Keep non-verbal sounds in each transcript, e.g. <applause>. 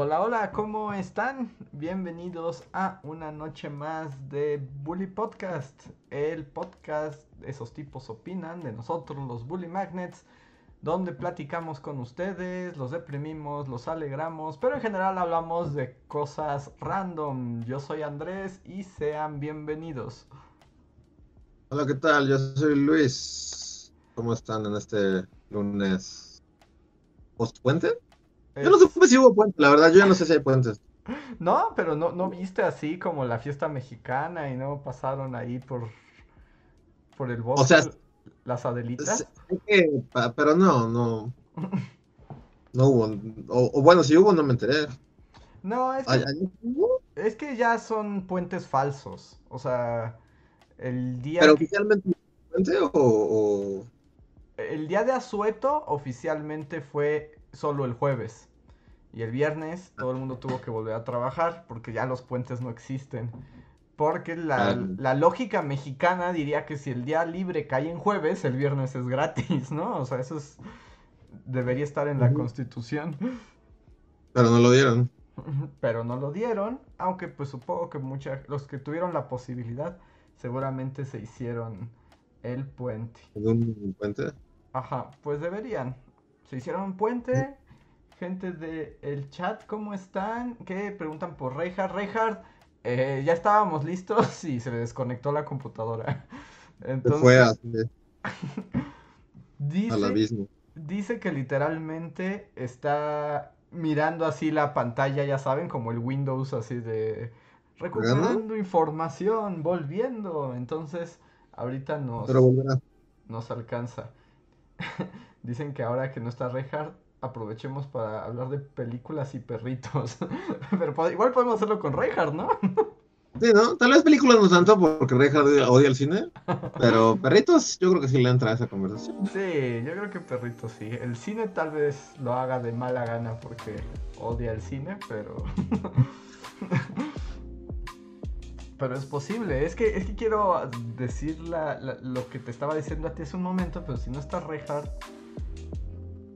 Hola, hola, ¿cómo están? Bienvenidos a una noche más de Bully Podcast, el podcast, esos tipos opinan de nosotros, los Bully Magnets, donde platicamos con ustedes, los deprimimos, los alegramos, pero en general hablamos de cosas random. Yo soy Andrés y sean bienvenidos. Hola, ¿qué tal? Yo soy Luis. ¿Cómo están en este lunes post-puente? Yo no sé si hubo puente, la verdad, yo ya no sé si hay puentes. <laughs> No, pero no, no viste así como la fiesta mexicana y no pasaron ahí por, por el bosque O sea, las Adelitas. que- pero no, no. <laughs> No hubo. O, o bueno, si hubo, no me enteré. No, es ¿Ay- que, es que ya son puentes falsos. O sea, el día, ¿Pero que- oficialmente puente o, o- el día de Asueto oficialmente fue solo el jueves. Y el viernes todo el mundo tuvo que volver a trabajar porque ya los puentes no existen. Porque la, Ah. la lógica mexicana diría que si el día libre cae en jueves, el viernes es gratis, ¿no? O sea, eso es, debería estar en la constitución. Pero no lo dieron. <laughs> Pero no lo dieron, aunque pues supongo que mucha, los que tuvieron la posibilidad seguramente se hicieron el puente. En un puente. Ajá, pues deberían. Se hicieron un puente. Gente del chat, ¿cómo están? ¿Qué? Preguntan por Reinhardt. Reinhardt, eh, ya estábamos listos <laughs> y se le desconectó la computadora. <laughs> Entonces, fue así, <laughs> dice, al abismo. dice que literalmente está mirando así la pantalla, ya saben, como el Windows así de recuperando información, volviendo. Entonces, ahorita nos, Pero nos alcanza. Dicen que ahora que no está Reinhardt, aprovechemos para hablar de películas y perritos. <laughs> Pero igual podemos hacerlo con Reinhardt, ¿no? Sí, ¿no? Tal vez películas no tanto porque Reinhardt odia el cine. Pero perritos, yo creo que sí le entra a esa conversación. Sí, yo creo que perritos sí. El cine tal vez lo haga de mala gana porque odia el cine, pero... <laughs> Pero es posible. Es que, es que quiero decir la- la- lo que te estaba diciendo a ti hace un momento, pero si no está Reinhardt...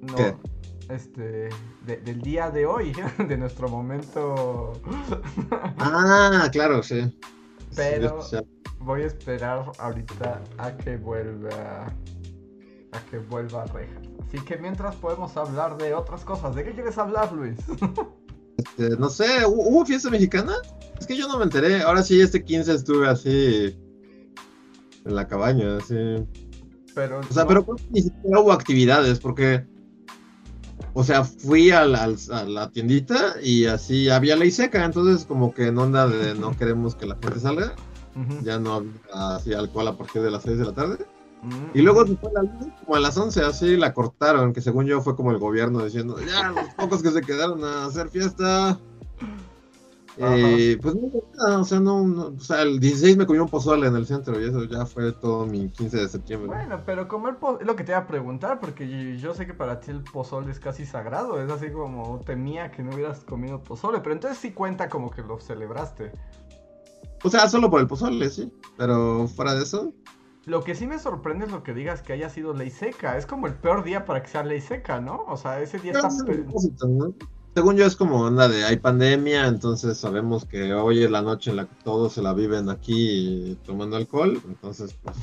No. ¿Qué? Este... de- del día de hoy, <laughs> de nuestro momento... Ah, claro, sí. Pero-. Voy a esperar ahorita a que vuelva a que vuelva Reinhardt. Así que mientras podemos hablar de otras cosas. ¿De qué quieres hablar, Luis? <laughs> Este, no sé, ¿hu- ¿hubo fiesta mexicana? Es que yo no me enteré. Ahora sí, este 15 estuve así en la cabaña, así. Pero O sea, no- pero ni siquiera hubo actividades porque, o sea, fui al- al- a la tiendita y así había ley seca, entonces como que en onda de no <laughs> queremos que la gente salga, ya no había así alcohol a partir de las 6 de la tarde. Mm, Y luego la luz como a las 11, así la cortaron, que según yo fue como el gobierno diciendo, ya, los pocos que se quedaron a hacer fiesta. Eh, pues no, nada, o sea, no, no, o sea, el 16 me comí un pozole en el centro y eso ya fue todo mi 15 de septiembre. Bueno, pero comer po- es lo que te iba a preguntar, porque yo- sé que para ti el pozole es casi sagrado, es así como temía que no hubieras comido pozole, pero entonces sí cuenta como que lo celebraste. O sea, solo por el pozole, sí, pero fuera de eso, Lo que sí me sorprende es lo que digas que haya sido ley seca, es como el peor día para que sea ley seca, ¿no? O sea, ese día está... Según yo es como onda de hay pandemia, entonces sabemos que hoy es la noche en la que todos se la viven aquí tomando alcohol, entonces pues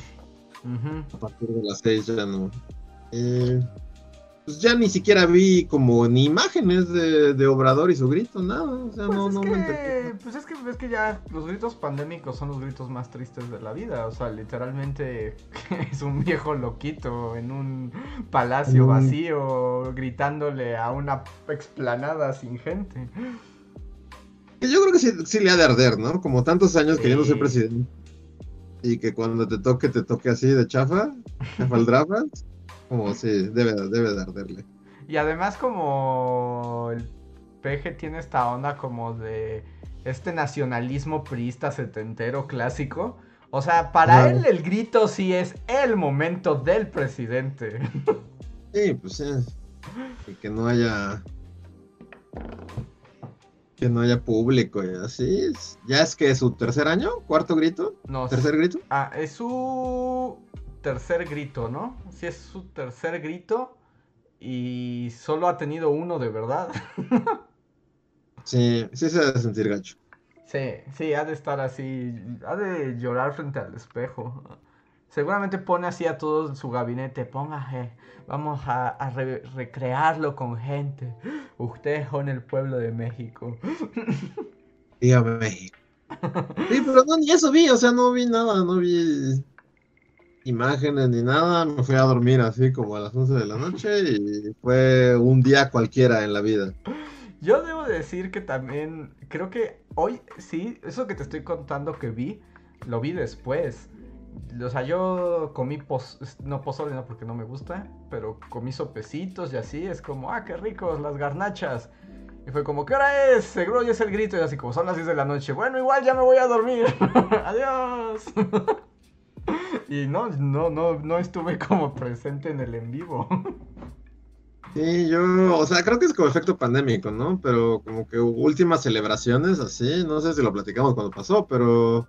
a partir de las 6 ya no. Eh, pues ya ni siquiera vi como ni imágenes de, de Obrador y su grito, nada, o sea, Pues, no, es no que, me pues es que es que ya los gritos pandémicos son los gritos más tristes de la vida. O sea, literalmente <laughs> es un viejo loquito en un palacio Mm. vacío gritándole a una explanada sin gente. Yo creo que sí, sí le ha de arder, ¿no? Como tantos años Sí. queriendo ser presidente. Y que cuando te toque, te toque así de chafa, chafa el drama, como sí, debe, debe de arderle. Y además como el peje tiene esta onda como de este nacionalismo priista setentero clásico. O sea, para él el grito sí es el momento del presidente. <laughs> Sí, pues sí. Y que no haya. Que no haya público y así. ¿Ya es que su tercer año? ¿Cuarto grito? No. ¿Tercer grito? Ah, es su tercer grito, ¿no? Sí, es su tercer grito. Y solo ha tenido uno de verdad. <laughs> sí, sí se debe sentir gacho. Sí, sí, ha de estar así. Ha de llorar frente al espejo. Seguramente pone así a todo su gabinete, póngase, vamos a, recrearlo con gente. Ustedes son el pueblo de México. Viva México. Sí, pero no, ni eso vi, o sea, no vi nada, no vi imágenes ni nada. Me fui a dormir así como a las 11 de la noche y fue un día cualquiera en la vida. Yo debo decir que también, creo que hoy sí, eso que te estoy contando que vi, lo vi después. O sea, yo comí pos, no pozole, no porque no me gusta, pero comí sopecitos y así, es como, ah, qué ricos, las garnachas. Y fue como, ¿qué hora es? Seguro ya es el grito y así como son las 10 de la noche. Bueno, igual ya me voy a dormir. <laughs> Adiós. <laughs> <laughs> y no, no, no, no estuve como presente en el en vivo. <laughs> Sí, yo, o sea, creo que es como efecto pandémico, ¿no? Pero como que últimas celebraciones así, no sé si lo platicamos cuando pasó, pero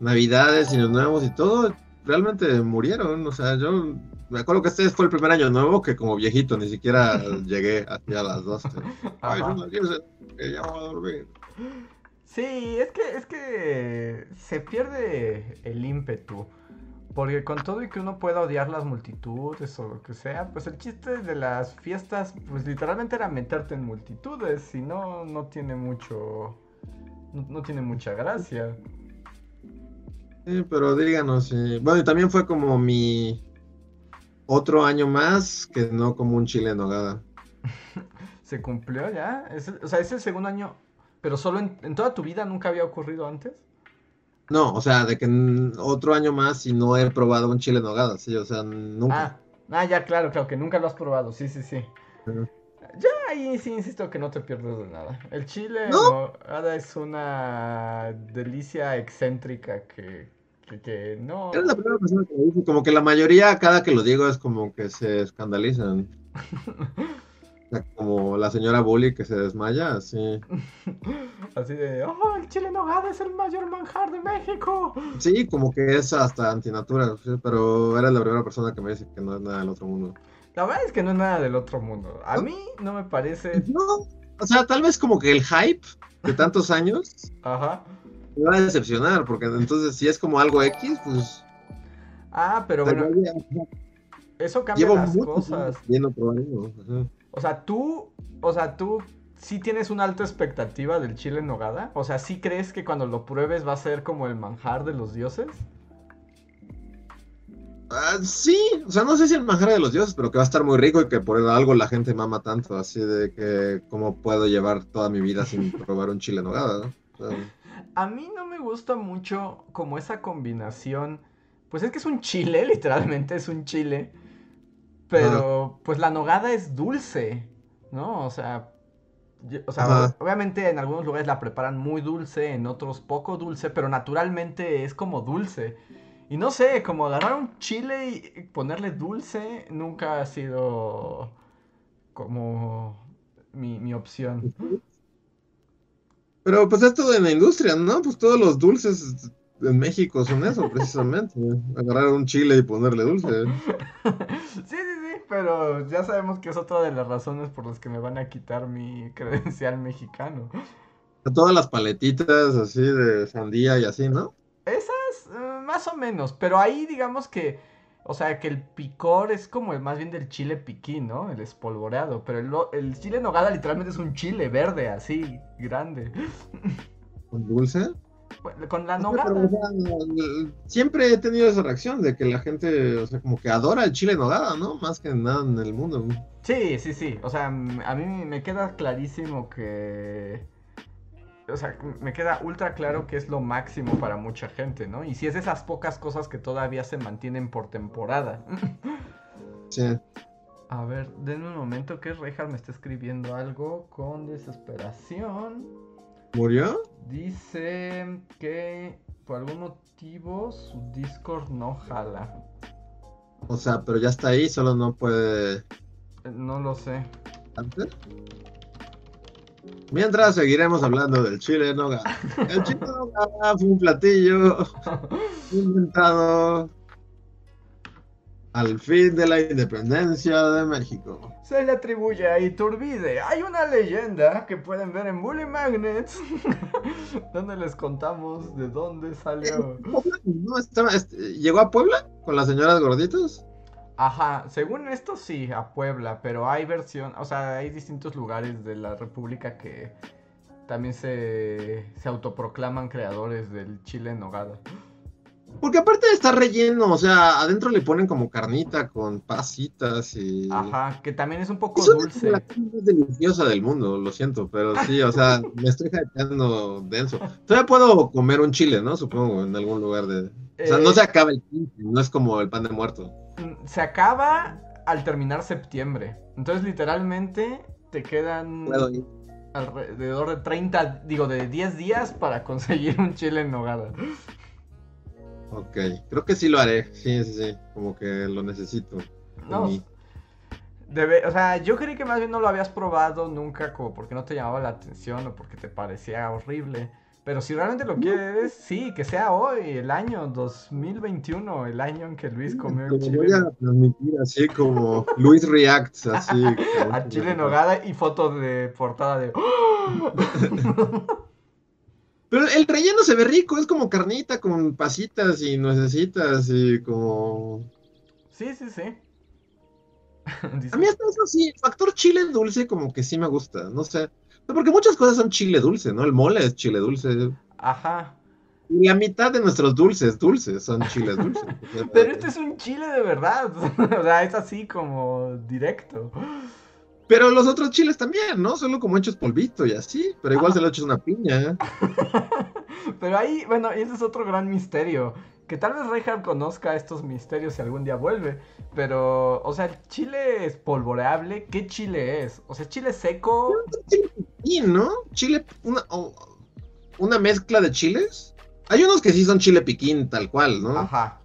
Navidades y Años Nuevos y todo, realmente murieron. O sea, yo me acuerdo que este fue el primer año nuevo que como viejito ni siquiera <laughs> llegué hacia las dos. Ay, no, que ya voy a dormir. Sí, es que, es que se pierde el ímpetu. Porque con todo y que uno pueda odiar las multitudes o lo que sea, pues el chiste de las fiestas, pues literalmente era meterte en multitudes, si no, no tiene mucho, no tiene mucha gracia. Sí, pero díganos, bueno, y también fue como mi otro año más que no como un chile en nogada. <laughs> ¿Se cumplió ya? o sea, es el segundo año, pero solo en, toda tu vida nunca había ocurrido antes. No, o sea, de que otro año más y no he probado un chile en nogada, sí, o sea, nunca. Ah, ah, ya, claro, claro, que nunca lo has probado, sí, sí, sí. Ya ahí sí insisto que no te pierdes de nada. El chile ¿No? es una delicia excéntrica que, que, no. Eres la primera persona que lo dice, como que la mayoría, cada que lo digo, es como que se escandalizan. <laughs> como la señora Bully que se desmaya, así. <laughs> Así de, oh, el chile nogada es el mayor manjar de México. Sí, como que es hasta antinatura, pero eres la primera persona que me dice que no es nada del otro mundo. La verdad es que no es nada del otro mundo. A mí no me parece. No, o sea, tal vez como que el hype de tantos años. Ajá. Me va a decepcionar, porque entonces si es como algo X, pues. Ah, pero bueno. Eso cambia las cosas. O sea, tú, o sea, tú sí tienes una alta expectativa del chile en nogada. O sea, ¿sí crees que cuando lo pruebes va a ser como el manjar de los dioses? Ah, sí, o sea, no sé si el manjar de los dioses, pero que va a estar muy rico y que por algo la gente mama tanto, así de que cómo puedo llevar toda mi vida sin <laughs> probar un chile en nogada, a mí no me gusta mucho como esa combinación, pues es que es un chile, <laughs> literalmente es un chile, pero pues la nogada es dulce, ¿no? O sea, o sea, obviamente en algunos lugares la preparan muy dulce, en otros poco dulce, pero naturalmente es como dulce. Y no sé, como agarrar un chile y ponerle dulce nunca ha sido como mi, opción. Pero pues esto de la industria, ¿no? Pues todos los dulces en México son eso, precisamente. agarrar un chile y ponerle dulce. <laughs> sí, sí, sí, pero ya sabemos que es otra de las razones por las que me van a quitar mi <laughs> credencial mexicano. Todas las paletitas así de sandía y así, ¿no? Esas, eh, más o menos, pero ahí digamos que, o sea, que el picor es como el más bien del chile piquín, ¿no? El espolvoreado, pero el, el chile nogada literalmente es un chile verde, así, grande. <laughs> ¿Con dulce? Con la nogada. siempre he tenido esa reacción de que la gente, o sea, como que adora el chile nogada, ¿no? Más que nada en el mundo. Sí, sí, sí. O sea, a mí me queda clarísimo que o sea, me queda ultra claro que es lo máximo para mucha gente, ¿no? Y si es esas pocas cosas que todavía se mantienen por temporada. Sí. A ver, denme un momento que Rejar me está escribiendo algo con desesperación. ¿Murió? Dice que por algún motivo su Discord no jala. O sea, pero ya está ahí, solo no puede. Eh, No lo sé. ¿Antes? Mientras seguiremos hablando del chile en nogada. <laughs> El chile en nogada fue un platillo <laughs> inventado al fin de la independencia de México. Se le atribuye a Iturbide. Hay una leyenda que pueden ver en Bully Magnets, <laughs> donde les contamos de dónde salió. No, estaba, este, ¿Llegó a Puebla con las señoras gorditas? Ajá, según esto sí, a Puebla, pero hay versión, o sea, hay distintos lugares de la República que también se, se autoproclaman creadores del chile en nogada. Porque aparte está relleno, o sea, adentro le ponen como carnita con pasitas y... Ajá, que también es un poco Es dulce. la cosa más deliciosa del mundo, lo siento, pero sí, o sea, <laughs> me estoy hypeando denso. Todavía puedo comer un chile, ¿no? Supongo, en algún lugar de... O sea, no Eh, se acaba el 15, no es como el pan de muerto. Mm, Se acaba al terminar septiembre. Entonces, literalmente, te quedan Puedo ir. alrededor de 30, digo, de 10 días para <laughs> conseguir un chile en nogada. Ok, creo que sí lo haré, sí, sí, sí, como que lo necesito. No, mí. debe- o sea, yo creí que más bien no lo habías probado nunca, como porque no te llamaba la atención o porque te parecía horrible. Pero si realmente lo quieres, sí, que sea hoy, el año 2021, el año en que Luis comió el chile, voy a transmitir así como Luis Reacts, así. <laughs> a chile en nogada y foto de portada de... <laughs> Pero el relleno se ve rico, es como carnita con pasitas y nuecesitas y como... Sí, sí, sí. <laughs> A mí hasta eso sí, el factor chile dulce como que sí me gusta, no sé. Porque muchas cosas son chile dulce, ¿no? El mole es chile dulce. Ajá. Y la mitad de nuestros dulces dulces son chiles dulces. <laughs> Pero este es un chile de verdad. <laughs> O sea, es así como directo. Pero los otros chiles también, ¿no? Solo como hechos polvito y así. Pero igual Ajá. se lo echas una piña. <laughs> Pero ahí, bueno, ese es otro gran misterio. Que tal vez Reinhardt conozca estos misterios si algún día vuelve. Pero, o sea, el chile espolvoreable, ¿qué chile es? O sea, chile seco. Chile piquín, ¿no? Chile, una, una mezcla de chiles. Hay unos que sí son chile piquín, tal cual, ¿no? Ajá.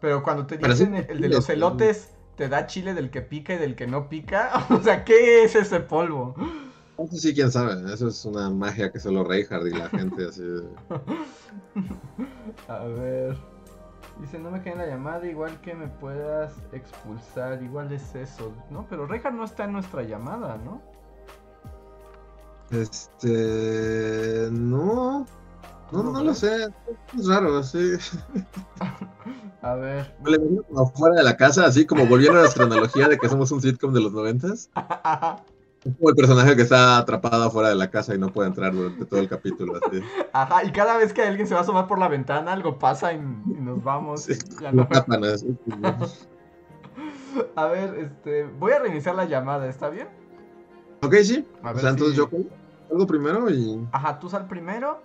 Pero cuando te dicen el, el de los elotes, te da chile del que pica y del que no pica. <laughs> O sea, ¿qué es ese polvo? Eso sí, quién sabe. Eso es una magia que solo Reinhardt y la gente así. <laughs> A ver. Dice, no me quede en la llamada, igual que me puedas expulsar, igual es eso. No, pero Reinhardt no está en nuestra llamada, ¿no? Este. No. No, no lo sé. Es raro, sí. A ver. Imagino como afuera de la casa, así como volviendo a nuestra analogía de que somos un sitcom de los noventas. Es como el personaje que está atrapado afuera de la casa y no puede entrar durante todo el capítulo. Así. Ajá, y cada vez que alguien se va a asomar por la ventana, algo pasa y, y nos vamos. Sí, Ya no- tapan así. A ver, este, voy a reiniciar la llamada, ¿está bien? Ok, sí. A O entonces yo algo primero y. Ajá, tú sal primero.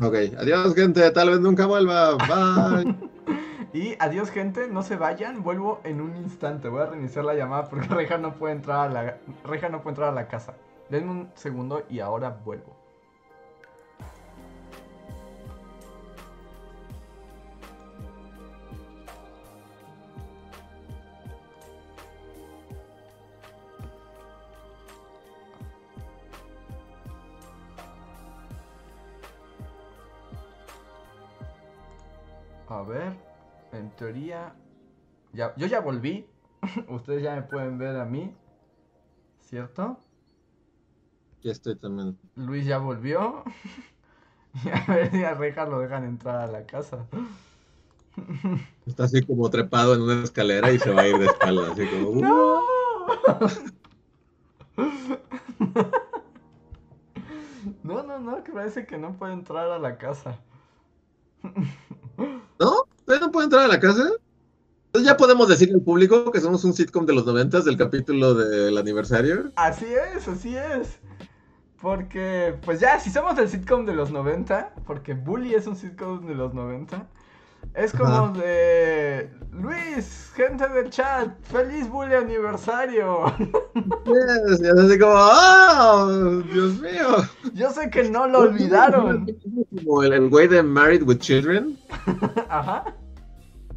Ok, adiós, gente. Tal vez nunca vuelva. Bye. <laughs> Y adiós, gente, no se vayan, vuelvo en un instante. Voy a reiniciar la llamada porque <laughs> Reja no puede entrar a la Reja no puede entrar a la casa. Denme un segundo y ahora vuelvo. A ver, en teoría ya yo ya volví. <laughs> Ustedes ya me pueden ver a mí. ¿Cierto? Aquí estoy también. Luis ya volvió. <laughs> Y a ver si a Reja lo dejan entrar a la casa. <laughs> Está así como trepado en una escalera y se va a ir de espalda. Así como. "Uh". ¡No! No, no, no, que parece que no puede entrar a la casa. ¿No? ¿Ustedes no pueden entrar a la casa? Entonces ya podemos decirle al público que somos un sitcom de los noventas del capítulo del aniversario. Así es, así es. Porque, pues ya, si somos el sitcom de los 90, porque Bully es un sitcom de los 90, es como de... Luis, gente del chat, feliz Bully aniversario. <laughs> Yes, y es así como, ¡ah! ¡Dios mío! Yo sé que no lo olvidaron. <laughs> Como el, el güey de Married with Children. <laughs> Ajá.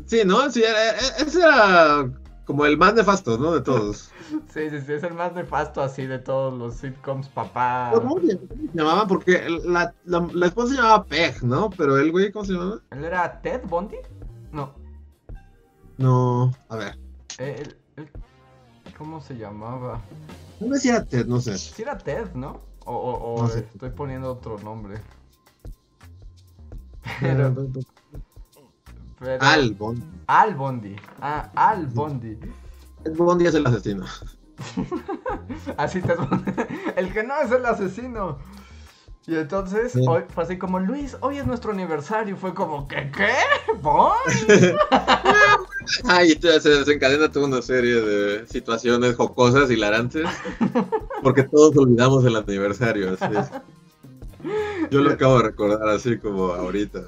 Sí, ¿no? Sí, era- ese era como el más nefasto, ¿no? De todos. Sí, sí, sí, es el más nefasto así de todos los sitcoms, papá. ¿Cómo se llamaba? Porque la, la, la esposa se llamaba Peg, ¿no? Pero el güey, ¿cómo se llamaba? ¿Él era Ted Bundy? No. No, a ver. eh, ¿Cómo se llamaba? No me decía Ted, no sé. Sí era Ted, ¿no? O, o- o No sé. estoy poniendo otro nombre. Pero, pero- Al Bond. Al Bondi. Ah, Al Bondi. El Bond es el asesino. <laughs> Así te <laughs> El que no es el asesino. Y entonces, Sí. hoy fue así como, Luis, hoy es nuestro aniversario. Fue como, ¿qué? ¿Qué? ¿Bond? <laughs> Ah, y te- se desencadena toda una serie de situaciones jocosas, hilarantes. Porque todos olvidamos el aniversario. Así es. Yo lo acabo de recordar así como ahorita.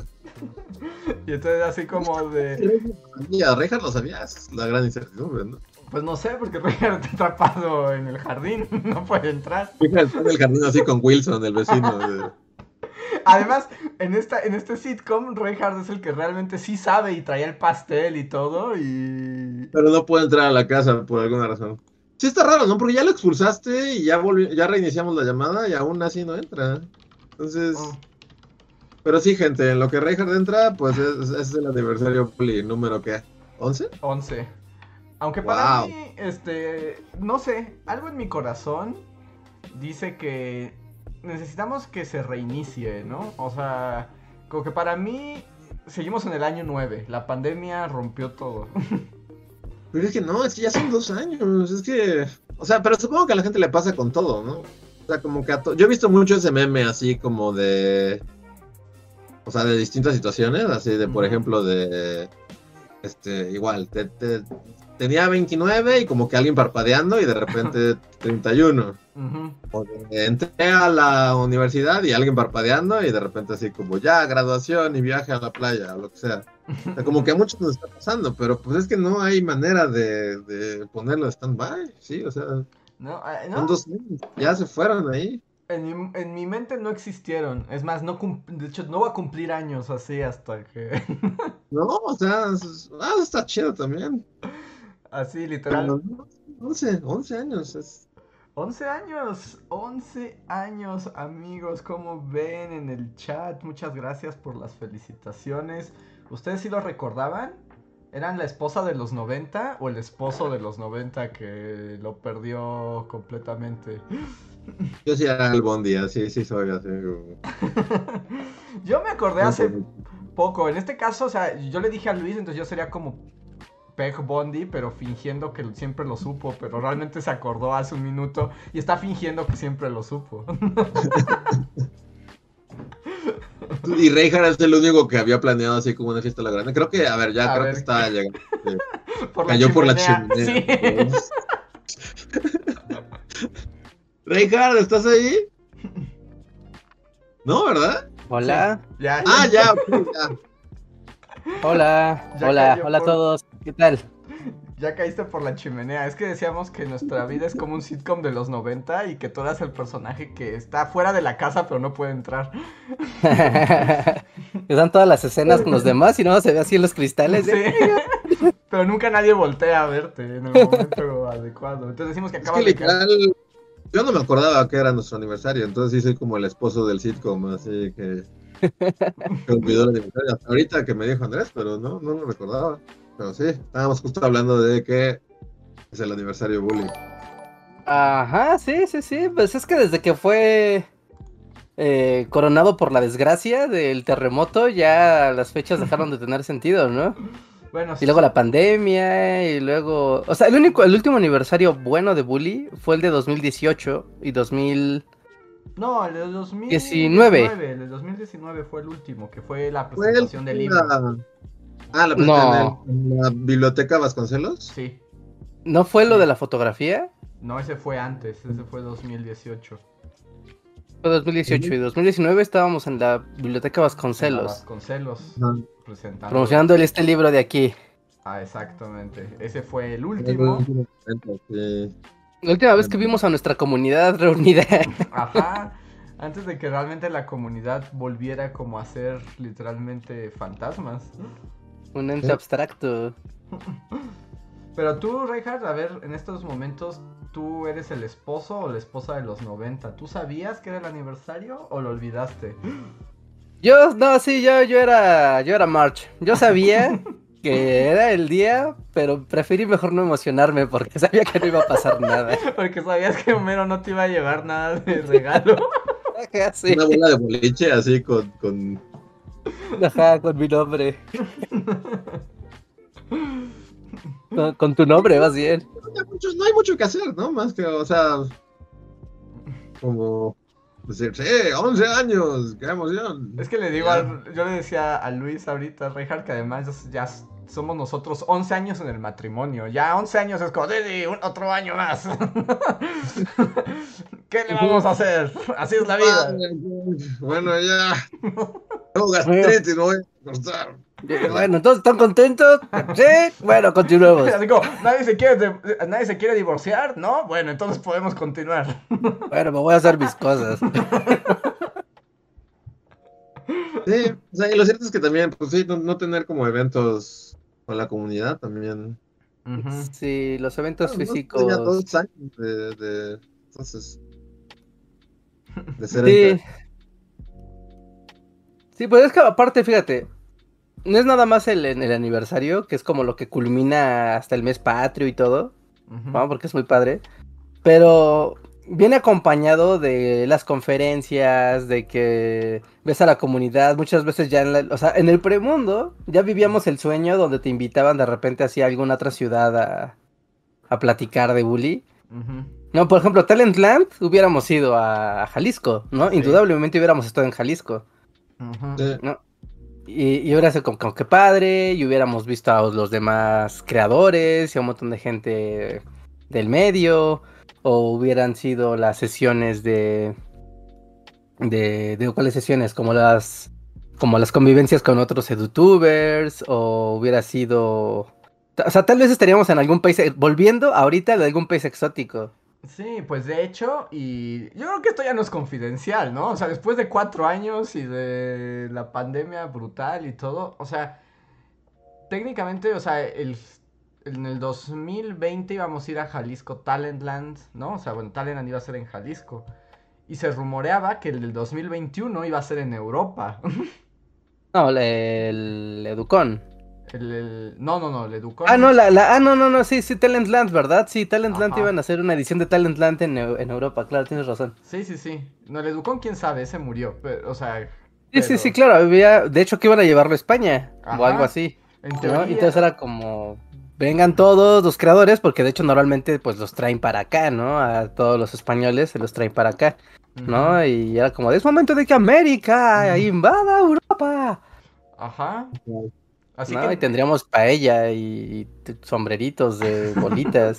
Y entonces así como de, Y a Rejas lo sabías, la gran incertidumbre, ¿no? Pues no sé, porque <laughs> Richard está atrapado en el jardín, <laughs> no puede entrar. Está en el jardín así con Wilson, el vecino. <laughs> de- Además, en esta, en este sitcom, Reinhardt es el que realmente sí sabe y traía el pastel y todo, y... Pero no puede entrar a la casa por alguna razón. Sí está raro, ¿no? Porque ya lo expulsaste y ya volvió, ya reiniciamos la llamada y aún así no entra. Entonces, Oh. pero sí, gente, en lo que Reinhardt entra, pues es, es el aniversario Puli, número ¿qué? ¿11? 11. Aunque para Wow. mí, este, no sé, algo en mi corazón dice que necesitamos que se reinicie, ¿no? O sea, como que para mí seguimos en el año 9, la pandemia rompió todo. <laughs> Pero es que no, es que ya son dos años, es que... O sea, pero supongo que a la gente le pasa con todo, ¿no? O sea, como que a to- Yo he visto mucho ese meme así como de... O sea, de distintas situaciones, así de, por ejemplo, de... Este, igual, te- te- tenía 29 y como que alguien parpadeando y de repente <laughs> 31. Ujú. O de, entré a la universidad y alguien parpadeando y de repente así como ya, graduación y viaje a la playa o lo que sea. O sea, como que a muchos nos está pasando, pero pues es que no hay manera de, de ponerlo stand-by, sí, o sea, No, eh, no, son dos años, ya se fueron ahí. En mi, en mi mente no existieron. Es más, no de hecho, no voy a cumplir años así hasta que... <laughs> No, o sea, es- ah, está chido también. Así, literal. No, 11, 11 años, es... 11 años, 11 años, amigos, como ven en el chat, muchas gracias por las felicitaciones. ¿Ustedes sí lo recordaban? ¿Eran la esposa de los 90 o el esposo de los 90 que lo perdió completamente? Yo sí era el Bondi, así, sí soy, así. <laughs> Yo me acordé hace poco, en este caso, o sea, yo le dije a Luis, entonces yo sería como Peg Bondi, pero fingiendo que siempre lo supo, pero realmente se acordó hace un minuto y está fingiendo que siempre lo supo. <laughs> Y Reinhardt es el único que había planeado así como una fiesta a la grande. Creo que, a ver, ya A creo ver. que está llegando. sí. <laughs> Por Cayó por la chimenea. Sí. <laughs> Reinhardt, ¿estás ahí? No, ¿verdad? Hola, Ya, Ah, ya, hola, Ya hola, hola a todos. ¿Qué tal? ya caíste por la chimenea. Es que decíamos que nuestra vida es como un sitcom de los 90 y que tú eras el personaje que está fuera de la casa pero no puede entrar. <laughs> Están todas las escenas con los demás y no se ve así en los cristales. ¿eh? Sí. <laughs> Pero nunca nadie voltea a verte en el momento adecuado. Entonces decimos que Es acabas que de caer. literal, yo no me acordaba que era nuestro aniversario, entonces sí soy como el esposo del sitcom, así que, <laughs> que olvidó el aniversario. Hasta ahorita que me dijo Andrés, pero no, no lo recordaba. Pero sí, estábamos justo hablando de que es el aniversario bully. Ajá, sí, sí, sí. Pues es que desde que fue eh, coronado por la desgracia del terremoto, ya las fechas dejaron de tener sentido, ¿no? Bueno, Y luego la pandemia, y luego. O sea, el único, el último aniversario bueno de Bully fue el de 2018 y 2000. No, el de 2019. 19. El de 2019 fue el último, que fue la ¿Fue el presentación del libro. La- Ah, la, No. en, el- en la biblioteca Vasconcelos. Sí. ¿No fue lo de la fotografía? No, ese fue antes, ese fue 2018. Fue 2018 y 2019 estábamos en la biblioteca La Vasconcelos, Vasconcelos Ajá. presentando. promocionando este libro de aquí. Ah, exactamente. Ese fue el último. Sí. La última vez que vimos a nuestra comunidad reunida. Ajá. <laughs> Antes de que realmente la comunidad volviera como a ser literalmente fantasmas. Un ente abstracto. Pero tú, Reinhardt, a ver, en estos momentos, ¿tú eres el esposo o la esposa de los 90? ¿Tú sabías que era el aniversario o lo olvidaste? Yo, no, sí, yo, yo era, yo era March. Yo sabía <laughs> que era el día, pero preferí mejor no emocionarme porque sabía que no iba a pasar nada. Porque sabías que Homero no te iba a llevar nada de regalo. <laughs> Sí. Una bola de boliche así con, con... Ajá, con mi nombre. Con, con tu nombre, más bien. No hay, mucho, que hacer, ¿no? Más que, o sea, como decir, sí, 11 años, qué emoción. Es que le digo, al- yo le decía a Luis ahorita, Reinhardt, que además ya, somos nosotros 11 años en el matrimonio. Ya 11 años es como, sí, sí, un- otro año más. <laughs> ¿Qué le vamos a hacer? Así es la vida. Bueno, ya. Tengo gastritis, no voy a cortar. Bueno, entonces, ¿están contentos? Sí. Bueno, continuemos. <laughs> Así como, ¿nadie se, quiere, ¿nadie se quiere divorciar? ¿No? Bueno, entonces podemos continuar. Bueno, me voy a hacer mis cosas. Sí, o sea, y lo cierto es que también, pues sí, no, no tener como eventos con la comunidad también. Sí, los eventos No, no, físicos. tenía dos años de, de- entonces, de ser Sí. Sí, pues es que aparte, fíjate, no es nada más el, el aniversario, que es como lo que culmina hasta el mes patrio y todo. ¿no? porque es muy padre, pero viene acompañado de las conferencias, de que ves a la comunidad, muchas veces ya en la, o sea, en el premundo ya vivíamos el sueño donde te invitaban de repente hacia alguna otra ciudad a, a platicar de bully. No, por ejemplo, Talentland hubiéramos ido a, a Jalisco, ¿no? Sí. Indudablemente hubiéramos estado en Jalisco. Sí. Y, y hubiera sido como, como que padre, y hubiéramos visto a los demás creadores y a un montón de gente del medio, o hubieran sido las sesiones de... de, de ¿cuáles sesiones? Como las como las convivencias con otros edutubers, o hubiera sido... O sea, tal vez estaríamos en algún país, volviendo ahorita de algún país exótico. Sí, pues de hecho, y yo creo que esto ya no es confidencial, ¿no? O sea, después de cuatro años y de la pandemia brutal y todo, o sea, técnicamente, o sea, el, en el 2020 íbamos a ir a Jalisco Talentland, ¿no? O sea, bueno, Talentland iba a ser en Jalisco. Y se rumoreaba que el del 2021 iba a ser en Europa. <laughs> No, el, el Educon. El, el- no, no, no, el Educon. Ah, no, la, la, ah, no, no, no, sí, sí, Talentland, ¿verdad? Sí, Talentland Ajá. iban a hacer una edición de Talentland en, en Europa, claro, tienes razón. Sí, sí, sí. No, el Educon, quién sabe, ese murió. Pero, o sea. Sí, sí, pero sí, claro, había, de hecho que iban a llevarlo a España, o algo así, En entonces era como, vengan todos los creadores, porque de hecho normalmente pues los traen para acá, ¿no? A todos los españoles se los traen para acá, ¿no? Y era como, es momento de que América invada Europa, Ajá. Así ¿no? que Y tendríamos paella y sombreritos de <laughs> bolitas.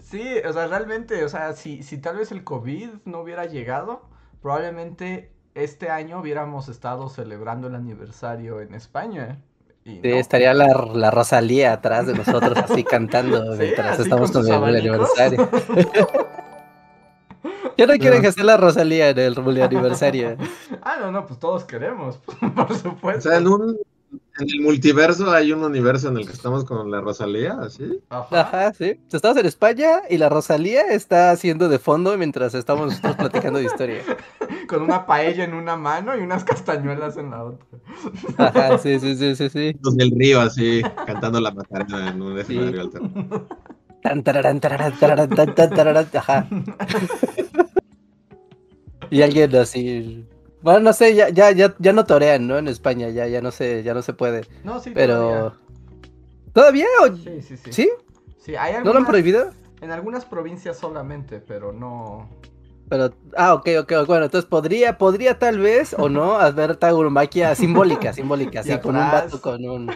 Sí, o sea, realmente, o sea, si, si tal vez el COVID no hubiera llegado, probablemente este año hubiéramos estado celebrando el aniversario en España. Y Sí, no. estaría la, la Rosalía atrás de nosotros así cantando <laughs> Sí, mientras así estamos con el, aniversario. <laughs> ¿Qué no quieren No. que sea la Rosalía en el aniversario? Ah, no, no, pues todos queremos, por O supuesto. sea, en un en el multiverso hay un universo en el que estamos con la Rosalía, así. Ajá. Ajá, sí. Estamos en España y la Rosalía está haciendo de fondo mientras estamos nosotros platicando de historia. <laughs> Con una paella en una mano y unas castañuelas en la otra. Ajá, sí, sí, sí, sí, sí. Los del río, así, cantando la macarena en un Sí. escenario alternativo. Tan, tararán, tararán, tararán, tan, tan, tararán, ajá. <laughs> Y alguien así. Bueno, no sé, ya, ya, ya, ya no torean, ¿no? En España, ya, ya no se, ya no se puede. No, sí, Pero. ¿Todavía? ¿O- todavía. Sí, sí, sí. ¿Sí? Sí, hay ¿No lo han algunas- prohibido? En algunas provincias solamente, pero no. Pero, ah, ok, ok, bueno, entonces podría, podría tal vez, o no, <laughs> haber tauromaquia simbólica, simbólica, así, con un vato, con un...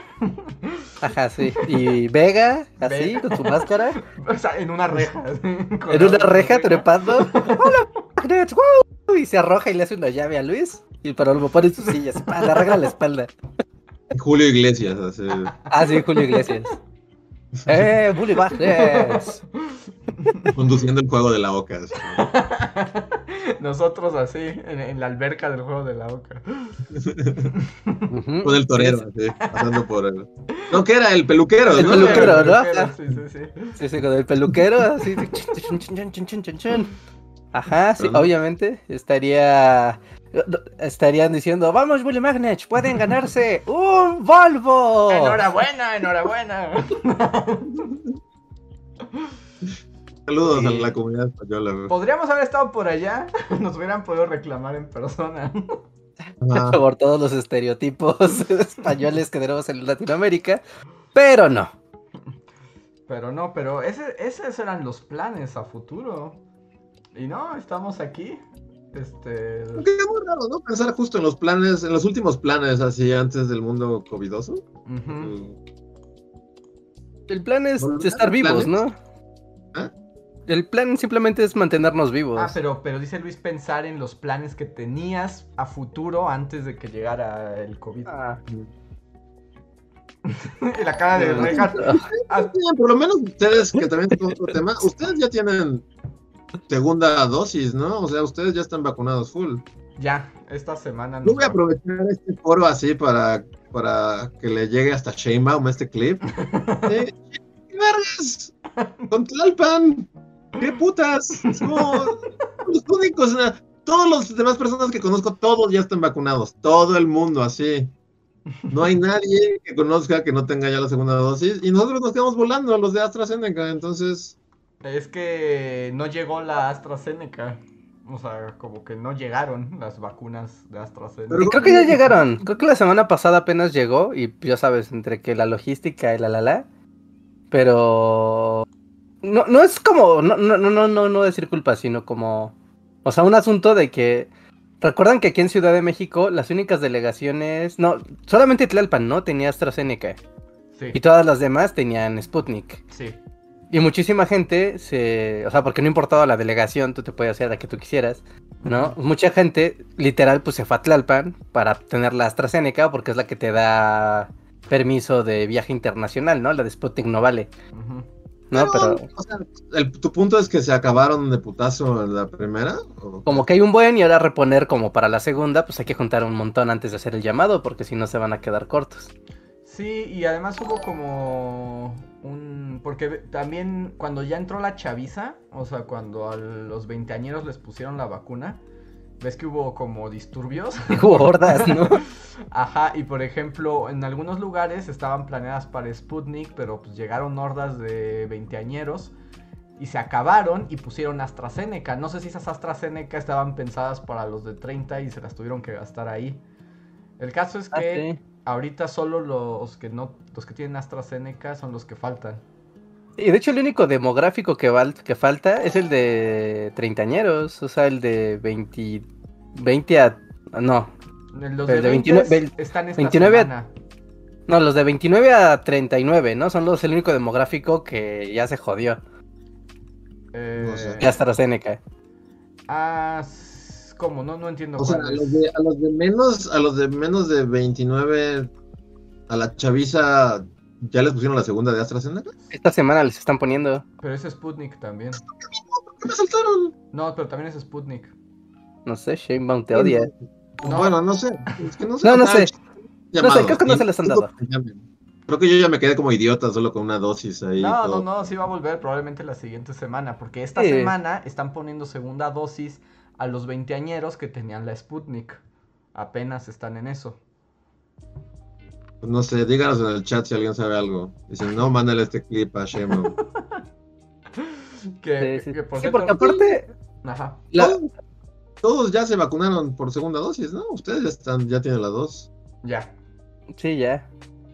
Ajá, sí, y Vega, así, Vega. con su máscara, <laughs> O sea, en una reja. Con en una la- reja trepando, <laughs> ¡Hola! ¡Wow! Y se arroja y le hace una llave a Luis, y pero lo pone en sus sillas, ¡pah! le arregla la espalda. Julio Iglesias, así. Ah, sí, Julio Iglesias. ¡Eh, Bully Magnets! <laughs> Conduciendo el juego de la oca. así. <laughs> Nosotros así, en, en la alberca del juego de la oca. Con el torero, así, pasando por el. No, que era el peluquero, El ¿no? peluquero, ¿no? Sí, sí, sí. Sí, sí, con el peluquero, así. Ajá, sí, obviamente. Estaría. Estarían diciendo, vamos, Bully Magnets, pueden ganarse un Volvo. Enhorabuena, enhorabuena. <laughs> Saludos a la comunidad española. Podríamos haber estado por allá, <laughs> nos hubieran podido reclamar en persona. <laughs> Por todos los estereotipos <laughs> españoles que tenemos en Latinoamérica. Pero no. Pero no, pero ese- esos eran los planes a futuro. Y no, estamos aquí. Este. Es muy raro, ¿no? Pensar justo en los planes, en los últimos planes, así antes del mundo covidoso. Mm, El plan es Bueno, estar vivos, planes. ¿no? ¿Ah? El plan simplemente es mantenernos vivos. Ah, pero, pero dice Luis pensar en los planes que tenías a futuro antes de que llegara el COVID. Ah. <laughs> y la cara de. Rejas. ah, Bien, por lo menos ustedes, que también tengo otro tema, ustedes ya tienen segunda dosis, ¿no? O sea, ustedes ya están vacunados full. ya, esta semana. Yo nos voy a aprovechar este foro así para, para que le llegue hasta Sheinbaum este clip. <laughs> Eh, ¿Qué vergas? Con Tlalpan. ¿Qué putas? Somos los únicos. ¿no? Todos los demás personas que conozco, todos ya están vacunados. Todo el mundo así. No hay nadie que conozca que no tenga ya la segunda dosis. Y nosotros nos quedamos volando, los de AstraZeneca. Entonces, Es que no llegó la AstraZeneca. O sea, como que no llegaron las vacunas de AstraZeneca. Pero- Y creo que ya llegaron. Creo que la semana pasada apenas llegó. Y ya sabes, entre que la logística y la la la. Pero. No, no es como. No, no, no, no, no, decir culpa, sino como. O sea, un asunto de que. Recuerdan que aquí en Ciudad de México las únicas delegaciones. No, solamente Tlalpan, ¿no? Tenía AstraZeneca. Sí, Y todas las demás tenían Sputnik. sí. Y muchísima gente se. O sea, porque no importaba la delegación, tú te podías hacer la que tú quisieras, ¿no? Mucha gente, literal, pues se fue a Tlalpan para tener la AstraZeneca, porque es la que te da permiso de viaje internacional, ¿no? La de Sputnik no vale. ¿No? Pero o sea, el- ¿tu punto es que se acabaron de putazo en la primera? ¿O- como que hay un buen y ahora reponer como para la segunda, pues hay que juntar un montón antes de hacer el llamado, porque si no se van a quedar cortos. Sí, y además hubo como un... Porque también cuando ya entró la chaviza, o sea, cuando a los veinteañeros les pusieron la vacuna, ves que hubo como disturbios. <laughs> Hubo hordas, ¿no? <laughs> Ajá, y por ejemplo, en algunos lugares estaban planeadas para Sputnik, pero pues llegaron hordas de veinteañeros y se acabaron y pusieron AstraZeneca. No sé si esas AstraZeneca estaban pensadas para los de 30 y se las tuvieron que gastar ahí. El caso es Ah, que sí. ahorita solo los que no los que tienen AstraZeneca son los que faltan. Y de hecho el único demográfico que, val- que falta es el de treintañeros, o sea, el de 20, 20 a... No, Los de de 29 29 están esta 29 a- no, los de 29 a 39, ¿no? Son los el único demográfico que ya se jodió. Eh, No sé. AstraZeneca. ah, ¿cómo? No, no entiendo O sea, cuál a es. los, de, a los de menos, a los de menos de 29, a la chaviza, ¿ya les pusieron la segunda de AstraZeneca? Esta semana les están poniendo. Pero es Sputnik también. ¿Por qué me saltaron? No, pero también es Sputnik. No sé, Shanebaum te odia. No. Bueno, no sé. Es que no sé. No, no sé. llamados, creo que no se les han dado. Creo que yo ya me quedé como idiota solo con una dosis ahí. No, no, no, sí va a volver probablemente la siguiente semana, porque esta Sí. semana están poniendo segunda dosis a los veinteañeros que tenían la Sputnik. Apenas están en eso. Pues no sé, díganos en el chat si alguien sabe algo. Si no, mándale este clip a Shemo. <laughs> <laughs> Que, Sí, sí. que por Sí, cierto- porque aparte... Ajá. la- todos, todos ya se vacunaron por segunda dosis, ¿no? Ustedes ya están, ya tienen la dos. Ya. Sí, ya.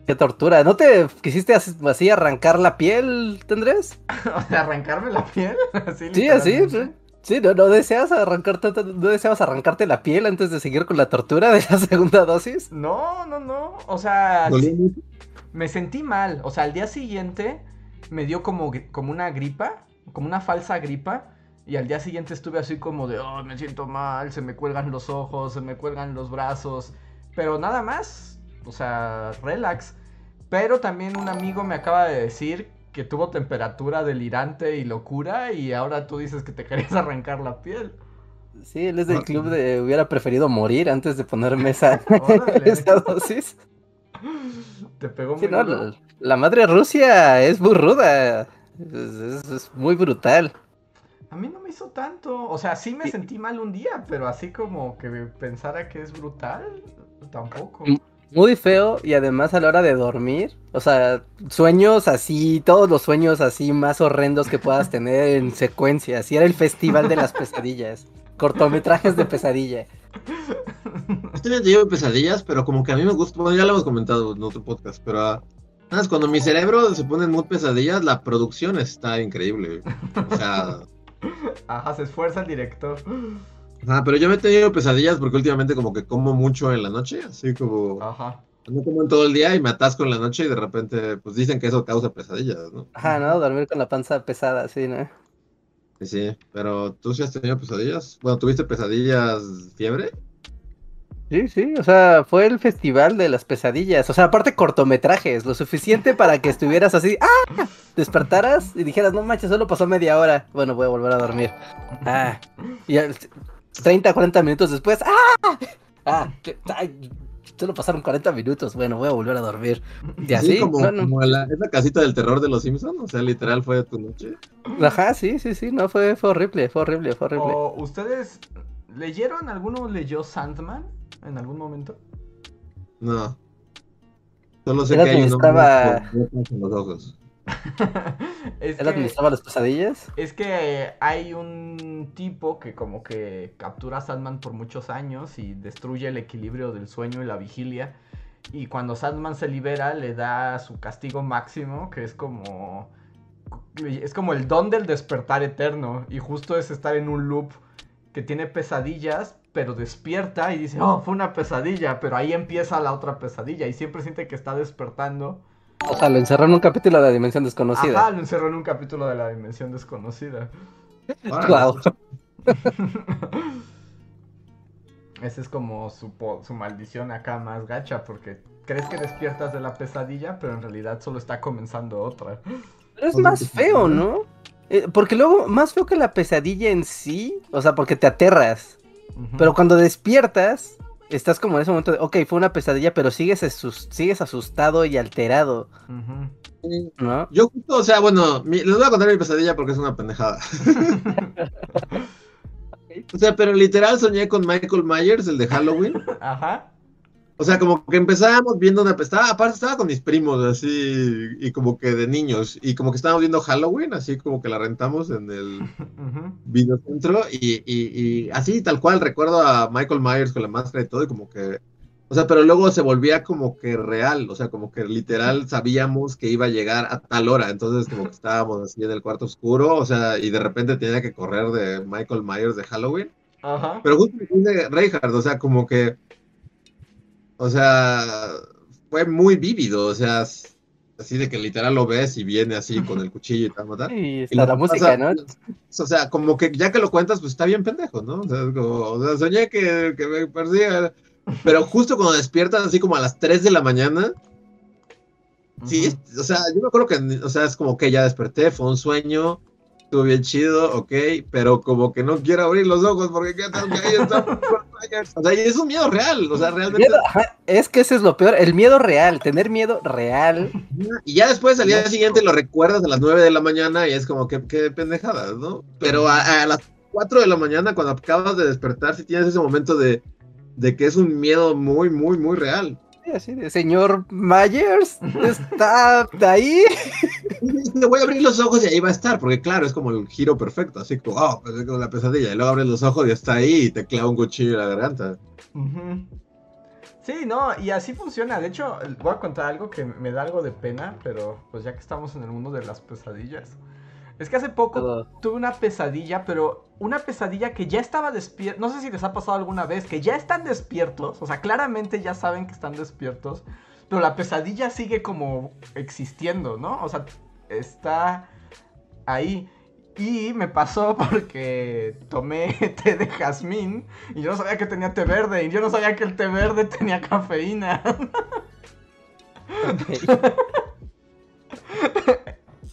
Qué tortura. ¿No te quisiste as- así arrancar la piel, tendrés? <laughs> O sea, arrancarme la piel. así Sí, así. Sí, Sí, no, no deseas arrancarte, no deseabas arrancarte la piel antes de seguir con la tortura de la <laughs> segunda dosis. No, no, no. O sea, me sentí mal. O sea, al día siguiente me dio como, como una gripa, como una falsa gripa. Y al día siguiente estuve así como de, oh, me siento mal, se me cuelgan los ojos, se me cuelgan los brazos. Pero nada más, o sea, relax. Pero también un amigo me acaba de decir que tuvo temperatura delirante y locura y ahora tú dices que te querías <laughs> arrancar la piel. Sí, él es del club de hubiera preferido morir antes de ponerme esa, <laughs> <laughs> dosis. Te pegó Sí, muy no, la, la madre Rusia es muy ruda. Es, es- es muy brutal. A mí no me hizo tanto. O sea, sí me Sí. sentí mal un día, pero así como que pensara que es brutal, tampoco. Muy feo y además a la hora de dormir, o sea, sueños así, todos los sueños así más horrendos que puedas tener en secuencia. Así era el festival de las pesadillas. Cortometrajes de pesadilla. Este me llevo pesadillas, pero como que a mí me gusta, bueno, ya lo hemos comentado en otro podcast, pero ah, cuando mi cerebro se pone en mood pesadillas, la producción está increíble. O sea, Ajá, se esfuerza el director. Ah, pero yo me he tenido pesadillas porque últimamente como que como mucho en la noche, así como Ajá. no como en todo el día y me atasco en la noche y de repente pues dicen que eso causa pesadillas, ¿no? Ajá, ¿no? Dormir con la panza pesada, sí, ¿no? Sí, sí, pero tú sí has tenido pesadillas. Bueno, ¿tuviste pesadillas fiebre? Sí, sí, o sea, fue el festival de las pesadillas. O sea, aparte cortometrajes, lo suficiente para que estuvieras así, ¡ah! Despertaras y dijeras, no manches, solo pasó media hora. Bueno, voy a volver a dormir. Ah, y al- 30, 40 minutos después, ¡ah! Ah, que- ay, solo pasaron 40 minutos. Bueno, voy a volver a dormir. Y así, como, no, no. como la, es la casita del terror de los Simpsons, o sea, literal fue tu noche. Ajá, sí, sí, sí, no, fue, fue horrible, fue horrible, fue horrible. ¿O ustedes leyeron? ¿Alguno leyó Sandman en algún momento? No. Solo sé Él que hay un administraba- con los ojos. <laughs> es, ¿Él que, administraba las pesadillas? es que hay un tipo que como que captura a Sandman por muchos años y destruye el equilibrio del sueño y la vigilia. Y cuando Sandman se libera le da su castigo máximo, que es como... Es como el don del despertar eterno. Y justo es estar en un loop que tiene pesadillas, pero despierta y dice, oh, fue una pesadilla, pero ahí empieza la otra pesadilla y siempre siente que está despertando. O sea, lo encerró en un capítulo de la Dimensión Desconocida. Ajá, lo encerró en un capítulo de la dimensión desconocida. Guau. <laughs> Esa es como su, su maldición acá más gacha, porque crees que despiertas de la pesadilla, pero en realidad solo está comenzando otra. Pero es más feo, ¿no? Eh, porque luego, más feo que la pesadilla en sí, o sea, porque te aterras. Pero cuando despiertas, estás como en ese momento de, ok, fue una pesadilla, pero sigues, asus- sigues asustado y alterado. ¿no? Yo justo, o sea, bueno, mi- les voy a contar mi pesadilla porque es una pendejada. <laughs> <laughs> O sea, pero literal soñé con Michael Myers, el de Halloween. Ajá. O sea, como que empezábamos viendo una... Estaba, aparte estaba con mis primos, así, y como que de niños. Y como que estábamos viendo Halloween, así como que la rentamos en el <laughs> videocentro. Y, y, y así, tal cual, recuerdo a Michael Myers con la máscara y todo, y como que... O sea, pero luego se volvía como que real, o sea, como que literal sabíamos que iba a llegar a tal hora, entonces como que <laughs> estábamos así en el cuarto oscuro, o sea, y de repente tenía que correr de Michael Myers de Halloween. Ajá. Pero justo dice Reinhardt, o sea, como que, o sea, fue muy vívido, o sea, así de que literal lo ves y viene así con el cuchillo y matar. Y está la música, ¿no? O sea, como que ya que lo cuentas, pues está bien pendejo, ¿no? O sea, como, o sea, soñé que, que me persiga, pero justo cuando despiertas así como a las 3 de la mañana, sí, o sea, yo me acuerdo que, o sea, es como que ya desperté, fue un sueño, estuvo bien chido, ok, pero como que no quiero abrir los ojos porque qué tal que ahí está. <laughs> o sea, y es un miedo real, o sea, realmente. Miedo, es que ese es lo peor, el miedo real, tener miedo real. Y ya después al día siguiente lo recuerdas a las 9 de la mañana y es como que qué pendejada, ¿no? Pero a, a las 4 de la mañana, cuando acabas de despertar, si tienes ese momento de, de que es un miedo muy, muy, muy real. Sí, Así de, señor Myers, <laughs> está ahí. <laughs> Y voy a abrir los ojos y ahí va a estar, porque claro, es como el giro perfecto, así como, oh, pues es como la pesadilla. Y luego abres los ojos y está ahí y te clava un cuchillo en la garganta. Sí, no, y así funciona. De hecho, voy a contar algo que me da algo de pena, pero pues ya que estamos en el mundo de las pesadillas. Es que hace poco Todo. tuve una pesadilla, pero una pesadilla que ya estaba despierta. No sé si les ha pasado alguna vez, que ya están despiertos. O sea, claramente ya saben que están despiertos. Pero la pesadilla sigue como existiendo, ¿no? O sea, está ahí. Y me pasó <laughs> porque tomé <laughs> té de jazmín y yo no sabía que tenía té verde. Y yo no sabía que el té verde <laughs> tenía cafeína.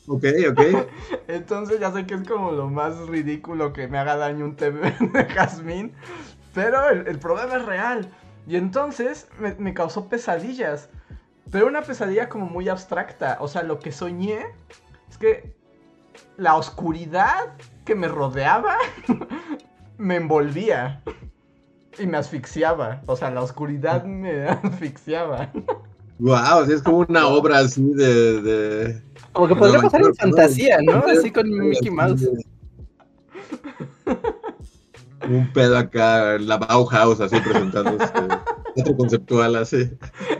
Ok, ok. <laughs> Entonces ya sé que es como lo más ridículo que me haga daño un té <laughs> de jazmín. Pero el, el problema es real. Y entonces me, me causó pesadillas. Pero una pesadilla como muy abstracta. O sea, lo que soñé es que la oscuridad que me rodeaba <laughs> me envolvía y me asfixiaba. O sea, la oscuridad me asfixiaba. Wow, es como una obra así de. de... Como que podría pasar en fantasía, ¿no? Así con Mickey Mouse. Un pedo acá, la Bauhaus así presentando <laughs> otro conceptual así.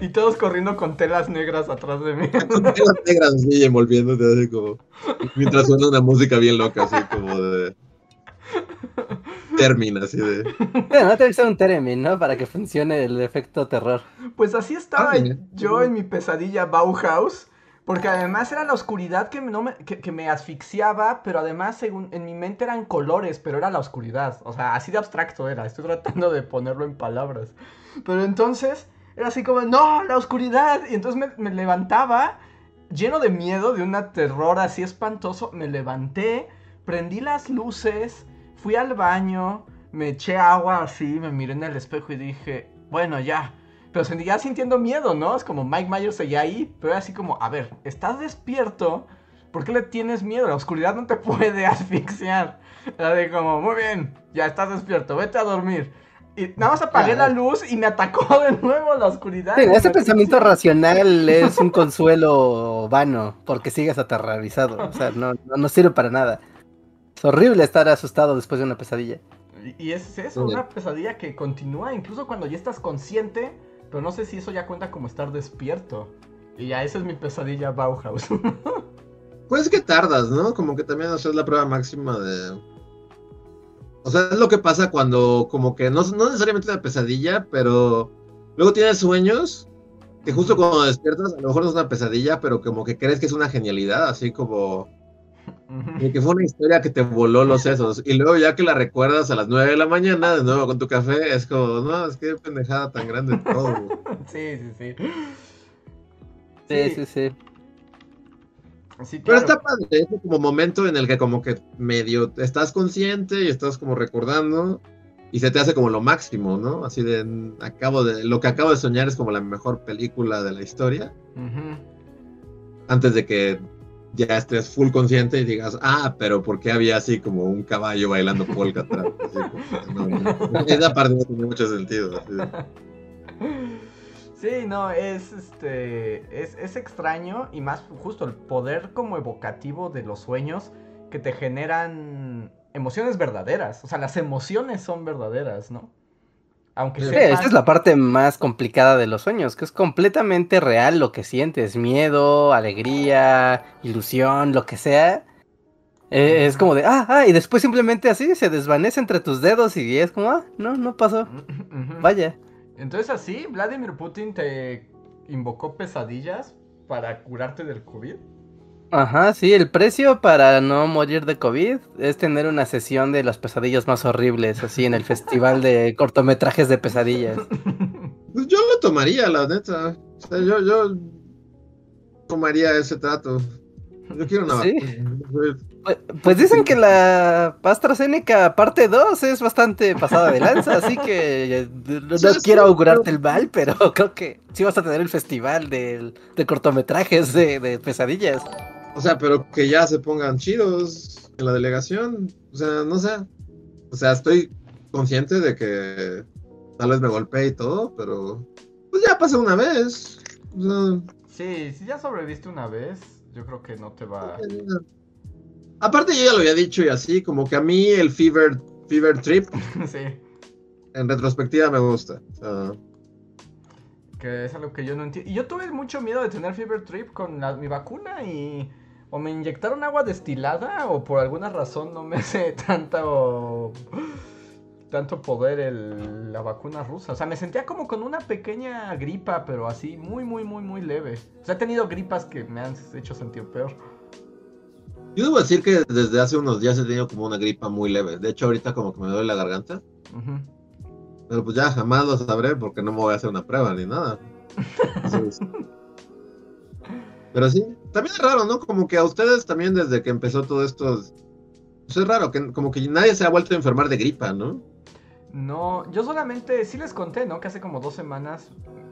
Y todos corriendo con telas negras atrás de mí. Con telas negras así envolviéndote así como. Mientras suena una música bien loca, así como de. Termina así de. Bueno, no te que un Teremin, ¿no? Para que funcione el efecto terror. Pues así estaba Ah, yo en mi pesadilla Bauhaus. Porque además era la oscuridad que no me- que me asfixiaba, pero además según en mi mente eran colores, pero era la oscuridad. O sea, así de abstracto era. Estoy tratando de ponerlo en palabras. Pero entonces era así como, no, la oscuridad. Y entonces me, me levantaba lleno de miedo, de un terror así espantoso. Me levanté, prendí las luces, fui al baño, me eché agua así, me miré en el espejo y dije, bueno, ya. Pero seguía sintiendo miedo, ¿no? Es como Mike Myers seguía ahí, pero era así como, a ver, estás despierto, ¿por qué le tienes miedo? La oscuridad no te <laughs> puede asfixiar. Era de como, muy bien, ya estás despierto, vete a dormir. Y nada más apagué la luz y me atacó <laughs> de nuevo la oscuridad. Sí, ese pensamiento racional es un <laughs> consuelo vano, porque sigues aterrorizado. O sea, no, no, no sirve para nada. Es horrible estar asustado después de una pesadilla. Y- Y es eso, una pesadilla que continúa incluso cuando ya estás consciente, pero no sé si eso ya cuenta como estar despierto. Y ya esa es mi pesadilla Bauhaus. <laughs> Pues que tardas, ¿no? Como que también o sea, es la prueba máxima de. O sea, es lo que pasa cuando, como que no, no necesariamente una pesadilla, pero luego tienes sueños que justo cuando despiertas, a lo mejor no es una pesadilla, pero como que crees que es una genialidad, así como de que fue una historia que te voló los sesos. Y luego ya que la recuerdas a las 9 de la mañana, de nuevo con tu café, es como, no, es que pendejada tan grande todo. güey". <laughs> sí, sí, sí. Sí, sí, sí. Sí, Pero claro. está padre, es como momento en el que como que medio estás consciente y estás como recordando y se te hace como lo máximo, ¿no? Así de acabo de lo que acabo de soñar es como la mejor película de la historia antes de que ya estés full consciente y digas, "Ah, pero ¿por qué había así como un caballo bailando polka atrás?" Esa parte no tiene mucho sentido. Sí, no, es este. Es, es extraño y más justo el poder como evocativo de los sueños que te generan emociones verdaderas. O sea, las emociones son verdaderas, ¿no? Aunque Sí, Sí, sepas- esa es la parte más complicada de los sueños, que es completamente real lo que sientes, miedo, alegría, ilusión, lo que sea. Eh, es como de, ah, ah, y después simplemente así se desvanece entre tus dedos y es como, ah, no, no pasó, Ujú. vaya. Entonces así, Vladimir Putin te invocó pesadillas para curarte del COVID. Ajá, sí, el precio para no morir de COVID es tener una sesión de las pesadillas más horribles, así en el festival de <laughs> cortometrajes de pesadillas. Pues yo lo tomaría, la neta. O sea, yo, yo tomaría ese trato. Yo quiero una Sí. Pues, pues dicen que la AstraZeneca parte 2 es bastante pasada de lanza, así que eh, no, Sí, no sí, quiero pero- augurarte el mal, pero <laughs> creo que sí vas a tener el festival de cortometrajes de, de pesadillas. O sea, pero que ya se pongan chidos en la delegación. O sea, no sé. O sea, estoy consciente de que tal vez me golpeé y todo, pero pues ya pasó una vez. O sea, Sí, si ya sobreviviste una vez, yo creo que no te va. Aparte yo ya lo había dicho y así, como que a mí el Fever, fever Trip <laughs> sí, en retrospectiva me gusta. O sea, que es algo que yo no entiendo. Y yo tuve mucho miedo de tener fever trip con la- mi vacuna y o me inyectaron agua destilada o por alguna razón no me hace <laughs> tanta o- tanto poder el- la vacuna rusa. O sea, me sentía como con una pequeña gripa, pero así muy, muy, muy, muy leve. O sea, he tenido gripas que me han hecho sentir peor. yo debo decir que desde hace unos días he tenido como una gripa muy leve. De hecho, ahorita como que me duele la garganta. Pero pues ya jamás lo sabré porque no me voy a hacer una prueba ni nada. <laughs> Entonces, pero sí, también es raro, ¿no? Como que a ustedes también desde que empezó todo esto, pues es raro, que como que nadie se ha vuelto a enfermar de gripa, ¿no? No, yo solamente, sí les conté, ¿no? Que hace como dos semanas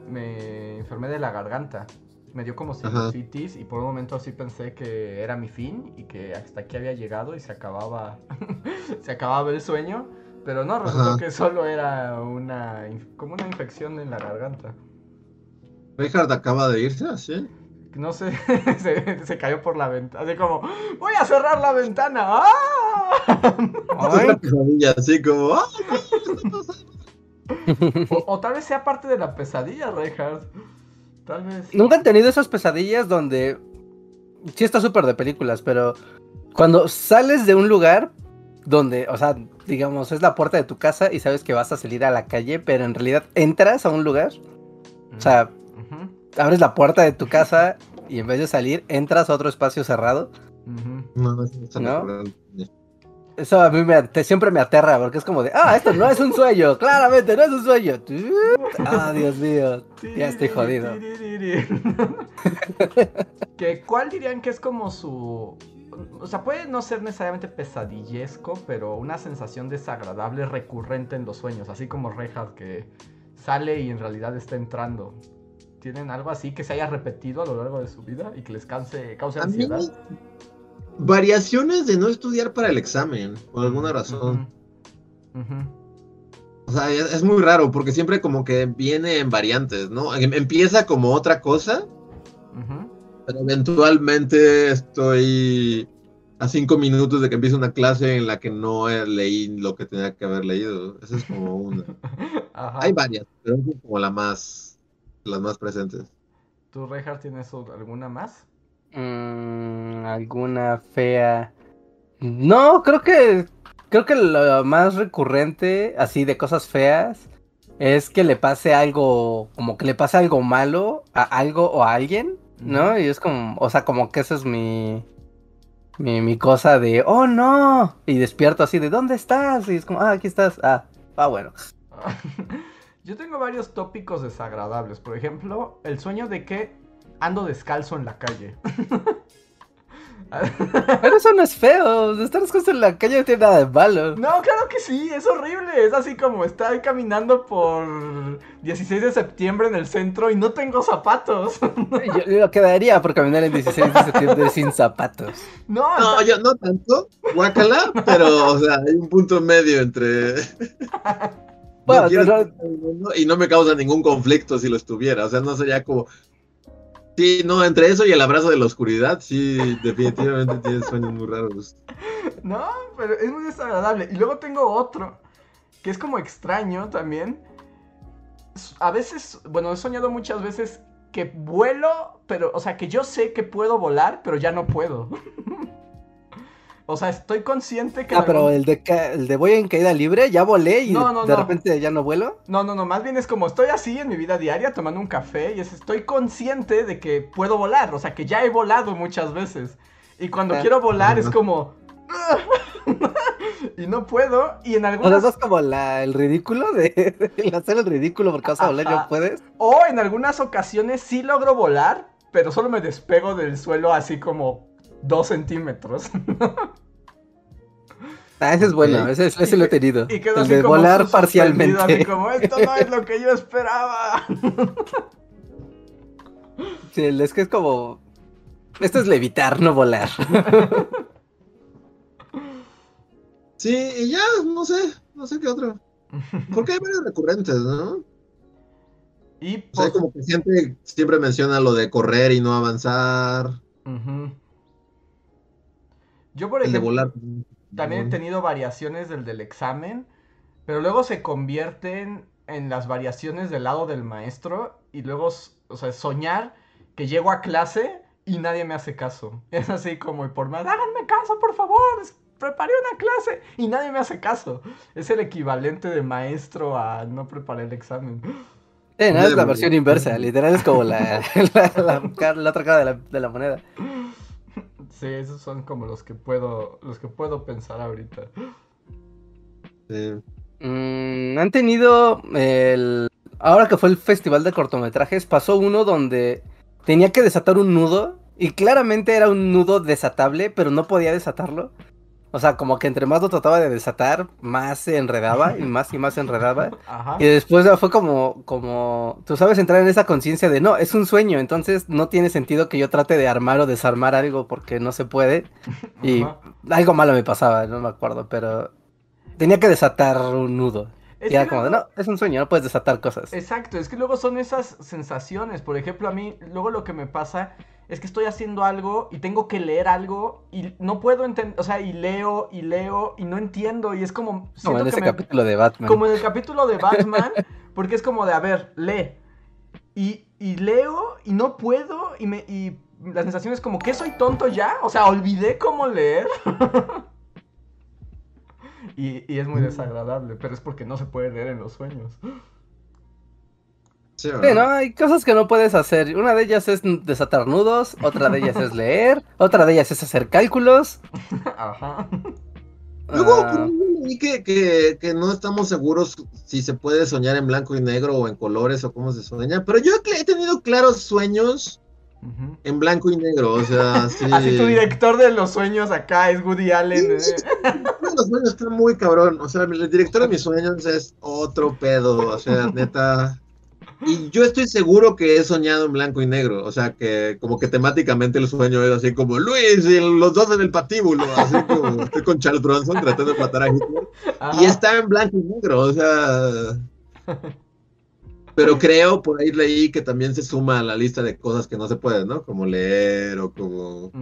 me enfermé de la garganta. Me dio como sinusitis y por un momento así pensé que era mi fin y que hasta aquí había llegado y se acababa, <laughs> se acababa el sueño. Pero no, resultó que solo era una, como una infección en la garganta. Richard acaba de irse, ¿así? No sé, <laughs> se, cayó por la ventana. Así como, voy a cerrar la ventana. ¡Ah! así como, ¡Ah, o, tal vez sea parte de la pesadilla, Reinhardt. Tal vez. Nunca han tenido esas pesadillas donde. Sí, está súper de películas, pero cuando sales de un lugar donde, o sea, digamos, es la puerta de tu casa y sabes que vas a salir a la calle, pero en realidad entras a un lugar. O sea, abres la puerta de tu casa y en vez de salir, entras a otro espacio cerrado. No, no, no, Eso a mí me, siempre me aterra porque es como de, ah, esto no es un sueño, claramente no es un sueño. <laughs> Ah, Dios mío, <laughs> ya estoy jodido. <laughs> ¿Cuál dirían que es como su... O sea, puede no ser necesariamente pesadillesco, pero una sensación desagradable recurrente en los sueños, así como Reinhardt que sale y en realidad está entrando. ¿Tienen algo así que se haya repetido a lo largo de su vida y que les cause, cause ansiedad? variaciones de no estudiar para el examen, por alguna razón. O sea, es, muy raro porque siempre como que viene en variantes, ¿no? Em, empieza como otra cosa, pero eventualmente estoy a cinco minutos de que empiece una clase en la que no leí lo que tenía que haber leído. Esa es como una. <laughs> Hay varias, pero es como la más las más presentes. ¿Tú, Reinhardt, tienes alguna más? Mm, alguna fea. No, creo que. Creo que lo más recurrente, así de cosas feas, es que le pase algo. Como que le pase algo malo a algo o a alguien, ¿no? Y es como. O sea, como que eso es mi. Mi, mi cosa de, oh no, y despierto así de, ¿dónde estás? Y es como, ah, aquí estás, ah, ah, bueno. <laughs> Yo tengo varios tópicos desagradables. Por ejemplo, el sueño de que ando descalzo en la calle. <laughs> Pero eso no es feo. Estar descalzo en la calle no tiene nada de malo. No, claro que sí, es horrible. Es así como estar caminando por 16 de septiembre en el centro y no tengo zapatos. <laughs> Yo, yo quedaría por caminar el 16 de septiembre sin zapatos. No, no, yo no tanto, guacala, pero o sea, hay un punto medio entre. <laughs> y no me causa ningún conflicto si lo estuviera. O sea, no sería como. Sí, no, entre eso y el abrazo de la oscuridad, sí, definitivamente <laughs> tienes sueños muy raros. No, pero es muy desagradable. Y luego tengo otro, que es como extraño también. A veces, bueno, he soñado muchas veces que vuelo, pero, o sea, que yo sé que puedo volar, pero ya no puedo. <laughs> O sea, estoy consciente que. Ah, pero el de, el de voy en caída libre, ya volé y de repente ya no vuelo. No, no, no, más bien es como estoy así en mi vida diaria tomando un café y es, estoy consciente de que puedo volar, o sea, que ya he volado muchas veces. Y cuando ah. quiero volar es como. <laughs> y no puedo. Y en algunas. O sea, es como el ridículo de, hacer el ridículo porque vas a volar y no puedes. O en algunas ocasiones sí logro volar, pero solo me despego del suelo así como dos centímetros. <laughs> ah, ese es bueno, ese, ese lo he tenido. Y el de volar parcialmente. Así como, esto no es lo que yo esperaba. <laughs> sí, es que es como. Esto es levitar, no volar. <laughs> sí, y ya, no sé, no sé qué otro. Porque hay varios recurrentes, ¿no? Y o sea, pues como que siempre, siempre menciona lo de correr y no avanzar. Ajá. Yo, por ejemplo, también he tenido variaciones del del examen, pero luego se convierten en las variaciones del lado del maestro y luego, o sea, soñar que llego a clase y nadie me hace caso. <laughs> Es así como, y por más, háganme caso, por favor, preparé una clase y nadie me hace caso. Es el equivalente de maestro a no preparé el examen. Eh, no, es la versión inversa, literal es como <laughs> la, la, otra cara de la, de la moneda. Sí, esos son como los que puedo, los que puedo pensar ahorita. Mm, han tenido el... Ahora que fue el festival de cortometrajes, pasó uno donde tenía que desatar un nudo Y claramente era un nudo desatable, pero no podía desatarlo. O sea, como que entre más lo trataba de desatar, más se enredaba y más y más se enredaba. <laughs> Ajá. Y después fue como, como, tú sabes, entrar en esa conciencia de no, es un sueño, entonces no tiene sentido que yo trate de armar o desarmar algo porque no se puede. <laughs> Y Ajá. algo malo me pasaba, no me acuerdo, pero tenía que desatar un nudo. Es y era como de luego- no, es un sueño, no puedes desatar cosas. Exacto, es que luego son esas sensaciones. Por ejemplo, a mí, luego lo que me pasa es que estoy haciendo algo y tengo que leer algo y no puedo entender, o sea, y leo y leo y no entiendo y es como... Como en ese me- capítulo de Batman. Como en el capítulo de Batman, <laughs> porque es como de, a ver, lee. Y, y leo y no puedo y, me, y la sensación es como, ¿qué soy tonto ya? O sea, olvidé cómo leer. <laughs> y, y es muy desagradable, pero es porque no se puede leer en los sueños. Sí, Sí. ¿no? Hay cosas que no puedes hacer. Una de ellas es desatar nudos, otra de ellas es leer, otra de ellas es hacer cálculos. Ajá. <laughs> Luego, leí que, que, que no estamos seguros si se puede soñar en blanco y negro o en colores o cómo se sueña, pero yo he tenido claros sueños Ujú. en blanco y negro, o sea, <laughs> sí. Así tu director de los sueños acá es Woody Allen. eh. Los sueños están muy cabrón, o sea, el director de mis sueños es otro pedo, o sea, neta. Y yo estoy seguro que he soñado en blanco y negro, o sea, que como que temáticamente el sueño es así como Luis y los dos en el patíbulo, así como estoy con Charles Bronson tratando de matar a Hitler. Ajá. Y está en blanco y negro, o sea. Pero creo, por ahí leí que también se suma a la lista de cosas que no se pueden, ¿no? Como leer o como.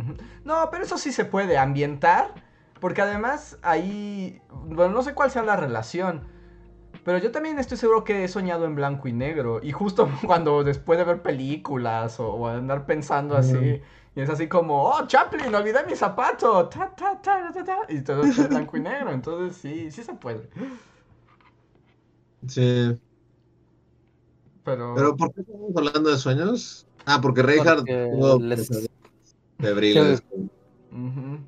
No, pero eso sí se puede ambientar, porque además ahí, bueno, no sé cuál sea la relación, pero yo también estoy seguro que he soñado en blanco y negro, y justo <laughs> cuando después de ver películas o, o andar pensando así, y es así como, oh, Chaplin, olvidé mi zapato, ta, ta, ta, ta, ta, y todo en blanco y negro, entonces sí, sí se puede, Sí. pero... Pero ¿por qué estamos hablando de sueños? Ah, porque Reinhardt tuvo les- pesadillas febriles. ujú.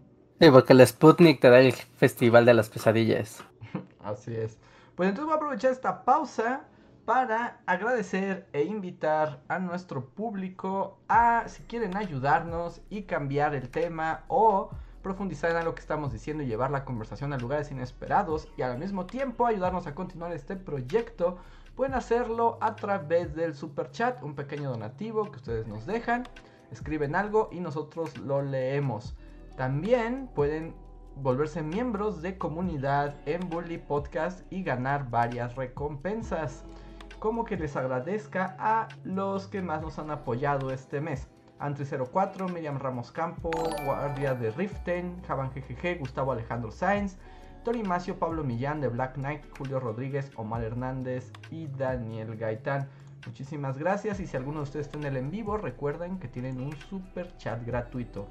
Sí, porque el Sputnik te da el festival de las pesadillas. <laughs> Así es. Pues entonces voy a aprovechar esta pausa para agradecer e invitar a nuestro público a, si quieren ayudarnos y cambiar el tema o profundizar en algo que estamos diciendo y llevar la conversación a lugares inesperados y al mismo tiempo ayudarnos a continuar este proyecto, pueden hacerlo a través del super chat, un pequeño donativo que ustedes nos dejan, escriben algo y nosotros lo leemos. También pueden volverse miembros de comunidad en Bully Podcast y ganar varias recompensas. Como que les agradezca a los que más nos han apoyado este mes. Antri04, Miriam Ramos Campo, Guardia de Riften, Javan GGG, Gustavo Alejandro Sáenz, Tori Macio, Pablo Millán de Black Knight, Julio Rodríguez, Omar Hernández y Daniel Gaitán. Muchísimas gracias y si alguno de ustedes está en el en vivo, recuerden que tienen un super chat gratuito.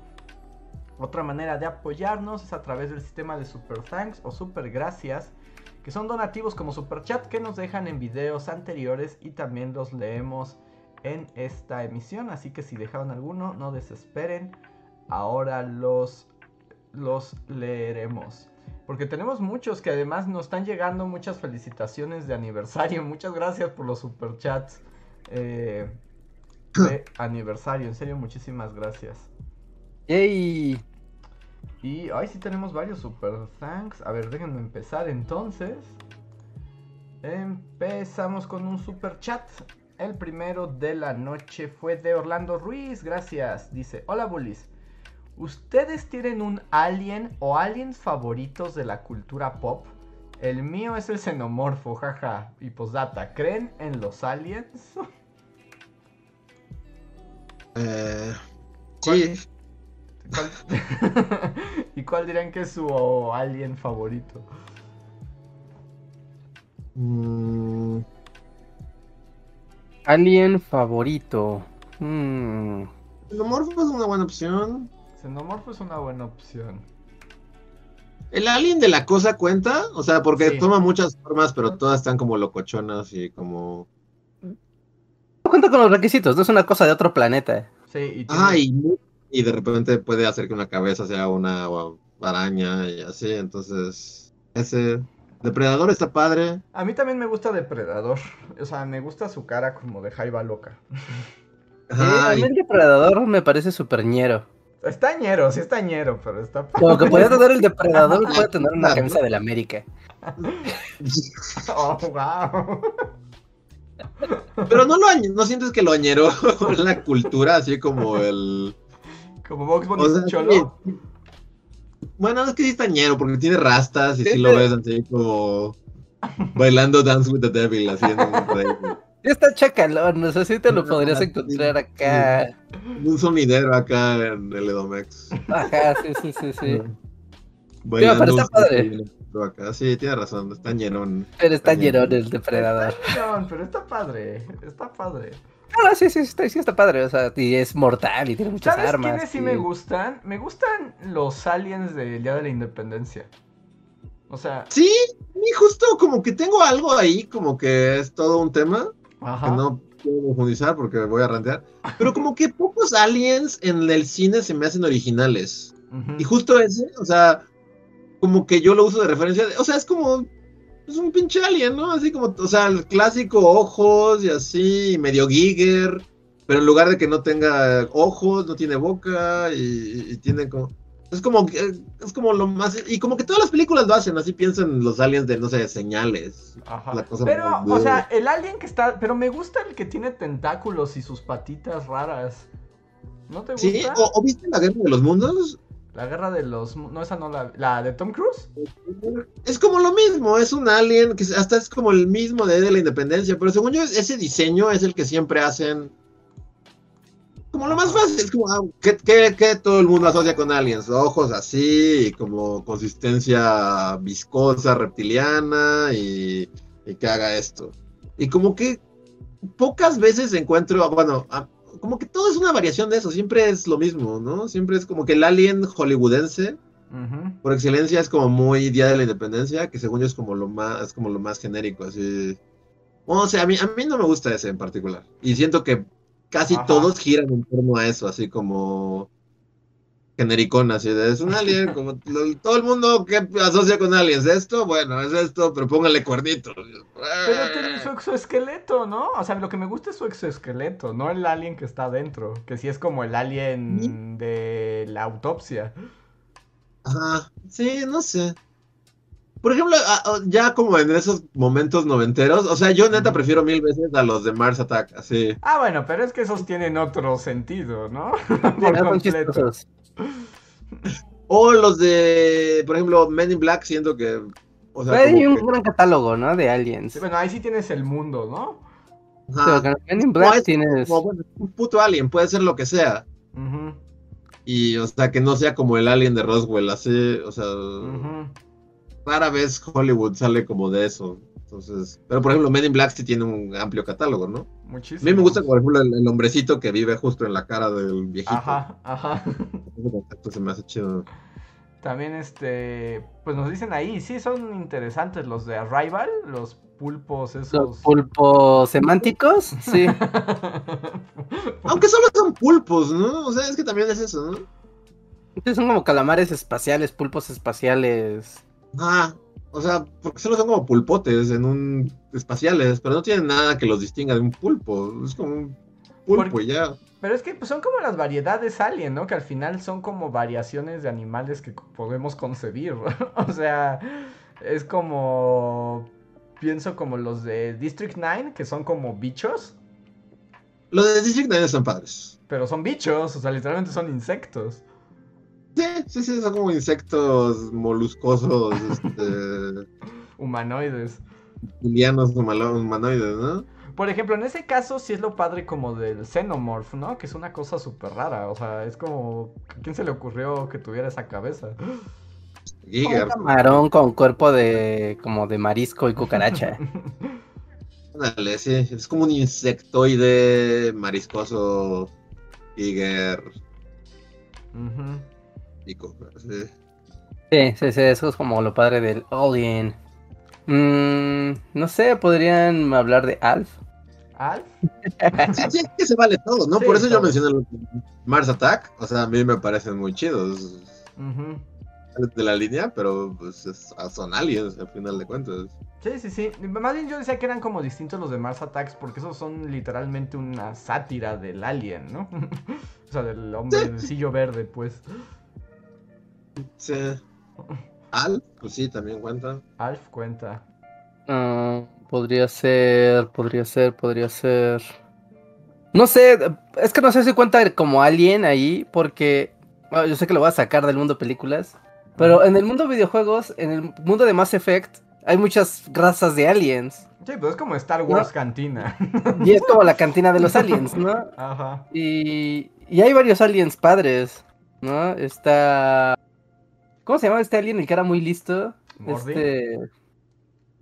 Otra manera de apoyarnos es a través del sistema de Super Thanks o Super Gracias, que son donativos como Super Chat que nos dejan en videos anteriores y también los leemos en esta emisión. Así que si dejaron alguno, no desesperen. Ahora los, los leeremos. Porque tenemos muchos que además nos están llegando muchas felicitaciones de aniversario. <laughs> Muchas gracias por los super chats eh, de aniversario. En serio, muchísimas gracias. ¡Yay! Y hoy sí tenemos varios super thanks. A ver, déjenme empezar entonces. Empezamos con un super chat. El primero de la noche fue de Orlando Ruiz. Gracias. Dice: Hola, bullies. ¿Ustedes tienen un alien o aliens favoritos de la cultura pop? El mío es el xenomorfo, jaja. Y posdata, ¿creen en los aliens? <laughs> Eh, sí, ¿Cuál- <laughs> ¿Y cuál dirían que es su alien favorito? mm, Alien favorito. Hmm. el Morfo es una buena opción. Xenomorfo es una buena opción. ¿El alien de la cosa cuenta? O sea, porque Sí. toma muchas formas, pero todas están como locochonas y como... No cuenta con los requisitos, no es una cosa de otro planeta. Sí, y tiene- Ah, y, y de repente puede hacer que una cabeza sea una araña y así, entonces... Ese... Depredador está padre. A mí también me gusta Depredador. O sea, me gusta su cara como de jaiba loca. <laughs> Ajá, a mí el depredador me parece súper ñero. Está ñero, sí está ñero, pero está Como que podría tener el depredador, <laughs> puede tener una camisa del América. <laughs> Oh, wow. Pero no lo no sientes que lo añeró la cultura, así como el. Como Box Bunny O sea, Cholo. sí. Bueno, es que sí está ñero, porque tiene rastas y Sí, sí lo ves así como <laughs> bailando Dance with the Devil, así en un, rave. Está chacalón, no sé si te lo podrías Sí, encontrar acá. un sonidero acá en el Edomex. Ajá, sí, sí, sí, sí. Bailando pero está padre. acá. Sí, tiene razón, está ñerón. Pero está Está ñerón. el depredador. Pero está padre. Está padre. Ah, sí, sí, está, sí está padre, o sea, y es mortal y tiene muchas ¿Sabes armas. quiénes sí me gustan? Me gustan los aliens del Día de la Independencia. O sea, Sí, y justo como que tengo algo ahí, como que es todo un tema. ajá. que no quiero profundizar porque voy a rantear. Pero como que pocos aliens en el cine se me hacen originales. Y justo ese, o sea, como que yo lo uso de referencia. O sea, es como. Es un pinche alien, ¿no? Así como, o sea, el clásico ojos y así, medio Giger. Pero en lugar de que no tenga ojos, no tiene boca y, y tiene como. Es como, que- es como lo más. Y como que todas las películas lo hacen, así piensan los aliens de, no sé, señales. Ajá. la cosa Pero, o sea, el alien que está. Pero me gusta el que tiene tentáculos y sus patitas raras. ¿No te gusta? Sí, o, o viste la guerra de los mundos. La guerra de los. No, esa no la. La de Tom Cruise. Es como lo mismo, es un alien que hasta es como el mismo de, de la independencia, pero según yo ese diseño es el que siempre hacen como lo más fácil, es como ah, que, que- que todo el mundo asocia con aliens, ojos así, como consistencia viscosa, reptiliana y, y que haga esto. Y como que pocas veces encuentro, bueno, ah, como que todo es una variación de eso, siempre es lo mismo, ¿no? Siempre es como que el alien hollywoodense por excelencia es como muy Día de la Independencia, que según yo es como lo más, es como lo más genérico, así. O sea, a mí, a mí no me gusta ese en particular. Y siento que casi Ajá. todos giran en torno a eso, así como genericón, así de es un alien, <laughs> como lo- todo el mundo que asocia con aliens, esto, bueno, es esto, pero póngale cuernitos. Pero tiene su exoesqueleto, ¿no? O sea, lo que me gusta es su exoesqueleto, no el alien que está adentro. Que sí es como el alien de la autopsia. Ajá, sí, no sé. Por ejemplo, ya como en esos momentos noventeros, o sea, yo neta prefiero mil veces a los de Mars Attack, así. Ah, bueno, pero es que esos tienen otro sentido, ¿no? <laughs> Sí, Por completo. chistosos. O los de, por ejemplo, Men in Black, siento que. O sea, Hay un que- gran catálogo, ¿no? De aliens. Sí, bueno, ahí sí tienes el mundo, ¿no? ajá, Pero Men in No, Black es tienes... como, bueno, un puto alien, puede ser lo que sea. Y, o sea, que no sea como el alien de Roswell, así, o sea. Rara vez Hollywood sale como de eso. Entonces, pero por ejemplo, Men in Black sí tiene un amplio catálogo, ¿no? A Muchísimo. mí me gusta, por ejemplo, el, el hombrecito que vive justo en la cara del viejito. Ajá, ajá. <laughs> Se me hace chido. También, este, pues nos dicen ahí, sí, son interesantes los de Arrival, los pulpos esos. Los pulpos semánticos, sí. <laughs> Aunque solo son pulpos, ¿no? O sea, es que también es eso, ¿no? Sí, Son como calamares espaciales, pulpos espaciales. Ah, o sea, porque solo son como pulpotes en un espaciales, pero no tienen nada que los distinga de un pulpo. Es como un pulpo Porque- y ya. Pero es que pues, son como las variedades alien, ¿no? Que al final son como variaciones de animales que podemos concebir. <laughs> o sea, es como... Pienso como los de District 9, que son como bichos, Los de District 9 están padres. pero son bichos, o sea, literalmente son insectos. Sí, sí, sí, son como insectos moluscosos, <laughs> este, Humanoides. julianos humano- humanoides, ¿no? Por ejemplo, en ese caso sí es lo padre como del Xenomorph, ¿no? Que es una cosa súper rara. O sea, es como... ¿A quién se le ocurrió que tuviera esa cabeza? <gasps> Un Giger. camarón con cuerpo de como de marisco y cucaracha. <laughs> Ándale, sí, es como un insectoide mariscoso, Giger, y sí. Sí, sí, sí, eso es como lo padre del Alien. Mm, no sé, podrían hablar de Alf. ¿Alf? Sí, sí, es que se vale todo, ¿no? Sí, Por eso yo mencioné los Mars Attack, o sea, a mí me parecen muy chidos. Ujú. de la línea, pero pues es- son aliens al final de cuentas. Sí, sí, sí. Más bien yo decía que eran como distintos los de Mars Attacks porque esos son literalmente una sátira del alien, ¿no? <laughs> o sea, del hombre del sillo verde, pues. Sí. Alf, pues sí, también cuenta. Alf cuenta. Ah, podría ser, podría ser, podría ser. No sé, es que no sé si cuenta como alien ahí, porque bueno, yo sé que lo voy a sacar del mundo películas, pero en el mundo videojuegos, en el mundo de Mass Effect, hay muchas razas de aliens. Sí, pues es como Star Wars Cantina. Y es como la cantina de los aliens, ¿no? Ajá. Y, y hay varios aliens padres, ¿no? Está... ¿Cómo se llama este alien? El que era muy listo. Mordin. Este...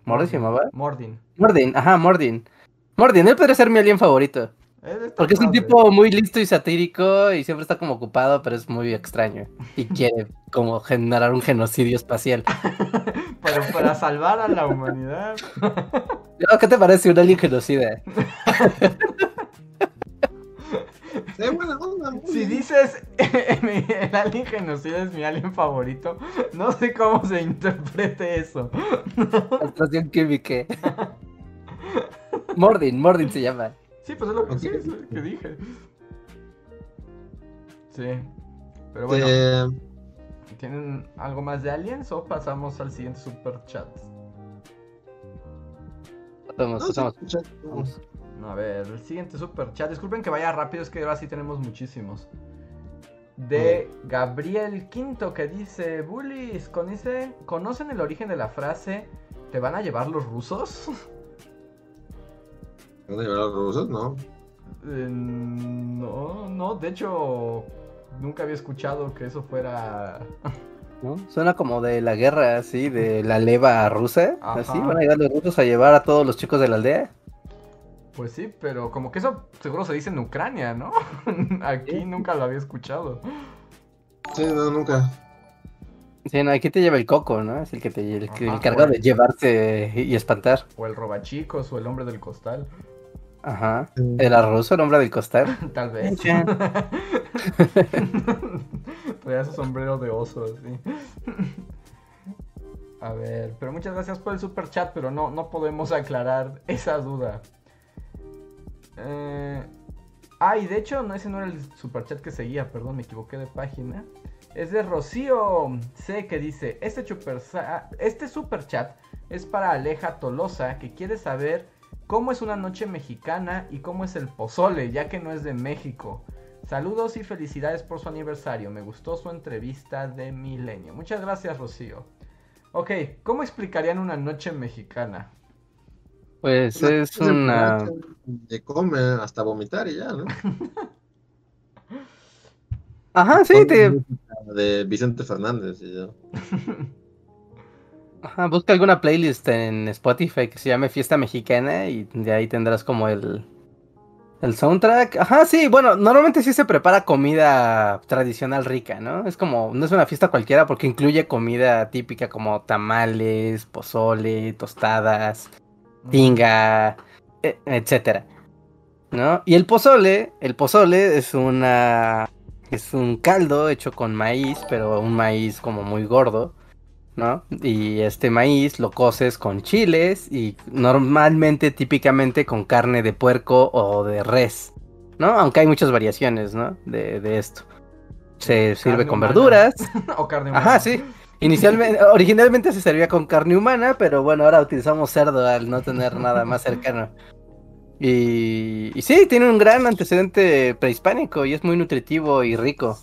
¿Mordin se llamaba? Mordin. Mordin, ajá, Mordin. Mordin, él podría ser mi alien favorito. Está Porque es un tipo muy listo y satírico y siempre está como ocupado, pero es muy extraño. Y <laughs> quiere como generar un genocidio espacial. <laughs> Pero para salvar a la humanidad. <laughs> No, ¿Qué te parece un alien genocida? Sí, buena onda. muy Si bien. dices <laughs> el alien genocida es mi alien favorito, no sé cómo se interprete eso. <laughs> Explosión química. Mordin, Mordin se llama. Sí, pues es lo que, sí, es lo que dije. Sí. Pero bueno, Eh, ¿tienen algo más de aliens o pasamos al siguiente super chat? Vamos, no, pasamos. sí, Vamos. A ver, el siguiente super chat. Disculpen que vaya rápido, es que ahora sí tenemos muchísimos. De Gabriel Quinto que dice: Bullies, ¿conocen, ¿conocen el origen de la frase ¿Te van a llevar los rusos? <laughs> ¿Van a llevar los rusos? No. Eh, no, no, de hecho, nunca había escuchado que eso fuera. <laughs> ¿no? Suena como de la guerra, así, de la leva rusa. Ajá. Así, van a llegar los rusos a llevar a todos los chicos de la aldea. Pues sí, pero como que eso seguro se dice en Ucrania, ¿no? <laughs> Aquí Sí. nunca lo había escuchado. Sí, no, nunca. Sí, no, aquí te lleva el coco, ¿no? Es el que te el, que- el Ajá, encargado güey. de llevarte y espantar. O el robachicos o el hombre del costal. Ajá. ¿Era ruso el hombre del costal? <laughs> Tal vez. Chan. <laughs> Traía su sombrero de oso, así. A ver, pero muchas gracias por el super chat, pero no, no podemos aclarar esa duda. Eh, Ah, y de hecho, no, ese no era el super chat que seguía, perdón, me equivoqué de página. Es de Rocío C que dice, este, super, este super chat es para Aleja Tolosa que quiere saber cómo es una noche mexicana y cómo es el pozole, ya que no es de México. Saludos y felicidades por su aniversario. Me gustó su entrevista de Milenio. Muchas gracias, Rocío. Ok, ¿cómo explicarían una noche mexicana? Pues es una... De come hasta vomitar y ya, ¿no? <laughs> Ajá, sí, te... De Vicente Fernández y ya. <laughs> Ajá, busca alguna playlist en Spotify que se llame Fiesta Mexicana y de ahí tendrás como el, el soundtrack. Ajá, sí, bueno, normalmente sí se prepara comida tradicional rica, ¿no? Es como, no es una fiesta cualquiera porque incluye comida típica como tamales, pozole, tostadas, tinga, e- etcétera. ¿No? Y el pozole, el pozole es una es un caldo hecho con maíz, pero un maíz como muy gordo, ¿no? Y este maíz lo coces con chiles y normalmente, típicamente con carne de puerco o de res, ¿no? Aunque hay muchas variaciones, ¿no? De, de esto. Se sirve con humana. verduras. <laughs> o carne Ajá, humana. sí. Inicialmente, <laughs> originalmente se servía con carne humana, pero bueno, ahora utilizamos cerdo al no tener nada más cercano. Y, y sí, tiene un gran antecedente prehispánico y es muy nutritivo y rico.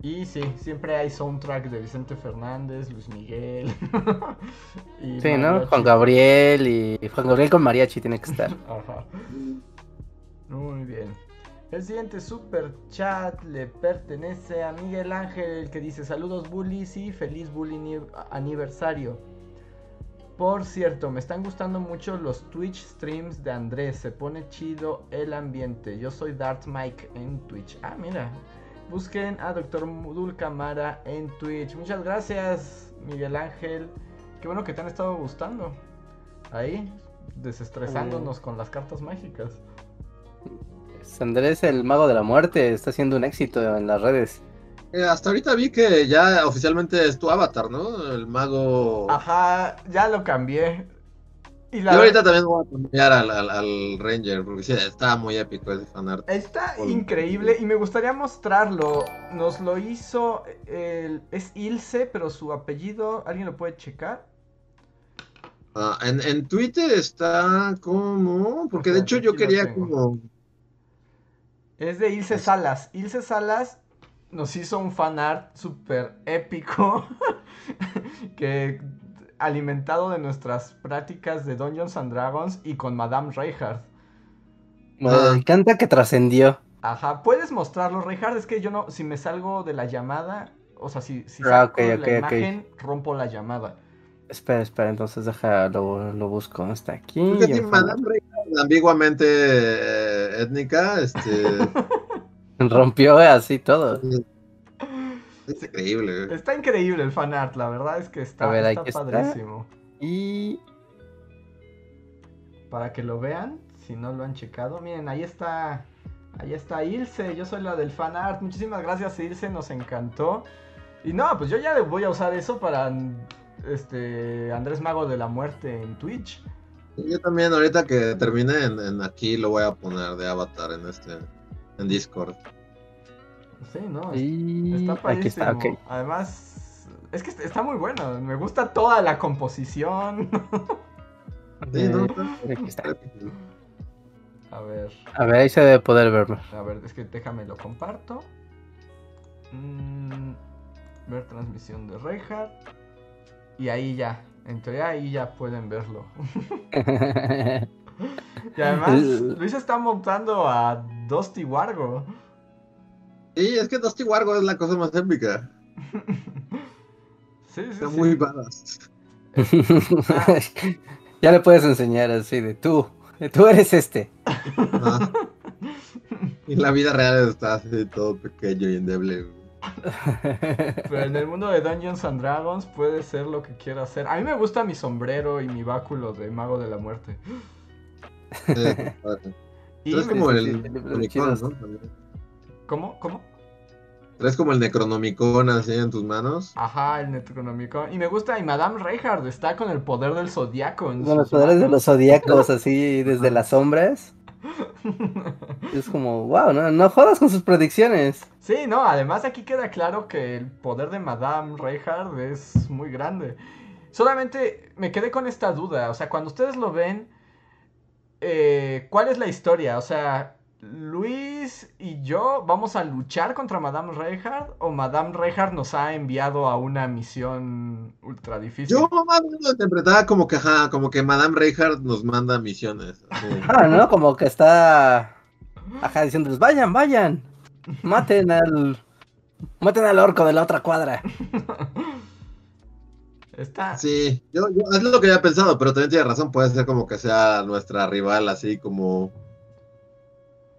Y sí, siempre hay soundtrack de Vicente Fernández, Luis Miguel. <laughs> y Sí, ¿no? Juan Gabriel y Juan Gabriel con mariachi tiene que estar. Ajá. Muy bien. El siguiente super chat le pertenece a Miguel Ángel que dice saludos bullies y feliz bully ni- aniversario. Por cierto, me están gustando mucho los Twitch streams de Andrés. Se pone chido el ambiente. Yo soy Dart Mike en Twitch. Ah, mira. Busquen a Dr. Mudul Camara en Twitch. Muchas gracias, Miguel Ángel. Qué bueno que te han estado gustando. Ahí, desestresándonos con las cartas mágicas. Andrés, el mago de la muerte, está haciendo un éxito en las redes. Eh, hasta ahorita vi que ya oficialmente es tu avatar, ¿no? El mago. Ajá, ya lo cambié. Y Yo ahorita también voy a cambiar al, al- al Ranger, porque sí, está muy épico ese fanart. Está Por- increíble y me gustaría mostrarlo. Nos lo hizo el, es Ilse, pero su apellido, ¿alguien lo puede checar? Ah, en, en Twitter está como. Porque de hecho yo quería como. Es de Ilse Salas. Ilse Salas nos hizo un fanart súper épico <laughs> que alimentado de nuestras prácticas de Dungeons and Dragons y con Madame Reinhardt. Me Ah. encanta que trascendió. Ajá, ¿puedes mostrarlo, Reinhardt? Es que yo no, si me salgo de la llamada, o sea, si, si Ah, saco ok, la ok, ok. imagen, rompo la llamada. Espera, espera, entonces deja, lo, lo busco. Está aquí. Madame Reinhardt, ambiguamente eh, étnica, este. <laughs> Rompió así todo. es increíble. güey. Está increíble el fanart, la verdad es que está, A ver, está aquí está. padrísimo. Y Para que lo vean, si no lo han checado. Miren, ahí está. Ahí está Ilse, yo soy la del fanart. Muchísimas gracias Ilse, nos encantó. Y no, pues yo ya voy a usar eso para este Andrés Mago de la Muerte en Twitch. Yo también, ahorita que termine en, en aquí, lo voy a poner de avatar en este. En Discord. Sí, no, y está aquí padrísimo. está, ok. Además, es que está muy bueno. Me gusta toda la composición. <laughs> Sí, no, está- aquí está. a ver. A ver, ahí se debe poder verme. A ver, es que déjame lo comparto. Mm, ver transmisión de Reinhardt. Y ahí ya. En teoría ahí ya pueden verlo. <laughs> Y además, Luis está montando a Dusty Wargo. Sí, es que Dusty Wargo es la cosa más épica. <laughs> Sí, sí, Está sí. muy badass. <laughs> ya le puedes enseñar así de tú. Tú eres este. Y la vida real está así todo pequeño y endeble. Pero en el mundo de Dungeons and Dragons puede ser lo que quiera hacer. A mí me gusta mi sombrero y mi báculo de Mago de la Muerte. <laughs> Y me- como sí, el. ¿no? ¿Cómo? ¿Cómo? Traes como el Necronomicon así en tus manos. Ajá, el Necronomicon. Y me gusta, y Madame Reinhardt está con el poder del zodiaco. Con los poderes de los zodiacos <laughs> así desde las sombras. <laughs> Es como, wow, no, no jodas con sus predicciones. Sí, no, además aquí queda claro que el poder de Madame Reinhardt es muy grande. Solamente me quedé con esta duda, o sea, cuando ustedes lo ven, eh, ¿cuál es la historia? O sea, ¿Luis y yo vamos a luchar contra Madame Reinhardt o Madame Reinhardt nos ha enviado a una misión ultra difícil? Yo más o menos lo interpretaba como que, ajá, como que Madame Reinhardt nos manda misiones. Ah, ¿no? Como que está ajá diciéndoles, vayan, vayan. Maten al. Maten al orco de la otra cuadra. <laughs> Está... Sí, yo, yo es lo que había pensado, pero también tiene razón, puede ser como que sea nuestra rival, así como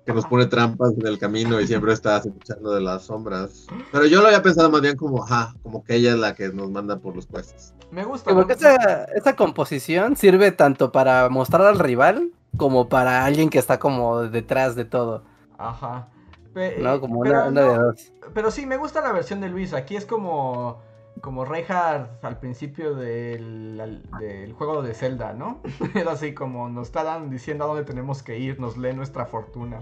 que nos pone trampas en el camino y siempre está acechando de las sombras. Pero yo lo había pensado más bien como, ajá, como que ella es la que nos manda por los puestos. Me gusta. Porque esa, esa composición sirve tanto para mostrar al rival como para alguien que está como detrás de todo. Ajá. Pe- ¿No? Como pero una, una de dos. Pero sí, me gusta la versión de Luis. Aquí es como, como Reinhardt al principio del, al- del juego de Zelda, ¿no? <laughs> Era así como nos está dan- diciendo a dónde tenemos que ir, nos lee nuestra fortuna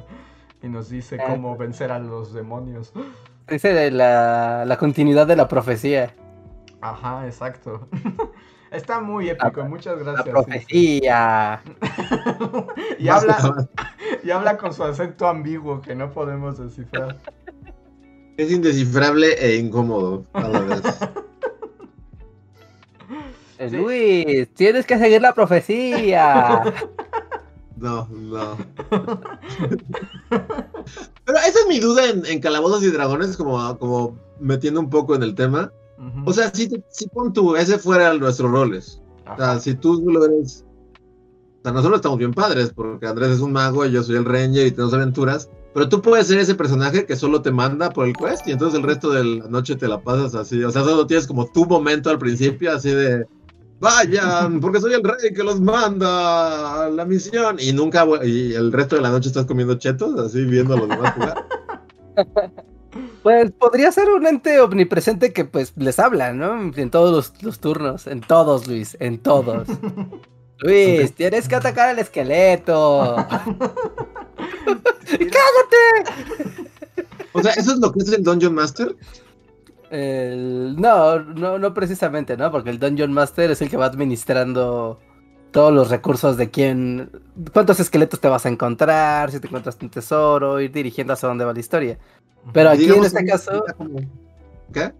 y nos dice Ah. cómo vencer a los demonios. <laughs> Dice de la, la continuidad de la profecía. Ajá, exacto. <laughs> Está muy épico, muchas La gracias. profecía. y, habla, y habla con su acento ambiguo que no podemos descifrar. Es indescifrable e incómodo a la vez. <laughs> Eh, Sí. Luis, tienes que seguir la profecía. <laughs> No, no. Pero esa es mi duda en, en Calabozos y Dragones, como, como metiendo un poco en el tema. O sea, si, te- si pon tú, ese fuera nuestros roles. O sea, si tú lo eres. O sea, nosotros estamos bien padres, porque Andrés es un mago y yo soy el Ranger y tenemos aventuras. Pero tú puedes ser ese personaje que solo te manda por el quest y entonces el resto de la noche te la pasas así. O sea, solo tienes como tu momento al principio, así de. Vayan, porque soy el rey que los manda a la misión. Y nunca, y el resto de la noche estás comiendo chetos, así viendo a los demás jugar. <laughs> Pues podría ser un ente omnipresente que pues les habla, ¿no? En todos los, los turnos, en todos, Luis, en todos. <laughs> Luis, tienes que atacar al esqueleto. <laughs> <laughs> ¡Cállate! O sea, ¿eso es lo que es el Dungeon Master? El- no, no, no precisamente, ¿no? Porque el Dungeon Master es el que va administrando todos los recursos de quién, cuántos esqueletos te vas a encontrar, si te encuentras un tesoro, ir dirigiendo hacia dónde va la historia. Pero aquí en este caso, ¿Qué?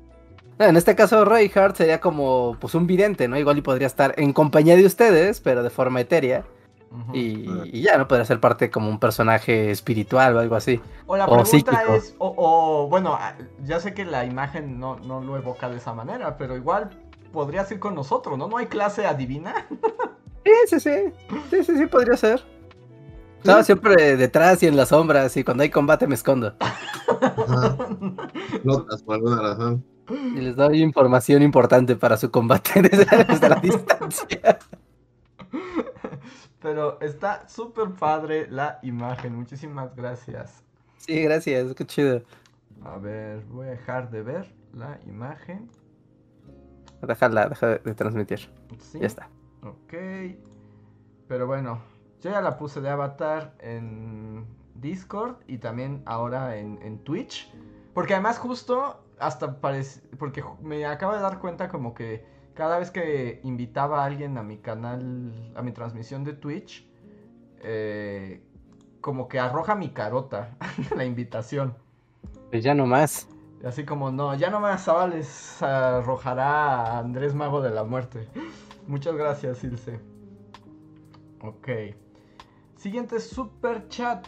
En este caso Reinhardt sería como pues un vidente, ¿no? Igual y podría estar en compañía de ustedes, pero de forma etérea. Y, y ya, ¿no? Podría ser parte como un personaje espiritual o algo así. O la o pregunta psíquico. es, o, o, bueno, ah, ya sé que la imagen no, no lo evoca de esa manera, pero igual podrías ir con nosotros, ¿no? ¿No hay clase adivina? <laughs> Sí, sí, sí. Sí, sí, sí, podría ser. No, siempre detrás y en las sombras y cuando hay combate me escondo. Por alguna razón. Y les doy información importante para su combate desde, <laughs> desde la <laughs> distancia. Pero está súper padre la imagen, muchísimas gracias. Sí, gracias, qué chido. A ver, voy a dejar de ver la imagen. Déjala, deja de transmitir. Sí. Ya está. Ok. Pero bueno, yo ya la puse de avatar en Discord y también ahora en, en Twitch. Porque además justo hasta parece... Porque me acabo de dar cuenta como que cada vez que invitaba a alguien a mi canal, a mi transmisión de Twitch, eh, como que arroja mi carota <laughs> la invitación. Pues ya no más. Y Así como, no, ya no más les arrojará a Andrés Mago de la Muerte. <laughs> Muchas gracias, Ilse. Ok. Siguiente super chat.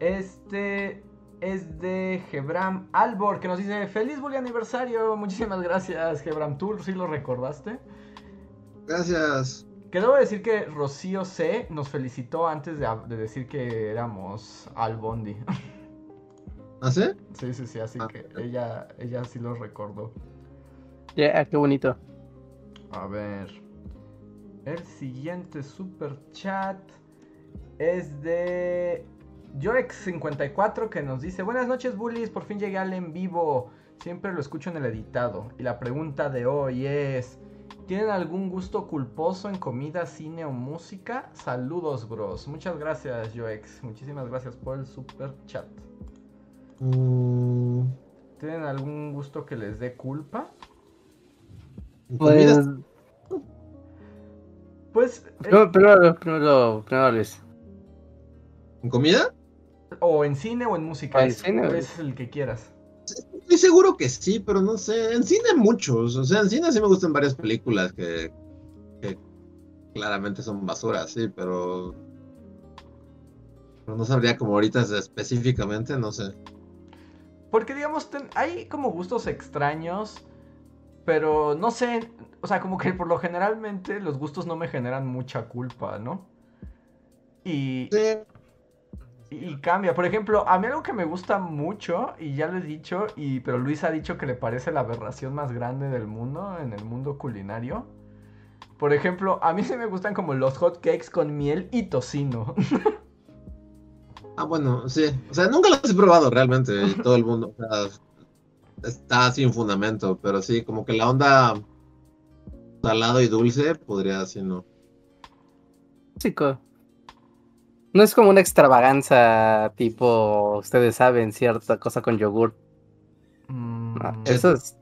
Este es de Gebram Albor, que nos dice, feliz bully aniversario. Muchísimas gracias, Gebram. ¿Tú sí lo recordaste? Gracias. Que debo decir que Rocío C nos felicitó antes de, de decir que éramos Albondi. <laughs> ¿Ah, sí? sí, sí, sí, así Ah, que ella, ella sí lo recordó. Ya, qué bonito. A ver. El siguiente super chat es de Joex54 que nos dice: Buenas noches, bullies. Por fin llegué al en vivo. Siempre lo escucho en el editado. Y la pregunta de hoy es: ¿Tienen algún gusto culposo en comida, cine o música? Saludos, bros. Muchas gracias, Joex. Muchísimas gracias por el super chat. Mm, ¿Tienen algún gusto que les dé culpa? ¿en Pues? Pues. eh, primero, primero, primero, primero, Luis. ¿En comida? O en cine o en música. En es, cine, es el que quieras. Estoy seguro que sí, pero no sé. En cine muchos. O sea, en cine sí me gustan varias películas que, que claramente son basura, sí, pero. Pero no sabría como ahorita específicamente, no sé. Porque digamos, ten- hay como gustos extraños, pero no sé, o sea, como que por lo generalmente los gustos no me generan mucha culpa, ¿no? Y, Sí, y cambia. Por ejemplo, a mí algo que me gusta mucho, y ya lo he dicho, y, pero Luis ha dicho que le parece la aberración más grande del mundo, en el mundo culinario. Por ejemplo, a mí sí me gustan como los hot cakes con miel y tocino. <laughs> Ah, bueno, sí. O sea, nunca los he probado realmente. y todo el mundo. o sea, está sin fundamento. Pero sí, como que la onda salado y dulce podría así, ¿no? Chico. No es como una extravaganza tipo, ustedes saben, cierta cosa con yogur. Mm. No, eso es.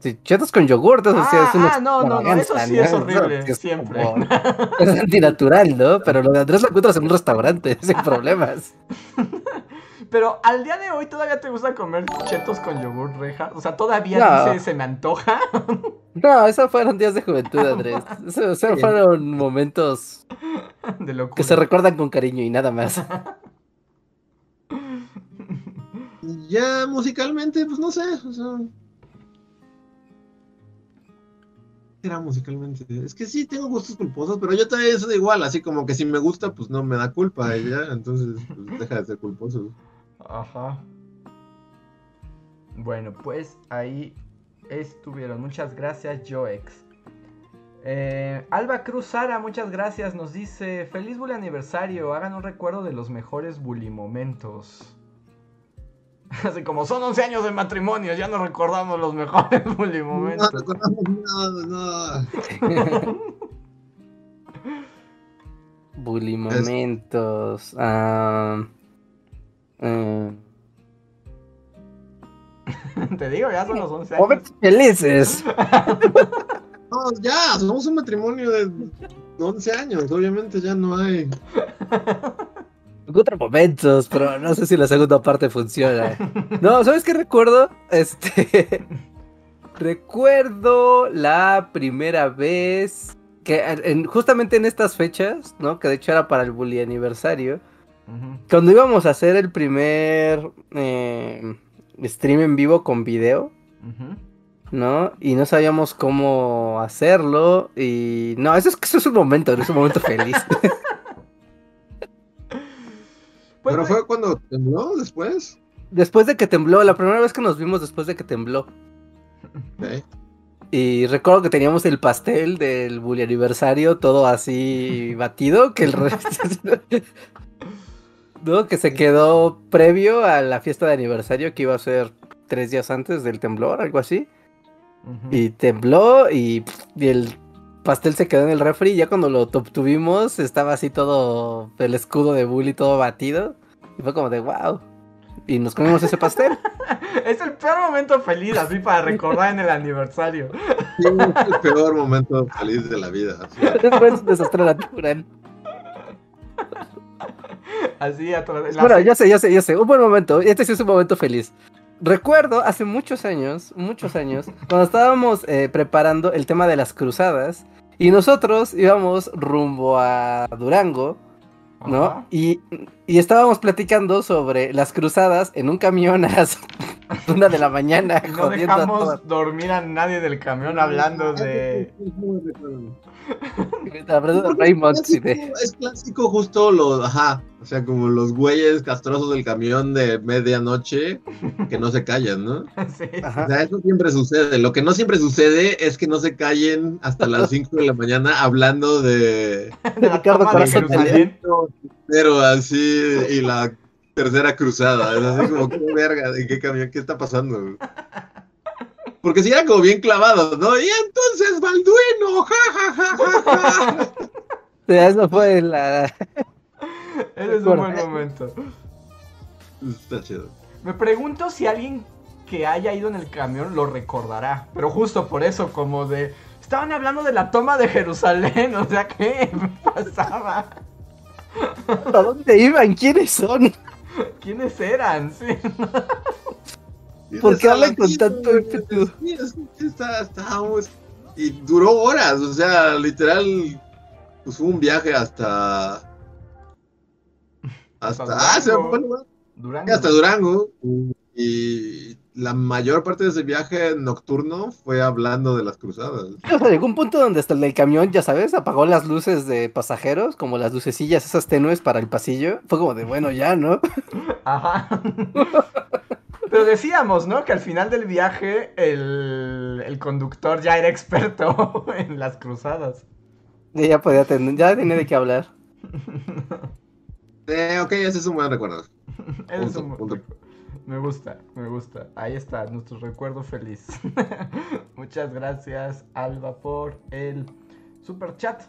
Sí, chetos con yogur, eso sí Ah, es una ah, no, no, no, eso sí es horrible, sí es siempre. como- <laughs> Es antinatural, ¿no? Pero lo de Andrés lo encuentras en un restaurante, <laughs> sin problemas. <laughs> Pero al día de hoy todavía te gusta comer chetos con yogur reja. O sea, todavía No. dice se me antoja. <laughs> No, esos fueron días de juventud, Andrés. Eso- <laughs> Esos fueron momentos de locura. que se recuerdan con cariño y nada más. <laughs> Ya musicalmente, pues no sé. O sea. ¿qué Era musicalmente. Es que sí, tengo gustos culposos, pero yo también soy igual. Así como que si me gusta, pues no me da culpa. Ya, entonces pues, deja de ser culposo. Ajá. Bueno, pues ahí estuvieron. Muchas gracias, Joex. Eh, Alba Cruz Sara, muchas gracias. Nos dice: Feliz bully aniversario. Hagan un recuerdo de los mejores bully momentos. <laughs> Así como son 11 años de matrimonio, ya no recordamos los mejores <laughs> bully No momentos. recordamos nada, no. <laughs> Bully momentos. ah, eh, <laughs> Te digo, ya son los 11 años. momentos felices. <laughs> No, ya, somos un matrimonio de 11 años, obviamente ya no hay. Encuentro momentos, pero no sé si la segunda parte funciona. No, ¿sabes qué recuerdo? Este. <laughs> recuerdo la primera vez que en- justamente en estas fechas, ¿no? Que de hecho era para el bully aniversario. Cuando íbamos a hacer el primer eh, stream en vivo con video. ¿no? Y no sabíamos cómo hacerlo. Y no, eso es, eso es un momento, es un momento feliz. <laughs> Pues, Pero güey, fue cuando tembló después. después de que tembló, la primera vez que nos vimos después de que tembló. Y recuerdo que teníamos el pastel del bully aniversario todo así batido, que el resto... <laughs> ¿No? Que se quedó previo a la fiesta de aniversario que iba a ser tres días antes del temblor, algo así. Y tembló y, y el pastel se quedó en el refri y ya cuando lo obtuvimos estaba así todo, el escudo de bully todo batido. Y fue como de wow. Y nos comimos ese pastel. <laughs> Es el peor momento feliz, así para recordar en el aniversario. <laughs> Sí, es el peor momento feliz de la vida. sí. <laughs> Fue un desastre natural. Así a través Bueno, ya sé, ya sé, ya sé. Un buen momento. Este sí es un momento feliz. Recuerdo hace muchos años, muchos años, cuando estábamos eh, preparando el tema de las cruzadas y nosotros íbamos rumbo a Durango, ¿no? Ajá. Y, y estábamos platicando sobre las cruzadas en un camión a las una de la mañana. No a dejamos todas. dormir a nadie del camión hablando de... <laughs> Es clásico justo los, ajá, o sea, como los güeyes castrosos del camión de medianoche que no se callan, ¿no? <laughs> Sí. O sea, eso siempre sucede. Lo que no siempre sucede es que no se callen hasta las 5 de la mañana hablando de <laughs> De la Ricardo Corazón pero así y la tercera cruzada. Es así como, qué verga, ¿de qué camión? ¿Qué está pasando? Porque si era como bien clavado, ¿no? Y entonces Balduino, ja, ja, ja, ja, <laughs> Eso fue la. <laughs> Ese es un buen momento. Está chido. Me pregunto si alguien que haya ido en el camión lo recordará. Pero justo por eso, como de... Estaban hablando de la toma de Jerusalén, <laughs> o sea, ¿qué pasaba? ¿A dónde iban? ¿Quiénes son? ¿Quiénes eran? Sí. ¿Por qué hablan con tanto ímpetu? sí, es que está, está, pues, y duró horas, o sea, literal, pues fue un viaje hasta, hasta, Hasta ah, se Durango. fue, ¿no? Durango. hasta Durango, y la mayor parte de ese viaje nocturno fue hablando de las cruzadas. <laughs> O sea, llegó un punto donde hasta el del camión, ya sabes, apagó las luces de pasajeros, como las lucecillas esas tenues para el pasillo. Fue como de, bueno, ya, ¿no? <laughs> Ajá. <laughs> Pero decíamos, ¿no? Que al final del viaje el, el conductor ya era experto <laughs> en las cruzadas. Y ya podía tener, ya tenía de qué hablar. Eh, ok, ese es un buen recuerdo. <laughs> Ese es Punto, un- punto. Me gusta, me gusta. Ahí está, nuestro recuerdo feliz. <laughs> Muchas gracias, Alba, por el super chat.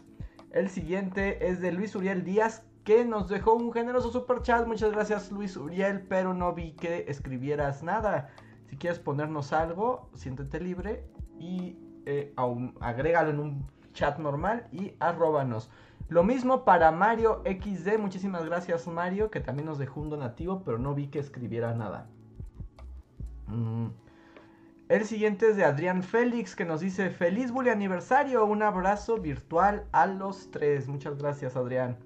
El siguiente es de Luis Uriel Díaz, que nos dejó un generoso super chat. Muchas gracias, Luis Uriel, pero no vi que escribieras nada. Si quieres ponernos algo, siéntete libre y eh, aún- agrégalo en un chat normal y arróbanos. Lo mismo para Mario XD, muchísimas gracias Mario, que también nos dejó un donativo, pero no vi que escribiera nada. Mm. El siguiente es de Adrián Félix, que nos dice, feliz bully aniversario, un abrazo virtual a los tres. Muchas gracias Adrián.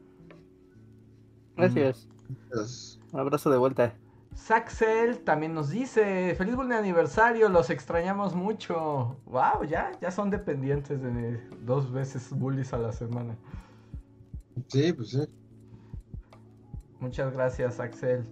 Gracias. Es- Un abrazo de vuelta. Saxel también nos dice, feliz bully aniversario, los extrañamos mucho. Wow, ya, ya son dependientes de dos veces bullies a la semana. Sí, pues sí. Muchas gracias, Axel.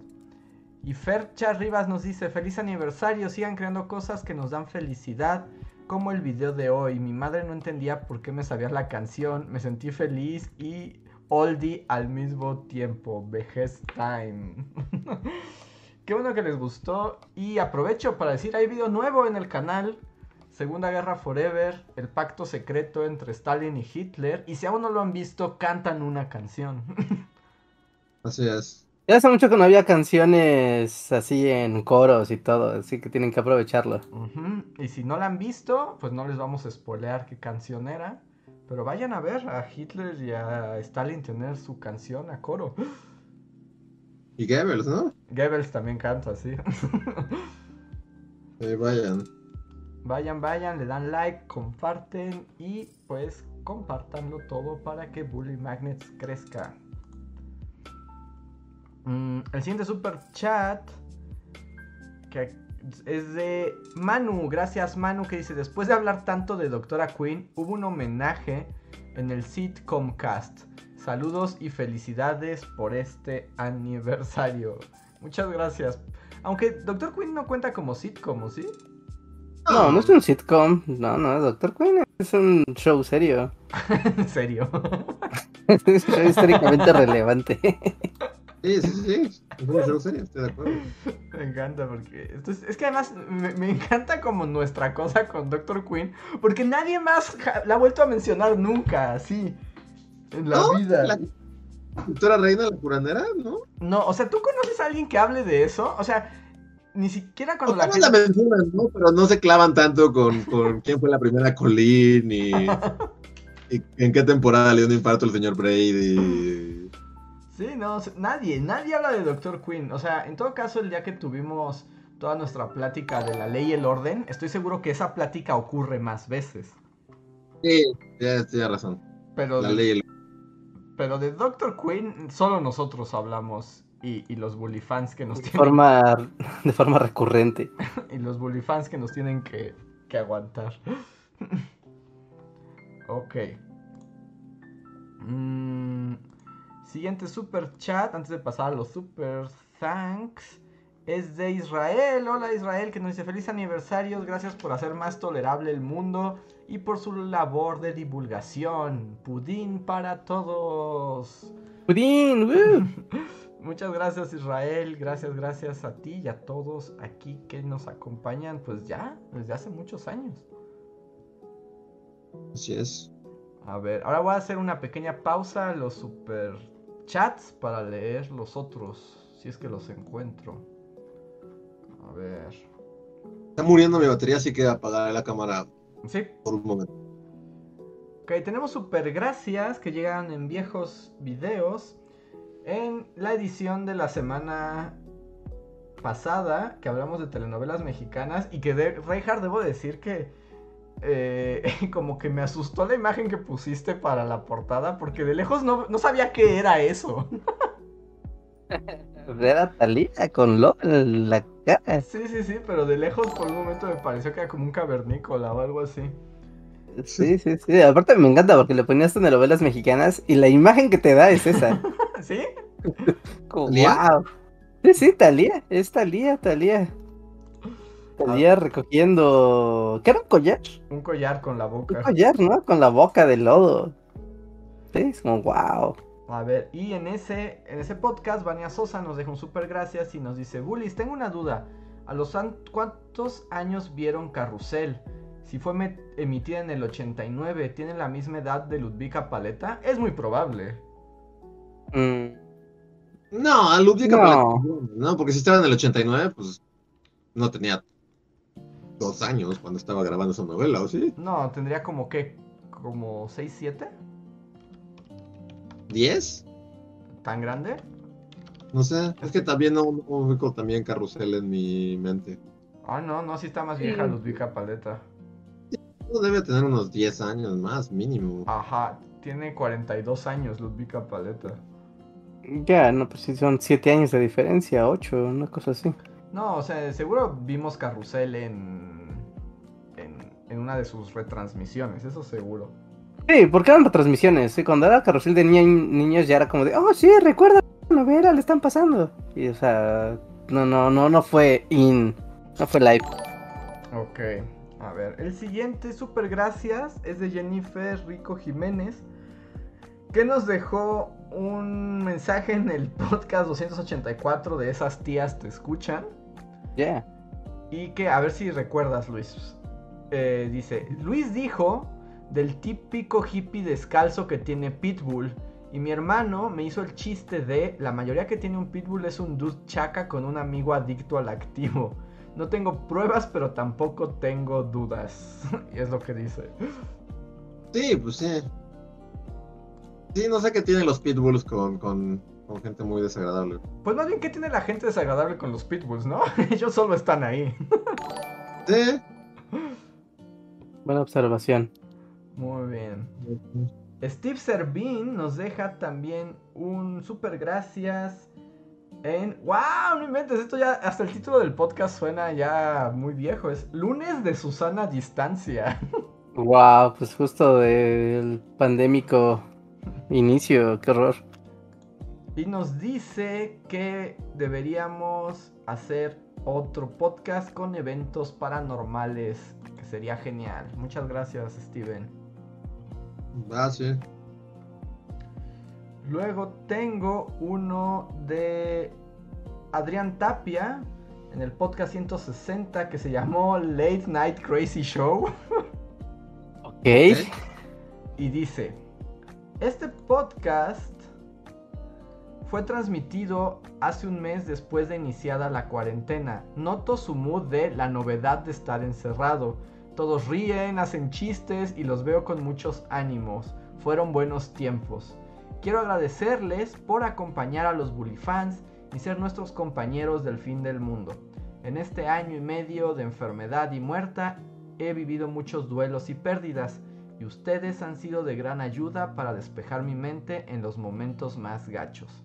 Y Fercha Rivas nos dice, feliz aniversario, sigan creando cosas que nos dan felicidad, como el video de hoy. Mi madre no entendía por qué me sabía la canción, me sentí feliz y oldie al mismo tiempo. Vejez time. <laughs> Qué bueno que les gustó. Y aprovecho para decir, hay video nuevo en el canal. Segunda Guerra Forever, el pacto secreto entre Stalin y Hitler. Y si aún no lo han visto, cantan una canción. <laughs> Así es. Ya hace mucho que no había canciones así en coros y todo, así que tienen que aprovecharlo. Y si no la han visto, pues no les vamos a spoilear qué canción era. Pero vayan a ver a Hitler y a Stalin tener su canción a coro. Y Goebbels, ¿no? Goebbels también canta así. Eh, vayan. Vayan, vayan, le dan like, comparten y pues compartanlo todo para que Bully Magnets crezca. Mm, el siguiente super chat que es de Manu, gracias Manu que dice, después de hablar tanto de Doctora Queen, hubo un homenaje en el sitcom cast. Saludos y felicidades por este aniversario. Muchas gracias. Aunque Doctor Queen no cuenta como sitcom, ¿o sí? No, no es un sitcom, no, no, Doctor Queen es un show serio. <laughs> en serio. <laughs> Es un show históricamente relevante. <laughs> Sí, sí, sí. Estoy de acuerdo. Me encanta porque esto es, es que además me, me encanta como nuestra cosa con Doctor Queen porque nadie más la ha vuelto a mencionar nunca así en la ¿No? vida. La doctora reina, la curandera, ¿no? No, o sea, ¿tú conoces a alguien que hable de eso? O sea, ni siquiera cuando la gente... mencionan, ¿no? Pero no se clavan tanto con, con quién fue la primera Colleen y, <laughs> y en qué temporada le dio un infarto el señor Brady. Sí, no, o sea, nadie, nadie habla de Doctor Queen. O sea, en todo caso, el día que tuvimos toda nuestra plática de la ley y el orden, estoy seguro que esa plática ocurre más veces. Sí, ya tienes razón. Pero La de- ley. Pero de Doctor Queen solo nosotros hablamos y, y los bully fans que nos De tienen forma, de forma recurrente. <laughs> y los bully fans que nos tienen que, que aguantar. <laughs> ok. Mm, siguiente super chat antes de pasar a los super thanks es de Israel. Hola Israel que nos dice feliz aniversario, gracias por hacer más tolerable el mundo y por su labor de divulgación. Pudín para todos. ¡Pudín! ¡woo! <laughs> Muchas gracias Israel, gracias, gracias a ti y a todos aquí que nos acompañan, pues ya, desde hace muchos años. Así es. A ver, ahora voy a hacer una pequeña pausa a los super chats para leer los otros, si es que los encuentro. A ver. Está muriendo mi batería, así que apagaré la cámara Sí, por un momento. ok, tenemos super gracias que llegan en viejos videos. En la edición de la semana pasada, que hablamos de telenovelas mexicanas, y que de Reinhardt debo decir que eh, <laughs> como que me asustó la imagen que pusiste para la portada, porque de lejos no, no sabía qué era eso. <laughs> Era Talía con lo en la cara. Sí, sí, sí, pero de lejos por un momento me pareció que era como un cavernícola o algo así. Sí, sí, sí. Aparte me encanta porque le ponías novelas mexicanas y la imagen que te da es esa. <laughs> ¿Sí? Wow. Sí, sí, Talía. Es Talía, Talía. Talía recogiendo. ¿Qué era un collar? Un collar con la Un boca. collar, ¿no? Con la boca de lodo. Sí, es como, wow. A ver, y en ese, en ese podcast, Vania Sosa nos deja un super gracias y nos dice, Bullies, tengo una duda. ¿A los an- cuántos años vieron Carrusel? Si fue met- emitida en el 89, ¿tiene la misma edad de Ludvika Paleta? Es muy probable. Mm, No, a Ludwig No. Paleta, no, porque si estaba en el 89, pues no tenía dos años cuando estaba grabando esa novela, ¿o sí? No, tendría como que, como 6, 7, ¿10? tan grande. No sé, es que también no, no ubico también Carrusel en mi mente. Ah, no, no, sí está más vieja Sí. Ludvika Paleta. No debe tener unos 10 años más, mínimo. Ajá, tiene 42 años Ludvika Paleta. Ya, no, pues sí, son siete años de diferencia, ocho, una cosa así. No, o sea, seguro vimos Carrusel en, en, en una de sus retransmisiones, eso seguro. Sí, porque eran retransmisiones. ¿sí? Cuando era carrusel de ni- niños ya era como de, oh, sí, recuerda la novela, le están pasando. Y, o sea, no, no, no, no fue in, no fue live. Ok, a ver, el siguiente super gracias es de Jennifer Rico Jiménez que nos dejó un mensaje en el <laughs> podcast 284 de esas tías te escuchan. Yeah. Y que a ver si recuerdas, Luis. Eh, dice, Luis dijo del típico hippie descalzo que tiene Pitbull. Y mi hermano me hizo el chiste de la mayoría que tiene un Pitbull es un dude chaca con un amigo adicto al activo. No tengo pruebas, pero tampoco tengo dudas. <laughs> y es lo que dice. Sí, pues sí. Sí, no sé qué tienen los pitbulls con, con, con gente muy desagradable. Pues más bien, ¿qué tiene la gente desagradable con los pitbulls, no? <laughs> Ellos solo están ahí. Sí. <laughs> Buena observación. Muy bien. Steve Servin nos deja también un super gracias en... ¡Wow! No inventes, esto ya... Hasta el título del podcast suena ya muy viejo. Es Lunes de Susana Distancia. <laughs> Wow, pues justo del pandémico inicio, qué horror. Y nos dice que deberíamos hacer otro podcast con eventos paranormales, que sería genial. Muchas gracias, Steven. Sí. Luego tengo uno de Adrián Tapia en el podcast 160 que se llamó Late Night Crazy Show. Ok. Y dice, este podcast fue transmitido hace un mes después de iniciada la cuarentena. Noto su mood de la novedad de estar encerrado. Todos ríen, hacen chistes y los veo con muchos ánimos. Fueron buenos tiempos. Quiero agradecerles por acompañar a los Bully fans y ser nuestros compañeros del fin del mundo. En este año y medio de enfermedad y muerta he vivido muchos duelos y pérdidas y ustedes han sido de gran ayuda para despejar mi mente en los momentos más gachos.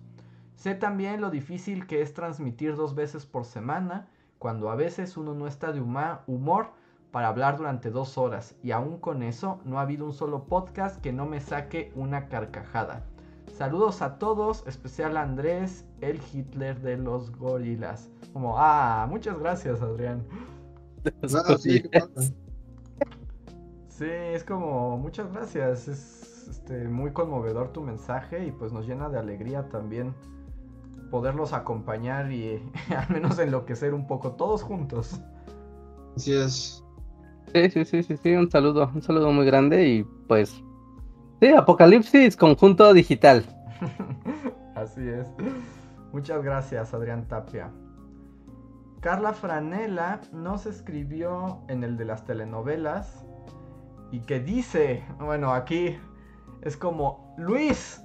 Sé también lo difícil que es transmitir dos veces por semana, cuando a veces uno no está de huma- humor para hablar durante dos horas, y aún con eso no ha habido un solo podcast que no me saque una carcajada. Saludos a todos, especial a Andrés, el Hitler de los gorilas. Como, ah, muchas gracias Adrián. <laughs> Sí. Sí, es como, muchas gracias. Es este, muy conmovedor tu mensaje y pues nos llena de alegría también poderlos acompañar y <laughs> al menos enloquecer un poco todos juntos. Así es. Sí, sí, sí, sí, sí, un saludo, un saludo muy grande y pues... Sí, Apocalipsis, conjunto digital. <laughs> Así es. Muchas gracias, Adrián Tapia. Carla Franela nos escribió en el de las telenovelas y que dice, bueno, aquí es como, Luis,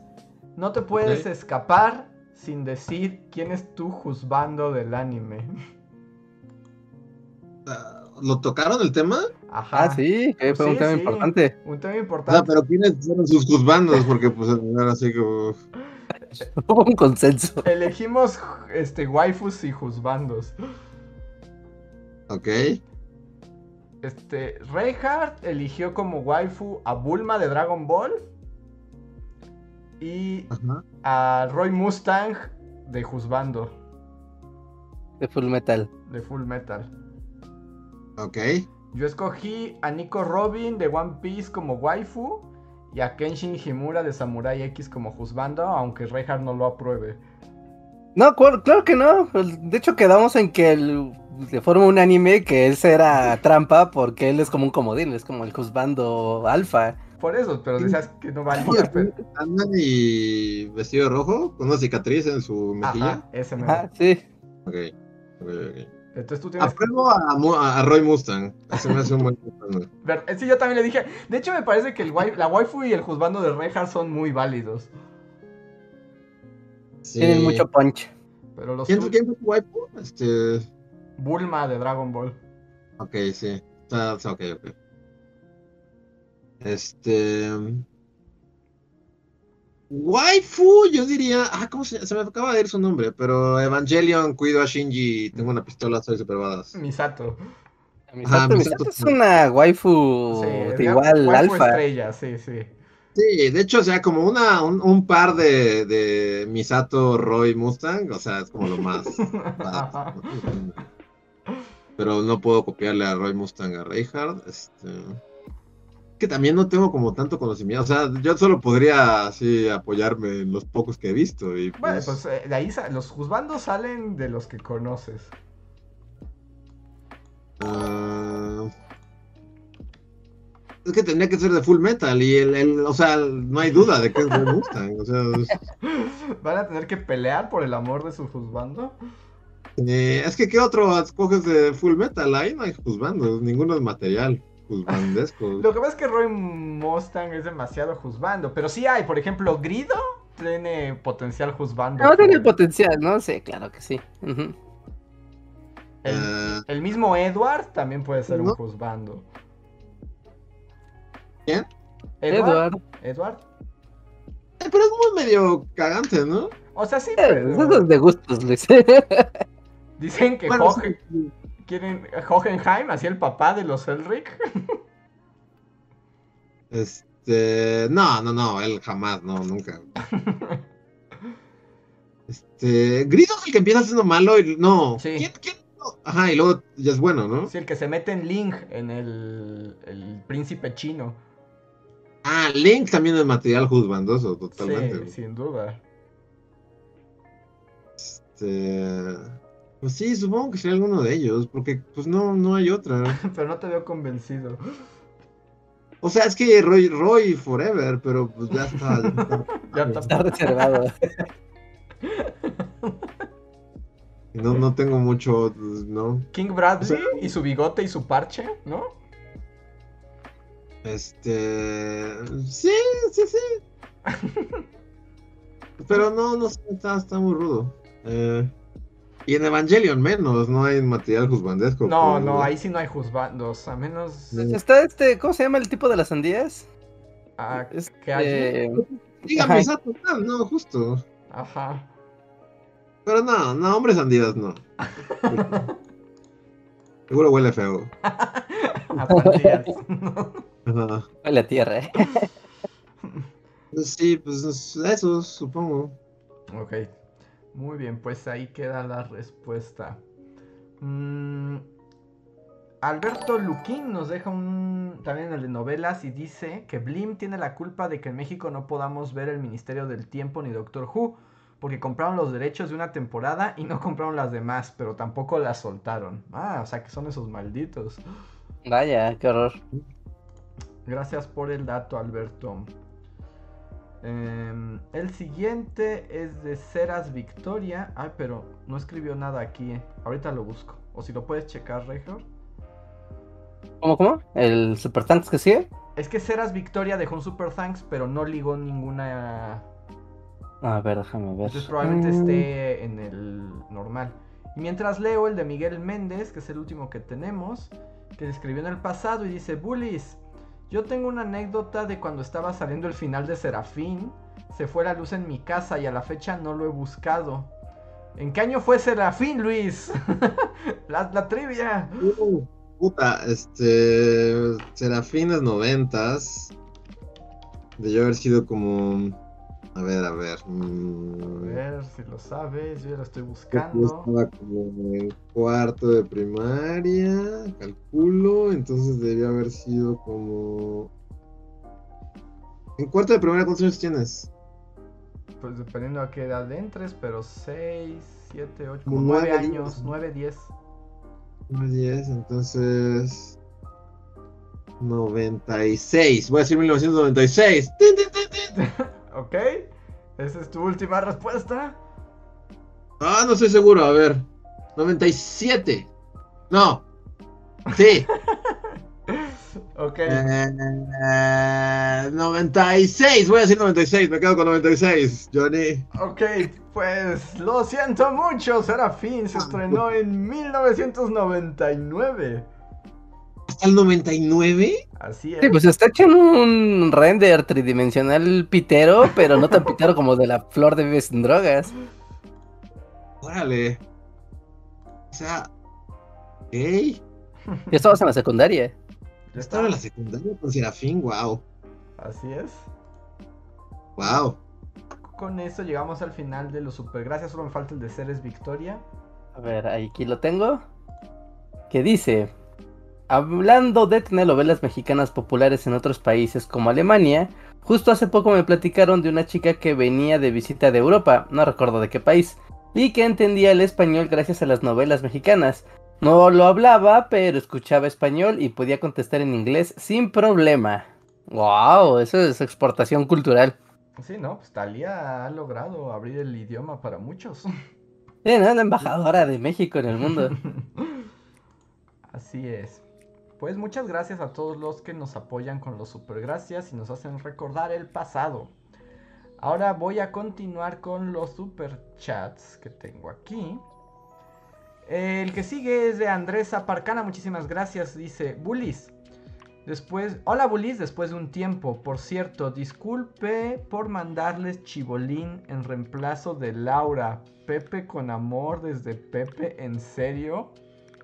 no te puedes escapar sin decir quién es tu juzgando del anime. Ah, ¿Lo tocaron el tema? Ajá. Ah, sí, que fue un tema sí. importante. Un tema Ah, importante. pero ¿quiénes fueron sus juzbandos? Porque pues era así como... Hubo un consenso. Elegimos este waifus y juzbandos. Ok. Este, Reinhardt eligió como waifu a Bulma de Dragon Ball y Ajá. a Roy Mustang de Juzbando, De Full Metal. de Full Metal. Ok. Yo escogí a Nico Robin de One Piece como waifu y a Kenshin Himura de Samurai X como Juzbando, aunque Reinhardt no lo apruebe. No, claro que no. De hecho, quedamos en que el, de forma un anime que ese era trampa porque él es como un comodín, es como el juzgando alfa. Por eso, pero decías que no valía. Pero- ¿Andan y vestido de rojo? ¿Con una cicatriz en su mejilla? Ajá, ese mero. Ajá, sí. Ok. ok, ok. Entonces tú tienes Apruebo a, Roy Mustang. Ese me hace un buen Sí, <laughs> yo también le dije. De hecho, me parece que el wai- la waifu y el juzgando de Reinhardt son muy válidos. Sí. Tienen mucho punch. Pero los ¿Quién, quién fue tu waifu? Este... Bulma de Dragon Ball. Ok, sí. Está, está ok, ok. Este. Waifu, yo diría. Ah, ¿cómo se, se me acaba de ir su nombre? Pero Evangelion, cuido a Shinji, tengo una pistola, soy super badass. Misato. Misato, Misato Misato es una waifu Sí, igual waifu alfa. estrella, sí, sí. Sí, de hecho, o sea, como una, un, un par de, de Misato, Roy, Mustang, o sea, es como lo más. <laughs> badass. Pero no puedo copiarle a Roy Mustang a Reinhardt. Este. Que también no tengo como tanto conocimiento. O sea, yo solo podría así apoyarme en los pocos que he visto. Y Bueno, pues, pues eh, de ahí los juzbandos salen de los que conoces. ah, es que tendría que ser de full metal. Y el, el- o sea, no hay duda de que es de Mustang. O sea, es- <laughs> ¿Van a tener que pelear por el amor de su juzbando? eh, es que ¿qué otro escoges de full metal? Ahí no hay juzbandos, ninguno es material juzbandesco. <laughs> Lo que pasa es que Roy Mustang es demasiado juzbando, pero sí hay, por ejemplo, Grido tiene potencial juzbando. No tiene potencial, ¿no? Sí, claro que sí. Ujú. el, el mismo Edward también puede ser un juzbando. ¿Quién? Edward. Edward. Edward. eh, pero es muy medio cagante, ¿no? O sea, sí, Eh, pero Eso es de gustos, Luis. <laughs> dicen que Bueno, sí, quieren Hohenheim, así el papá de los Elric. <laughs> Este, no, no, no, él jamás, no, nunca. <laughs> Este, Grido es el que empieza siendo malo y no. Sí. ¿Quién. Ajá, y luego ya es bueno, ¿no? Sí, el que se mete en Link, en el, el príncipe chino. Ah, Link también es material juzbandoso, totalmente. Sí, sin duda. Este, pues sí, supongo que sería alguno de ellos, porque pues no, no hay otra. <laughs> Pero no te veo convencido. O sea, es que Roy, Roy Forever, pero pues ya está. ya <laughs> está. Ya Está está. reservado. No, no tengo mucho, pues, ¿no? King Bradley O sea- y su bigote y su parche, ¿no? Este. Sí, sí, sí. <laughs> Pero no, no sé, está, está muy rudo. Eh, y en Evangelion menos, no hay material juzbandesco. No, por- no, ahí sí no hay juzbandos, a menos Está este, ¿cómo se llama el tipo de las sandías? a Este, que hay. Dígame, Ajá. Sato, no, no, justo. Ajá. Pero no, no, hombres sandías no. <laughs> Seguro huele feo. A pandillas. Ajá. la tierra. ¿eh? Pues sí, pues eso, supongo. ok. Muy bien, pues ahí queda la respuesta. Mm, Alberto Luquín nos deja un también el de novelas y dice que Blim tiene la culpa de que en México no podamos ver el Ministerio del Tiempo ni Doctor Who, porque compraron los derechos de una temporada y no compraron las demás, pero tampoco las soltaron. Ah, o sea que son esos malditos. Vaya, qué horror. Gracias por el dato, Alberto. Em, el siguiente es de Ceras Victoria. Ay, pero no escribió nada aquí. eh. Ahorita lo busco. O si lo puedes checar, Regor. ¿Cómo, cómo? ¿El Super Tanks que sigue? Es que Ceras Victoria dejó un Super Thanks, pero no ligó ninguna. A ver, déjame ver. Entonces probablemente Mm, esté en el normal. Y mientras leo el de Miguel Méndez, que es el último que tenemos, que escribió en el pasado y dice, Bullies, yo tengo una anécdota de cuando estaba saliendo el final de Serafín, se fue la luz en mi casa y a la fecha no lo he buscado. ¿En qué año fue Serafín, Luis? <laughs> la, trivia. Uh, puta, este. Serafines noventas. Debió haber sido como. A ver, a ver. A mm, ver si lo sabes, yo ya lo estoy Yo buscando. estaba como en cuarto de primaria, calculo, entonces debió haber sido como... En cuarto de primaria, ¿cuántos años tienes? Pues dependiendo a qué edad entres, pero 6, 7, 8, Como como 9 nueve, años, diez. 9, 10. Como 10, entonces... 96, voy a decir 1996. ¡Tin, tin, tin, tin! <laughs> ¿Ok? ¿Esa es tu última respuesta? Ah, no estoy seguro, a ver. 97. No. Sí. <laughs> Ok. Eh, 96, voy a decir 96, me quedo con 96, Johnny. Ok, pues lo siento mucho, Serafín se estrenó en 1999. ¿Hasta el 99? Así es. Sí, pues está hecho en un render tridimensional pitero, pero no tan pitero como de la flor de vives sin drogas. Órale. O sea, ey, Ya estabas en la secundaria. Ya estaba en la secundaria con Serafín, wow, Así es. wow. Con eso llegamos al final de los super. Gracias, solo me falta el de Ceres Victoria. A ver, aquí lo tengo. Que dice: hablando de telenovelas mexicanas populares en otros países como Alemania, justo hace poco me platicaron de una chica que venía de visita de Europa, no recuerdo de qué país, y que entendía el español gracias a las novelas mexicanas. No lo hablaba, pero escuchaba español y podía contestar en inglés sin problema. ¡Wow! Eso es exportación cultural. Sí, no, pues Talía ha logrado abrir el idioma para muchos. Sí, ¿no? La embajadora de México en el mundo. <laughs> Así es. Pues muchas gracias a todos los que nos apoyan con los supergracias y nos hacen recordar el pasado. Ahora voy a continuar con los superchats que tengo aquí. El que sigue es de Andrés Aparcana, muchísimas gracias. Dice, Bulis, después, hola Bulis, después de un tiempo. Por cierto, disculpe por mandarles chibolín en reemplazo de Laura. Pepe con amor desde Pepe, ¿en serio?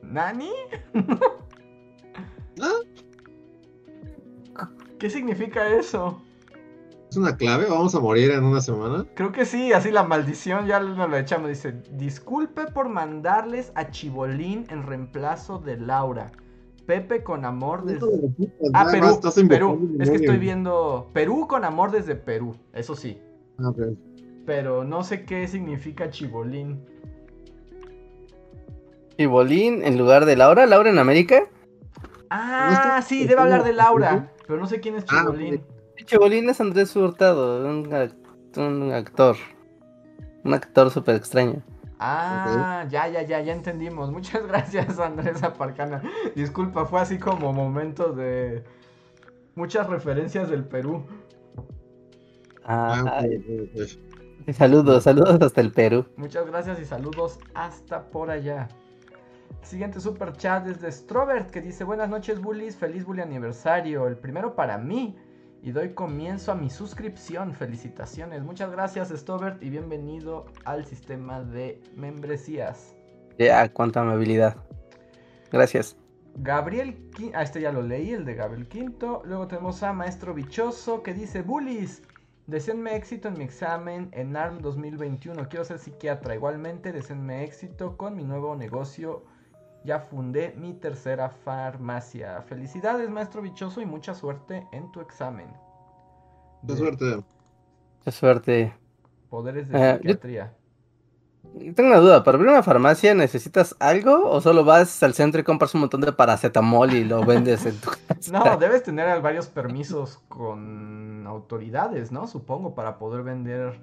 ¿Nani? <laughs> ¿Qué significa eso? ¿Es una clave? ¿Vamos a morir en una semana? Creo que sí, así la maldición ya nos lo echamos. Dice, disculpe por mandarles a Chibolín en reemplazo de Laura. Pepe con amor desde... Ah, Perú, Perú. Es que estoy viendo Perú con amor desde Perú, eso sí. Ah. Pero no sé qué significa Chibolín. Chibolín en lugar de Laura, Laura en América. Ah, sí, debe hablar de Laura. Pero no sé quién es Ah, Chibolín. Chibolín es Andrés Hurtado, un, act- un actor. Un actor súper extraño. Ah, ya, ya, ya, ya entendimos. <laughs> Muchas gracias, Andrés Aparcana. Disculpa, fue así como momento de muchas referencias del Perú. Ah, Ah, saludos, saludos hasta el Perú. Muchas gracias y saludos hasta por allá. Siguiente super chat es de Strobert que dice buenas noches bullies, feliz bully aniversario, el primero para mí. Y doy comienzo a mi suscripción, felicitaciones, muchas gracias Strobert y bienvenido al sistema de membresías. Ya, cuánta amabilidad. Gracias. Gabriel Quinto, ah este ya lo leí, el de Gabriel Quinto, luego tenemos a Maestro Bichoso que dice bullies, deseenme éxito en mi examen en ARM 2021, quiero ser psiquiatra, igualmente deseenme éxito con mi nuevo negocio ya fundé mi tercera farmacia. Felicidades, maestro bichoso, y mucha suerte en tu examen. Qué De suerte. Qué suerte. Poderes de Eh, yo- psiquiatría. Tengo una duda, ¿para abrir una farmacia necesitas algo o solo vas al centro y compras un montón de paracetamol y lo vendes en tu casa? No, debes tener varios permisos con autoridades, ¿no? Supongo, para poder vender,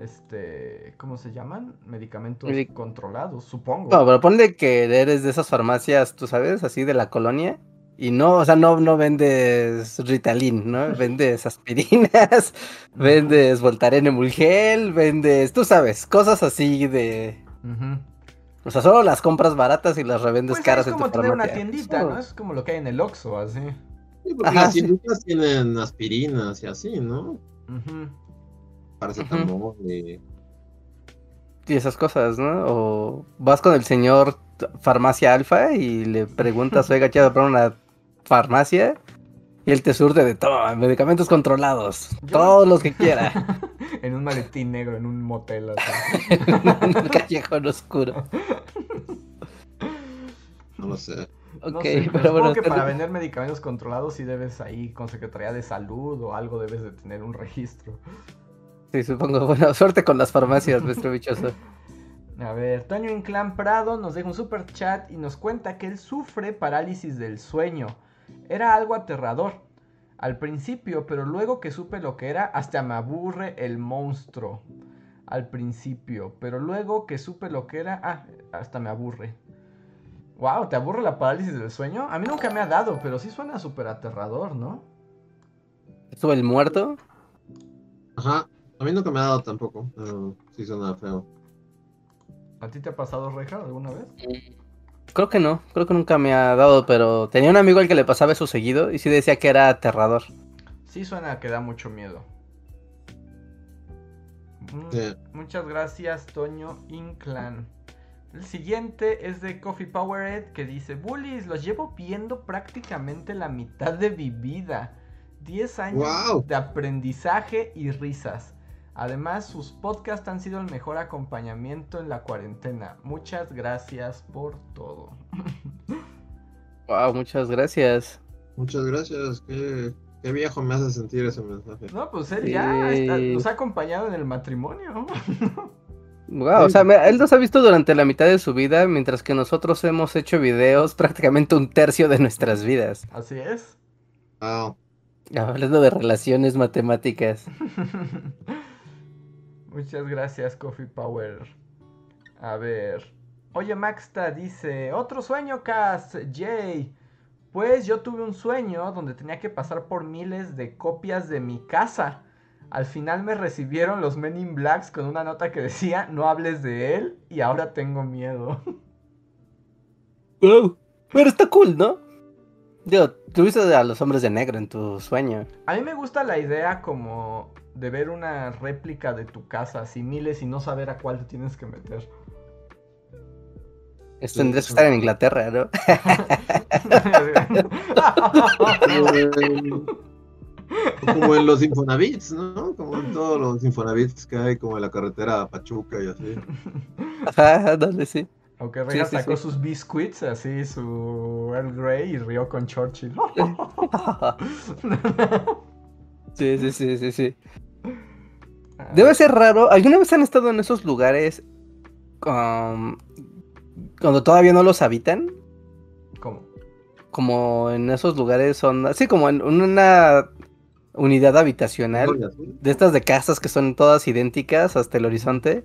este, ¿cómo se llaman? Medicamentos Medic- controlados, supongo. No, pero ponle que eres de esas farmacias, tú sabes, así de la colonia. Y no, o sea, no, no vendes Ritalin, ¿no? <laughs> Vendes aspirinas, vendes Voltaren Emulgel, vendes, tú sabes, cosas así de... O sea, solo las compras baratas y las revendes Pues caras es en como tu una tiendita, Eso- ¿no? Es como lo que hay en el Oxxo, así. Sí, porque Ajá, las sí. tienditas tienen aspirinas y así, ¿no? Ujú. Paracetamol y... Y esas cosas, ¿no? O vas con el señor farmacia alfa y le preguntas, oiga, quiero comprar una farmacia. Y él te surte de todo, medicamentos controlados, Yo- todos los que quiera. <laughs> en un maletín negro, en un motel, así. <laughs> en un callejón oscuro. No lo sé. Ok, No sé, pero bueno. que para vender medicamentos controlados sí debes ahí con Secretaría de Salud o algo debes de tener un registro. Sí, supongo. Bueno, <laughs> suerte con las farmacias, <laughs> nuestro bichoso. A ver, Toño Inclán Prado nos deja un super chat y nos cuenta que él sufre parálisis del sueño. Era algo aterrador al principio, pero luego que supe lo que era, hasta me aburre el monstruo. Al principio, pero luego que supe lo que era, ah, hasta me aburre. Wow, ¿te aburre la parálisis del sueño? A mí nunca me ha dado, pero sí suena súper aterrador, ¿no? ¿Estuvo el muerto? Ajá. A mí nunca me ha dado tampoco. pero sí suena feo. ¿A ti te ha pasado, Reja, alguna vez? Creo que no, creo que nunca me ha dado, pero tenía un amigo al que le pasaba eso seguido y sí decía que era aterrador. Sí suena que da mucho miedo. Mm, Sí. Muchas gracias, Toño Inclan. El siguiente es de Coffee Powered que dice, Bullies, los llevo viendo prácticamente la mitad de mi vida. 10 años de aprendizaje y risas. Además, sus podcasts han sido el mejor acompañamiento en la cuarentena. Muchas gracias por todo. <laughs> Wow, muchas gracias. Muchas gracias. Qué, qué viejo me hace sentir ese mensaje. No, pues él ya está- nos ha acompañado en el matrimonio. Wow, <laughs> o sea, me- él nos ha visto durante la mitad de su vida, mientras que nosotros hemos hecho videos <laughs> prácticamente un tercio de nuestras vidas. Así es. Wow. Hablando de relaciones matemáticas. Muchas gracias, Coffee Power. A ver. Oye, Maxta dice, otro sueño, Cas, Jay. Pues yo tuve un sueño donde tenía que pasar por miles de copias de mi casa. Al final me recibieron los Men in Blacks con una nota que decía, no hables de él y ahora tengo miedo. <laughs> Wow. Pero está cool, ¿no? Digo, tuviste a los hombres de negro en tu sueño. A mí me gusta la idea como de ver una réplica de tu casa, así miles y no saber a cuál te tienes que meter. Es- Tendrías que estar en Inglaterra, ¿no? <laughs> Como en los Infonavits, ¿no? Como en todos los Infonavits que hay, como en la carretera a Pachuca y así. Ajá, dale, sí. Aunque Sí, sí, sacó sí. sus biscuits, así su Earl Grey y rió con Churchill. <laughs> <laughs> Sí, sí, sí, sí, sí. Debe ser raro. ¿Alguna vez han estado en esos lugares um, cuando todavía no los habitan? ¿Cómo? Como en esos lugares son, así como en una unidad habitacional de estas de casas que son todas idénticas hasta el horizonte,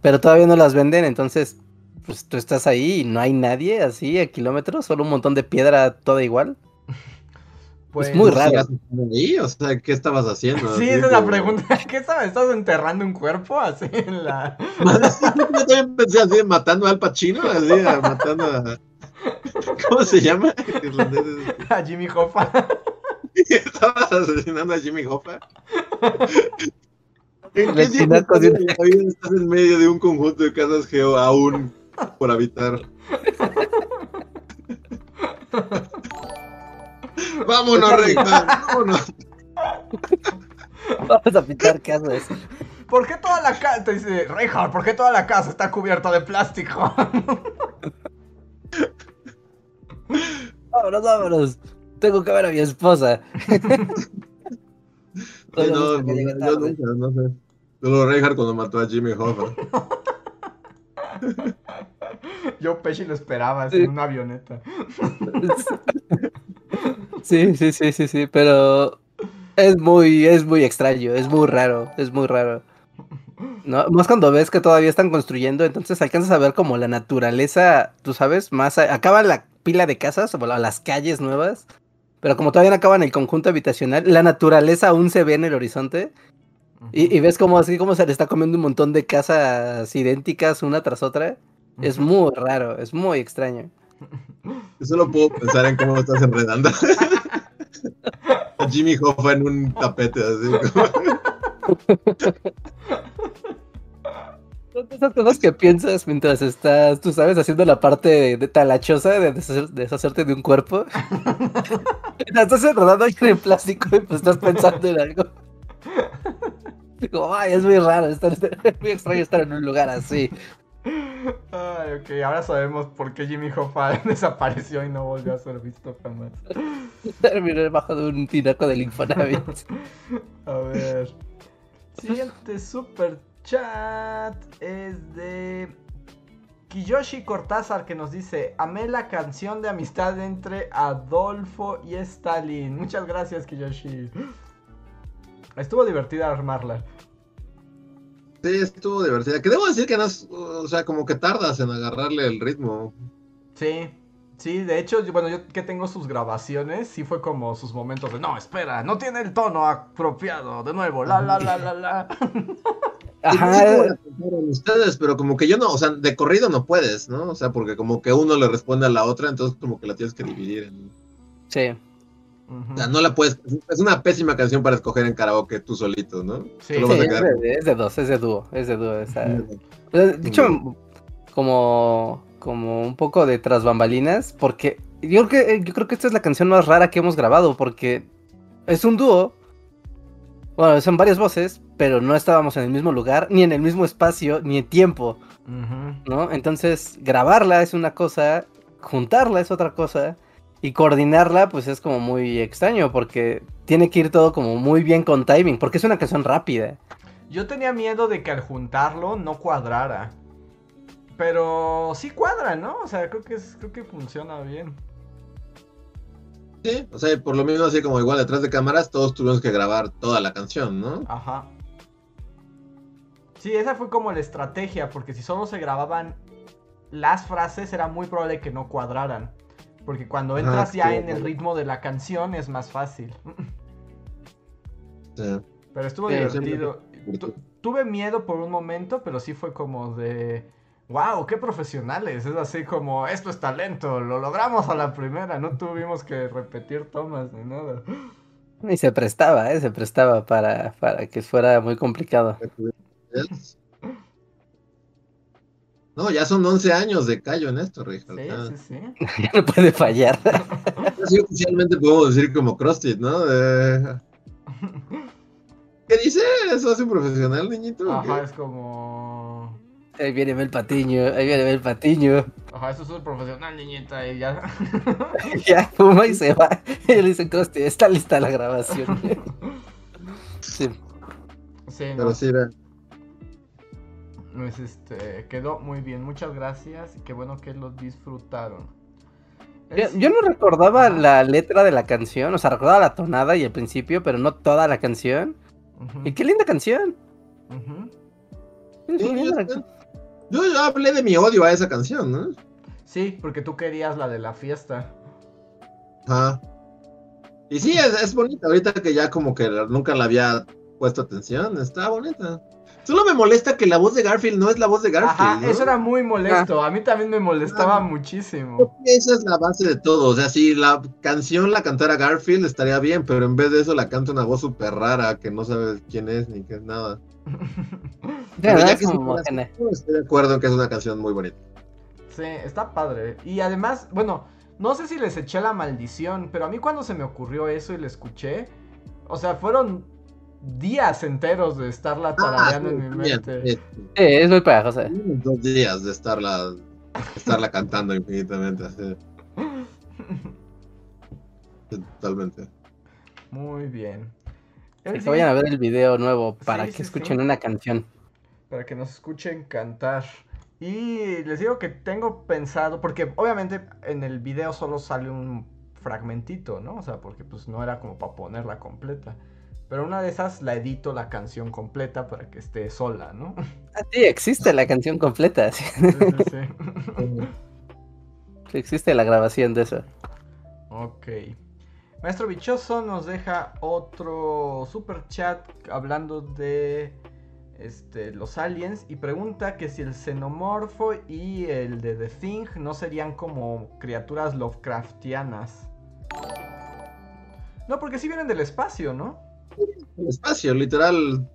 pero todavía no las venden, entonces pues tú estás ahí y no hay nadie así a kilómetros, solo un montón de piedra toda igual. <laughs> Pues, muy ¿Qué raro. ahí? O sea, ¿qué estabas haciendo? Sí, esa es la pregunta. <laughs> ¿Qué sabes? ¿Estás enterrando un cuerpo así en la... <laughs> Yo también pensé así, matando al Pacino, así, matando a... <laughs> ¿Cómo se llama? A Jimmy Hoffa? Estabas asesinando a Jimmy Hoffa. ¿En qué tiempo asesinato estás de- en la vida? Estás en medio de un conjunto de casas geo aún por habitar. Vámonos, vámonos. Vamos a pintar casas. ¿Por qué toda la casa... Te dice, Reinhardt, ¿por qué toda la casa está cubierta de plástico? Vámonos, vámonos. Tengo que ver a mi esposa. Ay, no, llegue yo nunca, no sé. Solo Reinhardt cuando mató a Jimmy Hoffa. Yo Pesci lo esperaba Sí. en una avioneta. <laughs> Sí, sí, sí, sí, sí, pero es muy, es muy extraño, es muy raro, es muy raro. No, más cuando ves que todavía están construyendo, entonces alcanzas a ver como la naturaleza, tú sabes, más a- acaba la pila de casas o la- las calles nuevas, pero como todavía no acaban el conjunto habitacional, la naturaleza aún se ve en el horizonte y, y ves como así como se le está comiendo un montón de casas idénticas una tras otra. Es muy raro, es muy extraño. Yo solo puedo pensar en cómo estás enredando. a <laughs> Jimmy Hoffa en un tapete así. como- esas cosas que piensas mientras estás, tú sabes, haciendo la parte de, de talachosa de deshacer- deshacerte de un cuerpo. <laughs> Estás enredando ahí en plástico y pues estás pensando en algo. <laughs> Como, ay, es muy raro, estar, es muy extraño estar en un lugar así. Ay, ok, ahora sabemos por qué Jimmy Hoffa <laughs> desapareció y no volvió a ser visto jamás. Terminé debajo de un tinaco del Infonavit. <laughs> A ver. Siguiente super chat es de Kiyoshi Cortázar que nos dice, amé la canción de amistad entre Adolfo y Stalin. Muchas gracias Kiyoshi. Estuvo divertida armarla. Sí, estuvo divertida. Que debo decir que no o sea, como que tardas en agarrarle el ritmo. Sí, sí, de hecho, yo- bueno, yo que tengo sus grabaciones, sí fue como sus momentos de, no, espera, no tiene el tono apropiado, de nuevo, la, la, la, la, la. <laughs> Ajá, ustedes, pero como que yo no, o sea, de corrido no puedes, ¿no? O sea, porque como que uno le responde a la otra, entonces como que la tienes que dividir. En... sí. Ujú. O sea, no la puedes. Es una pésima canción para escoger en karaoke tú solito, ¿no? Sí, Solo Sí, vas a es de, es de dos, es de dúo, es de dúo. esa- hecho, como, como un poco de tras bambalinas, porque yo creo que yo creo que esta es la canción más rara que hemos grabado, porque es un dúo. Bueno, son varias voces, pero no estábamos en el mismo lugar, ni en el mismo espacio, ni en tiempo. ¿no? Entonces, grabarla es una cosa, juntarla es otra cosa, Y coordinarla, pues es como muy extraño, porque tiene que ir todo como muy bien con timing, porque es una canción rápida. Yo tenía miedo de que al juntarlo no cuadrara. Pero sí cuadra, ¿no? O sea, creo que, es, creo que funciona bien. Sí, o sea, por lo menos así como igual detrás de cámaras, todos tuvimos que grabar toda la canción, ¿no? Ajá. Sí, esa fue como la estrategia, porque si solo se grababan las frases era muy probable que no cuadraran. Porque cuando Ajá, entras ya en el ritmo de la canción es más fácil. Sí. Pero estuvo Sí, divertido. Tu- tuve miedo por un momento, pero sí fue como de... ¡Wow! ¡Qué profesionales! Es así como, esto es talento, lo logramos a la primera, no tuvimos que repetir tomas ni nada. Y se prestaba, ¿eh? Se prestaba para, para que fuera muy complicado. Es- No, ya son 11 años de callo en esto, Richard. Sí, ya. sí, sí. <laughs> ya no puede fallar. Así oficialmente podemos decir como CrossFit, ¿no? De- <laughs> ¿Qué dice? ¿Eso hace un profesional, niñito? Ajá, es como... Ahí viene el patiño, ahí viene el patiño. Ajá, eso es un profesional, niñita, y ya... <laughs> ya fuma y se va. Y le dice, Costi, está lista la grabación. sí. Sí, no, Pero sí, vean. Pues, este, quedó muy bien, muchas gracias, y qué bueno que lo disfrutaron. Yo, Es- yo no recordaba la letra de la canción, o sea, recordaba la tonada y el principio, pero no toda la canción. Y qué linda canción. Sí, yo, yo hablé de mi odio a esa canción, ¿no? Sí, porque tú querías la de la fiesta. Ajá. Y sí, es, es bonita. Ahorita que ya como que nunca la había puesto atención, está bonita. Solo me molesta que la voz de Garfield no es la voz de Garfield. Ajá, ¿no? eso era muy molesto. A mí también me molestaba Ah. muchísimo. Esa es la base de todo. O sea, si la canción la cantara Garfield estaría bien, pero en vez de eso la canta una voz súper rara que no sabes quién es ni qué es nada. <laughs> Pero ya es que la ajena. Estoy de acuerdo en que es una canción muy bonita. Sí, está padre. Y además, bueno, no sé si les eché la maldición, pero a mí cuando se me ocurrió eso y la escuché, o sea, fueron días enteros de estarla tarareando sí, en mi mente. sí. Sí, es muy pegajosa. Dos días de estarla, estarla cantando infinitamente. así. Sí, Totalmente. Muy bien. El Que vayan a ver el video nuevo para Sí, que sí, escuchen sí. una canción. para que nos escuchen cantar. Y les digo que tengo pensado, porque obviamente en el video solo sale un fragmentito, ¿no? O sea, porque pues no era como para ponerla completa. Pero una de esas la edito la canción completa para que esté sola, ¿no? <laughs> Ah, sí, existe la canción completa. <laughs> sí. Existe la grabación de eso. Ok. Maestro Bichoso nos deja otro super chat hablando de este, los aliens y pregunta que si el xenomorfo y el de The Thing no serían como criaturas Lovecraftianas. No, porque sí vienen del espacio, ¿no? El espacio, literal.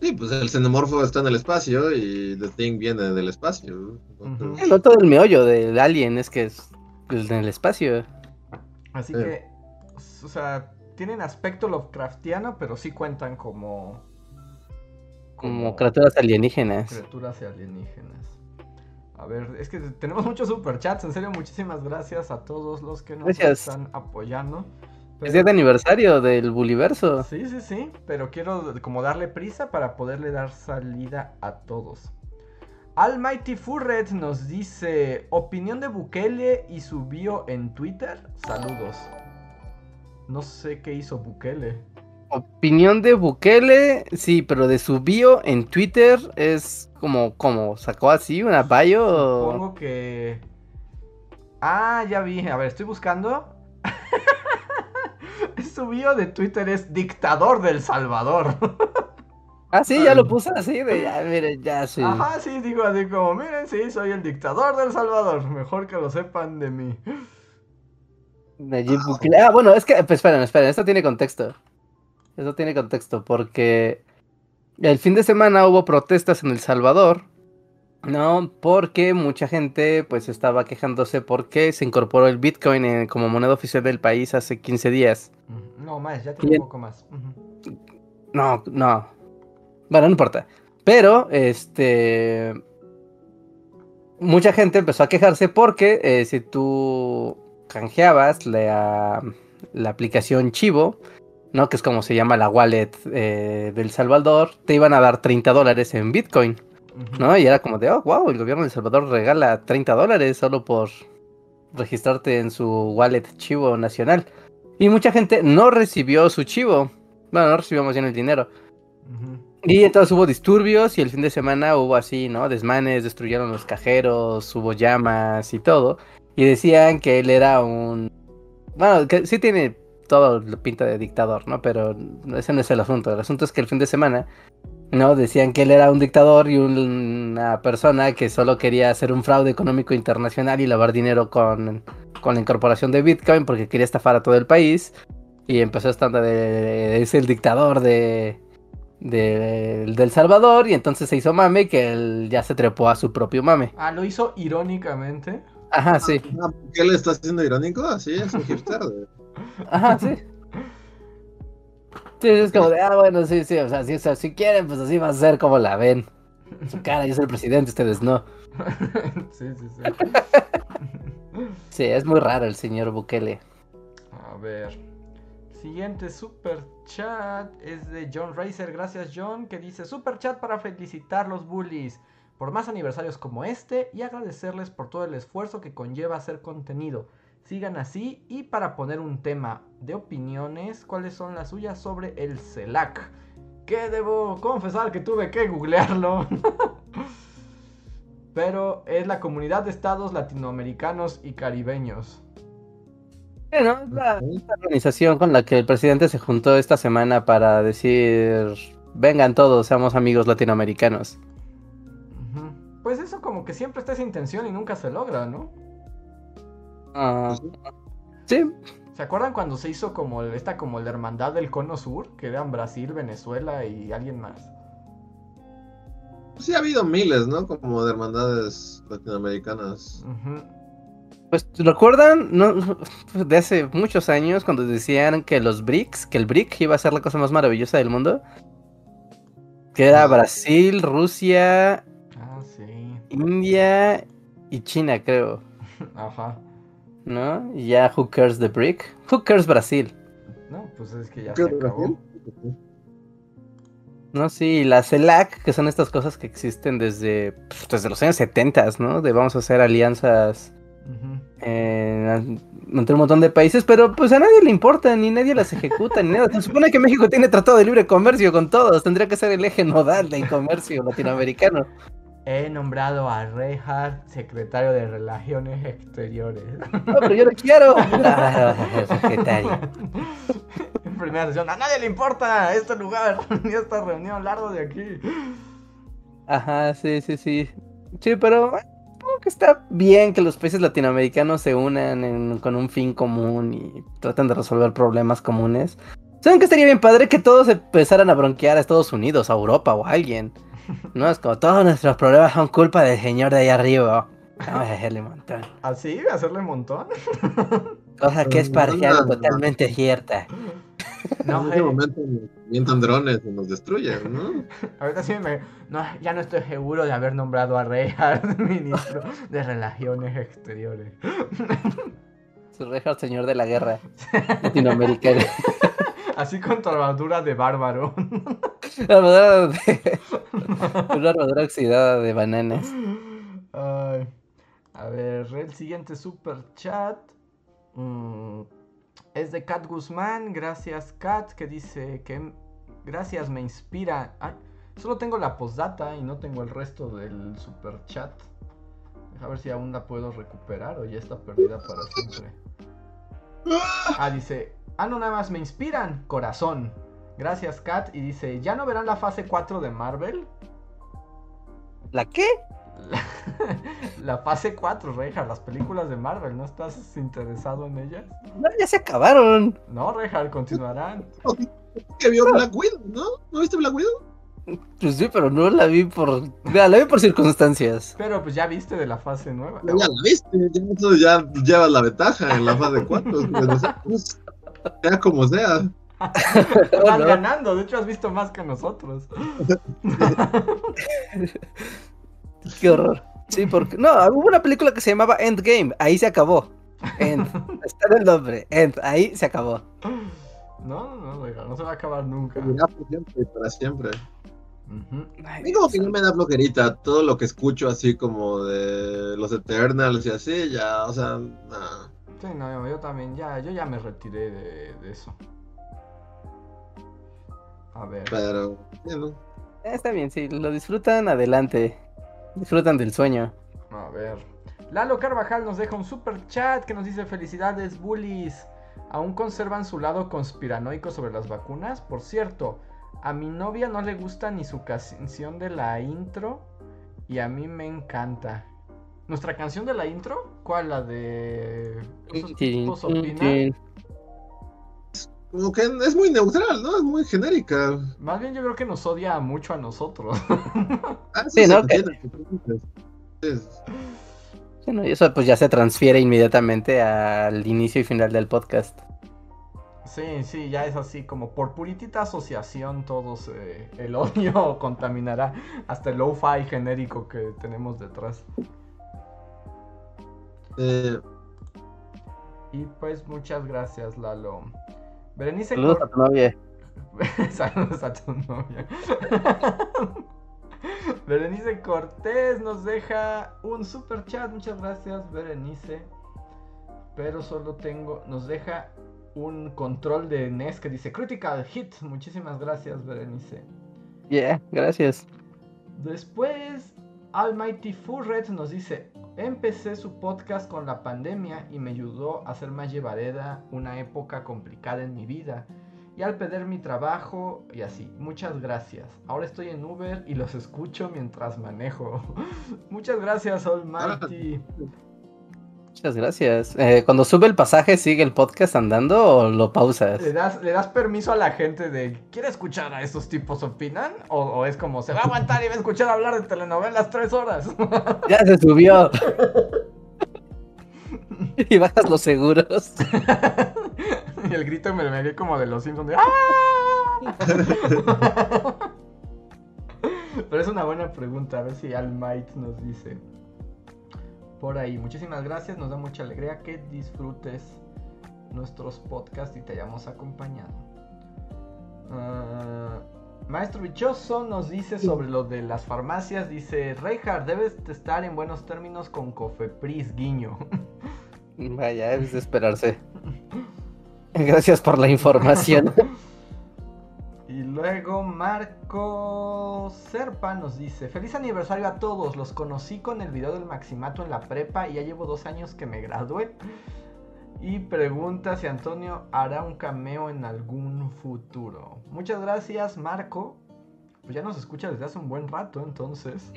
Sí, pues el xenomorfo está en el espacio y The Thing viene del espacio. Todo el meollo del alien es que es el del espacio. Así Sí. que, o sea, tienen aspecto Lovecraftiano, pero sí cuentan como... Como criaturas alienígenas. criaturas alienígenas. A ver, es que tenemos muchos superchats, en serio, muchísimas gracias a todos los que nos Gracias. están apoyando. Es día de aniversario del Buliverso. Sí, sí, sí, pero quiero como darle prisa para poderle dar salida a todos. Almighty Furret nos dice, opinión de Bukele y su bio en Twitter. Saludos. No sé qué hizo Bukele. Opinión de Bukele, sí, pero de su bio en Twitter es como, como sacó así una bio. Supongo que... Ah, ya vi. A ver, estoy buscando. Su bio de Twitter es dictador del Salvador. <laughs> Ah, sí, ya lo puse así, de ya, miren, ya sí. Ajá, sí, digo así como, miren, sí, soy el dictador del Salvador. Mejor que lo sepan de mí. Nayib Bukele. Ah, bueno, es que, pues, esperen, esperen, esto tiene contexto. Esto tiene contexto, porque el fin de semana hubo protestas en El Salvador, ¿no? Porque mucha gente, pues, estaba quejándose porque se incorporó el Bitcoin en- como moneda oficial del país hace 15 días. No, más, ya tiene un poco más. No, no. Bueno, no importa. Pero, este. Mucha gente empezó a quejarse porque eh, si tú canjeabas la, la aplicación Chivo, ¿no? Que es como se llama la wallet eh, del Salvador, te iban a dar 30 dólares en Bitcoin, ¿no? Y era como de, oh, wow, el gobierno de El Salvador regala 30 dólares solo por registrarte en su wallet Chivo nacional. Y mucha gente no recibió su Chivo. Bueno, no recibimos bien el dinero. Y entonces hubo disturbios y el fin de semana hubo así, ¿no? Desmanes, destruyeron los cajeros, hubo llamas y todo. Y decían que él era un... Bueno, que sí tiene todo la pinta de dictador, ¿no? Pero ese no es el asunto. El asunto es que el fin de semana, ¿no? Decían que él era un dictador y un- una persona que solo quería hacer un fraude económico internacional y lavar dinero con, con la incorporación de Bitcoin porque quería estafar a todo el país. Y empezó estando de... Es el dictador de de- del Salvador y entonces se hizo mame que él ya se trepó a su propio mame. Ah, lo hizo irónicamente. Ajá, sí. Ah, ¿por ¿Qué le está haciendo irónico? Así es un hipster. de- Ajá, sí. Sí, es como de, ah, bueno, sí, sí, o sea, si, o sea, si quieren, pues así va a ser como la ven. Su cara, yo soy el presidente, ustedes no. <laughs> sí, sí, sí. Sí, es muy raro el señor Bukele. A ver. Siguiente super chat es de John Racer. Gracias, John. Que dice: Super chat para felicitar los bullies por más aniversarios como este y agradecerles por todo el esfuerzo que conlleva hacer contenido. Sigan así. Y para poner un tema de opiniones, ¿cuáles son las suyas sobre el CELAC? Que debo confesar que tuve que googlearlo. <laughs> Pero es la comunidad de estados latinoamericanos y caribeños. Bueno, es la, la organización con la que el presidente se juntó esta semana para decir, vengan todos, seamos amigos latinoamericanos. Pues eso como que siempre está esa intención y nunca se logra, ¿no? Ah, sí, ¿Se acuerdan cuando se hizo como el- esta como la hermandad del cono sur? Que eran Brasil, Venezuela y alguien más. Sí, ha habido miles, ¿no? Como de hermandades latinoamericanas. Pues recuerdan, no, <laughs> de hace muchos años cuando decían que los BRICS, que el BRIC iba a ser la cosa más maravillosa del mundo, que era Ah. Brasil, Rusia, Ah, sí. India y China, creo, <laughs> Ajá. ¿No? Y ya who cares the BRIC? Who cares Brasil? No, pues es que ya ¿Qué se de acabó. Brasil? No, sí, la CELAC, que son estas cosas que existen desde, pf, desde los años 70, ¿no? De vamos a hacer alianzas eh, entre un montón de países, pero pues a nadie le importa, ni nadie las ejecuta, ni nada. Se supone que México tiene tratado de libre comercio con todos, tendría que ser el eje nodal del comercio latinoamericano. He nombrado a Reinhardt secretario de Relaciones Exteriores. No, pero yo lo quiero. <laughs> Secretario. en <laughs> primera sesión, a nadie le importa este lugar ni <laughs> esta reunión, largo de aquí. Ajá, sí, sí, sí. Sí, pero que está bien que los países latinoamericanos se unan en- con un fin común y traten de resolver problemas comunes. ¿Saben que estaría bien padre que todos empezaran a bronquear a Estados Unidos, a Europa o a alguien? <laughs> No, es como todos nuestros problemas son culpa del señor de allá arriba. Vamos a hacerle un montón. <laughs> ¿Así? ¿Hacerle un montón? <laughs> Cosa que es parcial y totalmente cierta. No, en ese eh, momento nos mientan drones y nos destruyen, ¿no? ahorita sí me... No, ya no estoy seguro de haber nombrado a Reinhardt ministro de Relaciones Exteriores. Su reja señor de la guerra latinoamericana. Así con tu armadura de bárbaro. La armadura de... <laughs> Una armadura oxidada de bananas. Ay. A ver, el siguiente super chat mm, es de Kat Guzmán. Gracias, Kat, que dice que gracias, me inspira. Ay, solo tengo la postdata y no tengo el resto del super chat. A ver si aún la puedo recuperar o ya está perdida para siempre. Ah, dice, ah, no, nada más me inspiran, corazón. Gracias, Kat. Y dice, ¿ya no verán la fase 4 de Marvel? ¿La qué? <laughs> La fase 4, Reja, las películas de Marvel, ¿no estás interesado en ellas? No, ya se acabaron. No, Reja, continuarán. Que vio Black Widow, ¿no? ¿No viste Black Widow? Pues sí, pero no la vi por. Mira, la vi por circunstancias. Pero pues ya viste de la fase nueva. Ya la viste, ya, eso ya llevas la ventaja en la fase 4. <laughs> sea como sea. <laughs> Vas no. ganando, de hecho has visto más que nosotros. <laughs> Qué horror. Sí, porque. No, hubo una película que se llamaba Endgame. Ahí se acabó. End. <laughs> Está en el nombre. End. Ahí se acabó. No, no, oiga, no se va a acabar nunca. Por siempre y para siempre. A mí como que no me da flojerita todo lo que escucho así como de los Eternals y así, ya, o sea, nah. Sí, no, yo, yo también, ya, yo ya me retiré de, de eso. A ver. pero, sí, ¿no? Eh, Está bien, si lo disfrutan, adelante. Disfrutan del sueño. A ver. Lalo Carvajal nos deja un super chat que nos dice felicidades bullies. ¿Aún conservan su lado conspiranoico sobre las vacunas? Por cierto, a mi novia no le gusta ni su canción de la intro y a mí me encanta. ¿Nuestra canción de la intro? ¿Cuál? La de... Esos tipos opinan? Como que es muy neutral, ¿no? Es muy genérica. Más bien yo creo que nos odia mucho a nosotros. <laughs> Ah, Sí, ¿no? que. Sí, Bueno, y eso pues ya se transfiere inmediatamente al inicio y final del podcast. Sí, sí, ya es así como por puritita asociación todos eh, el <laughs> odio contaminará hasta el lo-fi genérico que tenemos detrás. Eh, Y pues muchas gracias Lalo. Berenice Saludos a tu novia. <laughs> Saludos a tu novia. <laughs> Berenice Cortés nos deja un super chat. Muchas gracias, Berenice. Pero solo tengo. Nos deja un control de NES que dice Critical Hit. Muchísimas gracias, Berenice. Yeah, gracias. Después, Almighty Furret nos dice: Empecé su podcast con la pandemia y me ayudó a hacer más llevadera una época complicada en mi vida. Y al perder mi trabajo y así. Muchas gracias. Ahora estoy en Uber y los escucho mientras manejo. <laughs> Muchas gracias, Almighty. Muchas gracias. Eh, cuando sube el pasaje, ¿sigue el podcast andando o lo pausas? ¿Le das, ¿Le das permiso a la gente de ¿Quiere escuchar a estos tipos opinan? O, o es como se va a aguantar y va a escuchar hablar de telenovelas tres horas? <laughs> Ya se subió. <laughs> y bajas los seguros. y el grito me vi como de los Simpsons de ¡Ah! <laughs> Pero es una buena pregunta, a ver si Al Might nos dice. Por ahí, muchísimas gracias, nos da mucha alegría que disfrutes nuestros podcasts y te hayamos acompañado. Ah, Maestro Bichoso nos dice sobre lo de las farmacias, dice, Reinhard, debes de estar en buenos términos con Cofepris, guiño. Vaya, es de esperarse. Gracias por la información. <laughs> Y luego Marco Serpa nos dice, feliz aniversario a todos, los conocí con el video del Maximato en la prepa y ya llevo dos años que me gradué. Y pregunta si Antonio hará un cameo en algún futuro. Muchas gracias Marco. Pues ya nos escucha desde hace un buen rato entonces.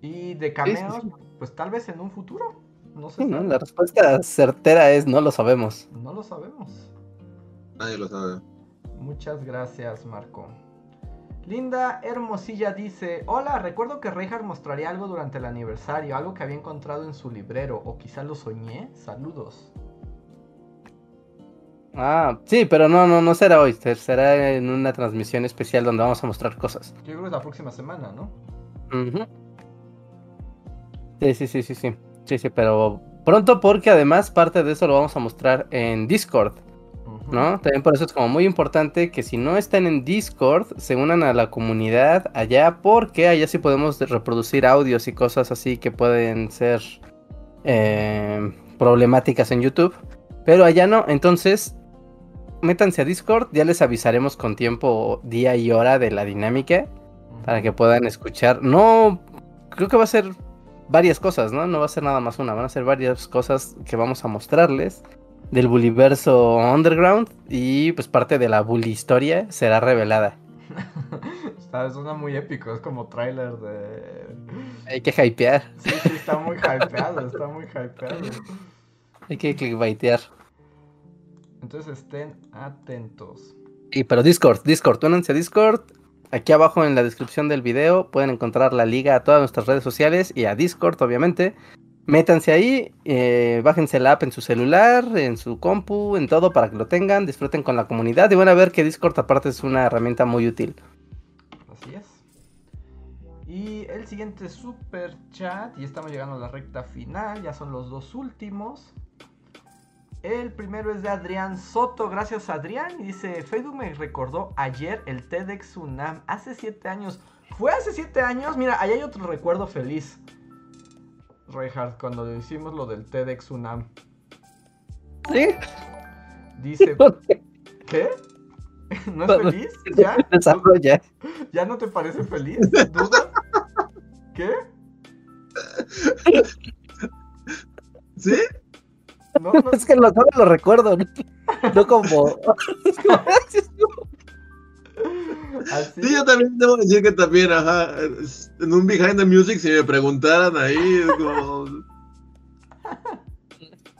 Y de cameos, sí. pues tal vez en un futuro. No sé. Sí, ¿no? La respuesta certera es no lo sabemos. No lo sabemos. nadie lo sabe. Muchas gracias, Marco. Linda Hermosilla dice: Hola, recuerdo que Reinhardt mostraría algo durante el aniversario, algo que había encontrado en su librero, o quizá lo soñé. Saludos. Ah, sí, pero no, no, no será hoy. Será en una transmisión especial donde vamos a mostrar cosas. Yo creo que es la próxima semana, ¿no? Sí, sí, sí, sí, sí. Sí, sí, pero pronto porque además parte de eso lo vamos a mostrar en Discord. ¿No? También por eso es como muy importante que si no están en Discord, se unan a la comunidad allá porque allá sí podemos reproducir audios y cosas así que pueden ser eh, problemáticas en YouTube. Pero allá no, entonces métanse a Discord, ya les avisaremos con tiempo, día y hora de la dinámica para que puedan escuchar. No, creo que va a ser varias cosas, ¿no? No va a ser nada más una, van a ser varias cosas que vamos a mostrarles del Bulliverso Underground y pues parte de la Bully historia será revelada. <laughs> Está, suena muy épico, es como tráiler de. Hay que hypear, Sí, sí, está muy hypeado, está muy hypeado. hay que clickbaitear. Entonces estén atentos. Y pero Discord, Discord, únanse a Discord. Aquí abajo en la descripción del video pueden encontrar la liga a todas nuestras redes sociales y a Discord, obviamente. Métanse ahí, eh, bájense la app en su celular, en su compu, en todo para que lo tengan, disfruten con la comunidad y van a ver que Discord aparte es una herramienta muy útil. Así es. Y el siguiente super chat y estamos llegando a la recta final, ya son los dos últimos. El primero es de Adrián Soto, gracias Adrián. Y dice, Facebook me recordó ayer el TEDx UNAM, hace siete años. ¿Fue hace siete años? Mira, ahí hay otro recuerdo feliz. Reinhardt, cuando hicimos lo del TEDx UNAM. ¿Sí? Dice, <laughs> ¿qué? <laughs> ¿No es feliz? <laughs> ¿Ya? ¿Ya no te parece feliz? ¿Dudas? ¿Qué? ¿Sí? No, no, Es que lo, solo lo recuerdo, no, no como... así. Sí, yo también debo decir que también, ajá, en un Behind the Music, si me preguntaran ahí, es como... <laughs>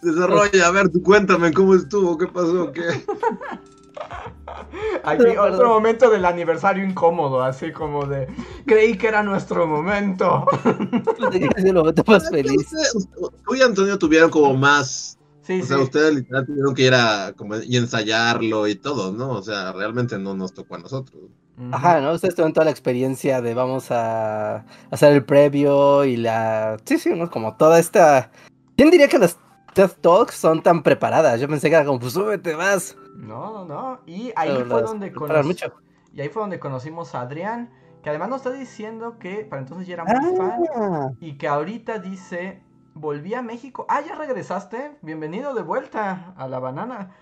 Desarrolla, a ver, tú cuéntame cómo estuvo, qué pasó, qué... Aquí otro momento del aniversario incómodo, así como de creí que era nuestro momento. Es el momento más feliz. Usted- Tú y Antonio tuvieron como más, Sí, o sí. sea, ustedes literal tuvieron que ir a como, y ensayarlo y todo, ¿no? O sea, realmente no nos tocó a nosotros. Ajá, ¿no? Ustedes tuvieron toda la experiencia de vamos a hacer el previo y la... Sí, sí, ¿no? Como toda esta... ¿Quién diría que las TED Talks son tan preparadas? Yo pensé que era como, pues súbete más. No, no, no. Y ahí Pero fue donde conocí- mucho. y ahí fue donde conocimos a Adrián, que además nos está diciendo que para entonces ya era muy fan Ah, y que ahorita dice, volví a México. Ah, ya regresaste. Bienvenido de vuelta a la banana.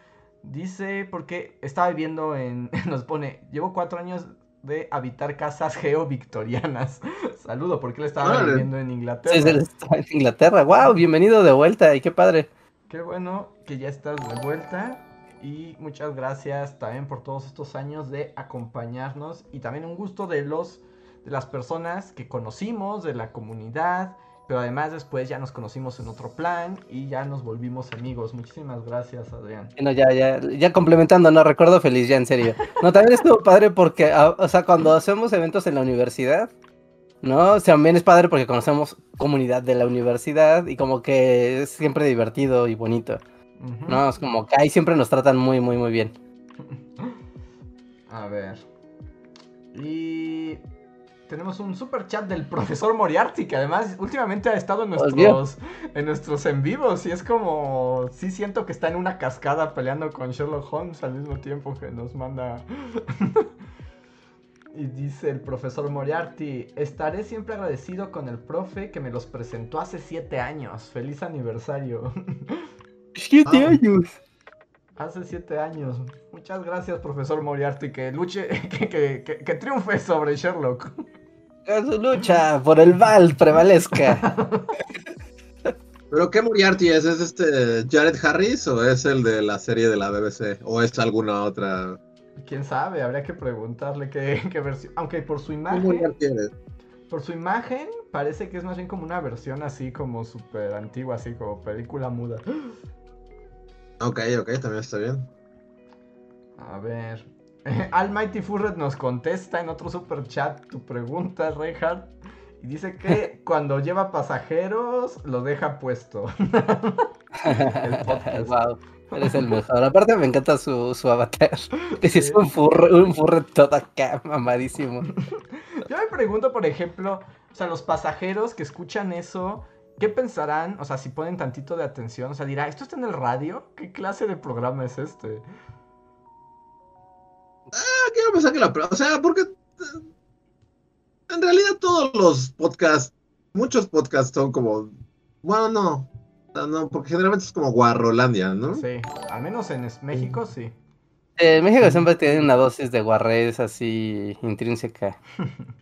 Dice, porque estaba viviendo en, <laughs> nos pone, llevo cuatro años de habitar casas geo-victorianas. <laughs> Saludo, porque él estaba Órale. viviendo en Inglaterra. sí, sí, está en Inglaterra. Wow, bienvenido de vuelta y qué padre. Qué bueno que ya estás de vuelta. Y muchas gracias también por todos estos años de acompañarnos. Y también un gusto de los de las personas que conocimos, de la comunidad. Pero además después ya nos conocimos en otro plan y ya nos volvimos amigos. Muchísimas gracias, Adrián. No, ya, ya, ya complementando, no recuerdo feliz, ya en serio. No, también estuvo padre porque, ah, o sea, cuando hacemos eventos en la universidad, ¿no? O sea, también es padre porque conocemos comunidad de la universidad y como que es siempre divertido y bonito. ¿no? Es como que ahí siempre nos tratan muy, muy, muy bien. <laughs> A ver. Y tenemos un super chat del profesor Moriarty, que además últimamente ha estado en Volvió. nuestros, en nuestros en vivos. Y es como. Sí, siento que está en una cascada peleando con Sherlock Holmes al mismo tiempo que nos manda. <laughs> y dice el profesor Moriarty: Estaré siempre agradecido con el profe que me los presentó hace siete años. Feliz aniversario. <laughs> ¡Siete Ah. años! Hace siete años. Muchas gracias, profesor Moriarty. Que luche, <laughs> que, que, que, que triunfe sobre Sherlock. Que su lucha por el Val prevalezca. <laughs> ¿Pero qué Moriarty es? ¿Es este Jared Harris o es el de la serie de la BBC? ¿O es alguna otra? Quién sabe, habría que preguntarle qué, qué versión. Aunque por su ¿Qué imagen, Moriarty eres? por su imagen, parece que es más bien como una versión así como súper antigua, así como película muda. Ok, ok, también está bien. A ver. <laughs> Almighty Furret nos contesta en otro super chat tu pregunta, Reinhardt. Y dice que <laughs> cuando lleva pasajeros, lo deja puesto. <laughs> El podcast. wow, eres el mejor. Aparte me encanta su, su avatar. Que si es un furre, un furre todo acá, mamadísimo. Yo me pregunto, por ejemplo, o sea, los pasajeros que escuchan eso, ¿qué pensarán? O sea, si ponen tantito de atención, o sea, dirá, ¿esto está en el radio? ¿Qué clase de programa es este? Ah, quiero pensar que la... O sea, porque... eh, En realidad todos los podcasts, muchos podcasts son como... Bueno, no. No, porque generalmente es como Guarrolandia, ¿no? Sí, al menos en México sí. Eh, México siempre tiene una dosis de guarrez así intrínseca.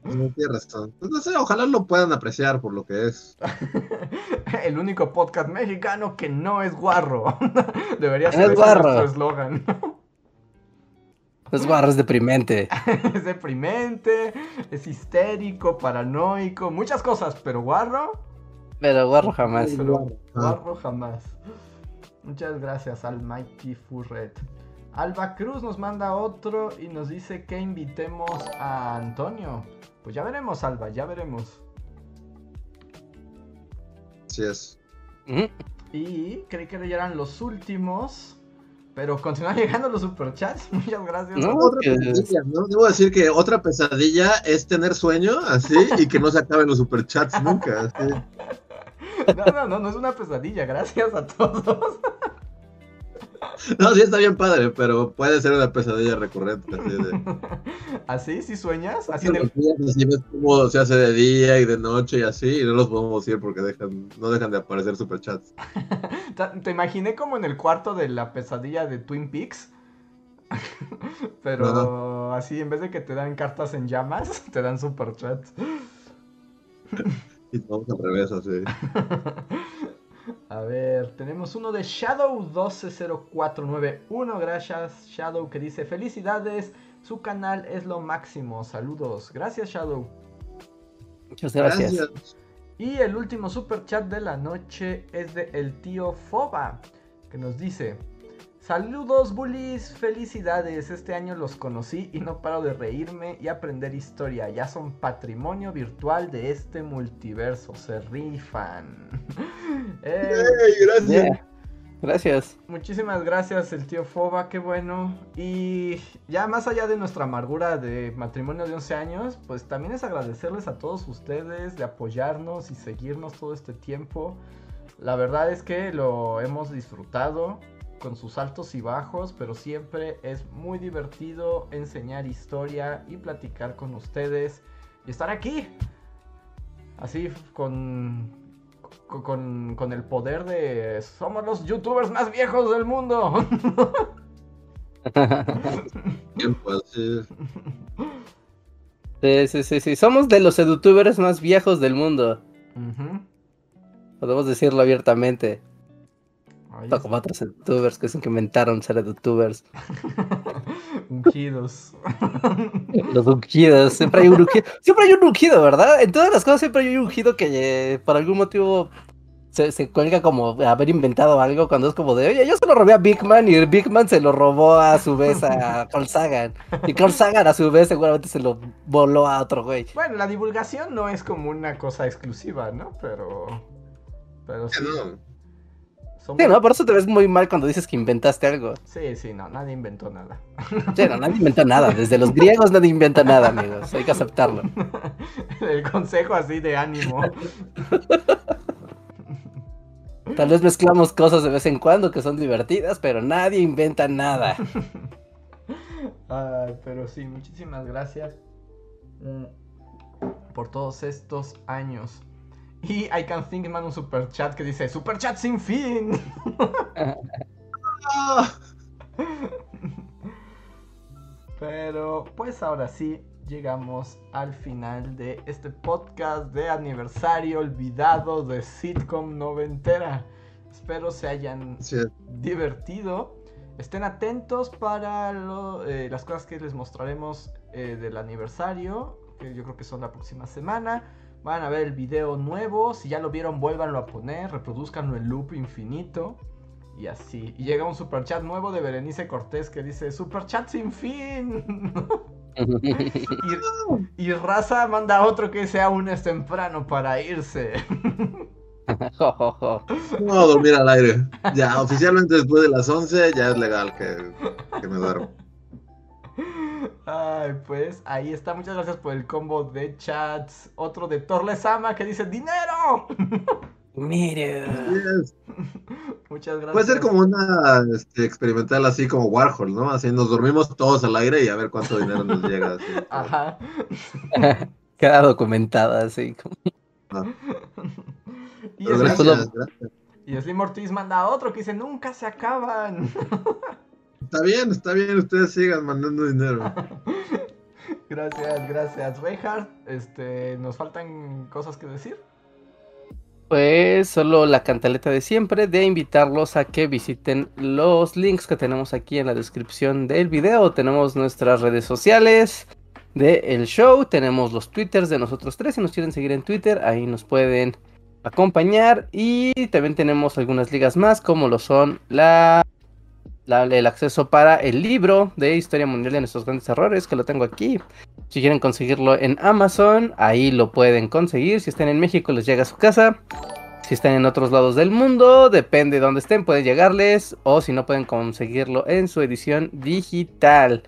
No tienes razón. Pues no sé, ojalá lo puedan apreciar por lo que es. <laughs> El único podcast mexicano que no es guarro. <laughs> Debería No ser es guarro. nuestro eslogan. Es guarrez deprimente. <laughs> es deprimente, es histérico, paranoico, muchas cosas, pero guarro, Pero guarro jamás. pero guarro jamás. Muchas gracias, Almighty Furret. Alba Cruz nos manda otro y nos dice que invitemos a Antonio. Pues ya veremos, Alba, ya veremos. Así es. Y creí que ya eran los últimos. Pero continúan <laughs> llegando los superchats. Muchas gracias. No, Otra pesadilla, ¿no? Debo decir que otra pesadilla es tener sueño así y que no se acaben los superchats nunca. así. <laughs> No, no, no, no es una pesadilla. Gracias a todos. <laughs> <laughs> No, sí está bien padre, pero puede ser una pesadilla recurrente. Así de... <laughs> ¿Así? ¿Sí sueñas? Así en el... Así ves cómo se hace de día y de noche y así, y no los podemos ir porque dejan, no dejan de aparecer superchats. <laughs> Te imaginé como en el cuarto de la pesadilla de Twin Peaks. Pero así, en vez de que te dan cartas en llamas, te dan superchats. Y vamos al revés, así. A ver, tenemos uno de Shadow120491. Gracias, Shadow, que dice: Felicidades, su canal es lo máximo. Saludos. Gracias, Shadow. Muchas gracias. Y el último super chat de la noche es de el tío Foba, que nos dice: Saludos, bullies, felicidades. Este año los conocí y no paro de reírme y aprender historia. Ya son patrimonio virtual de este multiverso. Se rifan. <laughs> Eh, ¡Ey, gracias! Yeah. Gracias. Muchísimas gracias, el tío Foba, qué bueno. Y ya más allá de nuestra amargura de matrimonio de 11 años, pues también es agradecerles a todos ustedes de apoyarnos y seguirnos todo este tiempo. La verdad es que lo hemos disfrutado con sus altos y bajos, pero siempre es muy divertido enseñar historia y platicar con ustedes y estar aquí. Así con con, con- el poder de somos los youtubers más viejos del mundo. Sí, sí, sí, sí. Somos de los edutubers más viejos del mundo. Podemos decirlo abiertamente. Como otros edutubers que que inventaron ser edutubers. <laughs> Ungidos. <laughs> Los ungidos. Siempre hay un ungido. Siempre hay un ungido, ¿verdad? En todas las cosas siempre hay un ungido que eh, por algún motivo se, se cuelga como haber inventado algo cuando es como de, oye, yo se lo robé a Big Man y Big Man se lo robó a su vez a <laughs> Carl Sagan. Y Carl Sagan a su vez seguramente se lo voló a otro güey. Bueno, la divulgación no es como una cosa exclusiva, ¿no? Pero. Pero sí. No. Sí, ¿no? Por eso te ves muy mal cuando dices que inventaste algo. Sí, sí, no, nadie inventó nada. Sí, no, nadie inventa nada. Desde los griegos nadie inventa nada, amigos. Hay que aceptarlo. <laughs> El consejo así de ánimo. Tal vez mezclamos cosas de vez en cuando que son divertidas, pero nadie inventa nada. Ay, pero sí, muchísimas gracias mm, por todos estos años. Y I Can Think manda un super chat que dice: Super chat sin fin. <laughs> Pero pues ahora sí llegamos al final de este podcast de aniversario olvidado de sitcom noventera. Espero se hayan sí, divertido. Estén atentos para lo- eh, las cosas que les mostraremos eh, del aniversario, que yo creo que son la próxima semana. Van a ver el video nuevo. Si ya lo vieron, vuélvanlo a poner. Reproduzcanlo en loop infinito. Y así. Y llega un super chat nuevo de Berenice Cortés que dice: Super chat sin fin. <laughs> y, y Raza manda otro que dice: Aún es temprano para irse. <laughs> No dormir al aire. Ya, oficialmente después de las 11 ya es legal que, que me duermo. <laughs> Ay, pues ahí está. Muchas gracias por el combo de chats. Otro de Torlesama que dice ¡Dinero! Mire. Yes. <laughs> Muchas gracias. Puede ser como una este, experimental así como Warhol, ¿no? Así nos dormimos todos al aire y a ver cuánto dinero nos llega. Así. <laughs> Ajá. <laughs> Queda documentada así. como- Y, Pero Slim, gracias, gracias. y Slim Ortiz manda otro que dice ¡Nunca se acaban! Está bien, está bien, ustedes sigan mandando dinero. <laughs> gracias, gracias. Reinhardt, este, ¿nos faltan cosas que decir? Pues solo la cantaleta de siempre de invitarlos a que visiten los links que tenemos aquí en la descripción del video. Tenemos nuestras redes sociales del show, tenemos los twitters de nosotros tres. Si nos quieren seguir en Twitter, ahí nos pueden acompañar. Y también tenemos algunas ligas más, como lo son la, el acceso para el libro de Historia Mundial de nuestros grandes errores, que lo tengo aquí. Si quieren conseguirlo en Amazon, ahí lo pueden conseguir. Si están en México, les llega a su casa. Si están en otros lados del mundo, depende de dónde estén, pueden llegarles o si no pueden conseguirlo en su edición digital.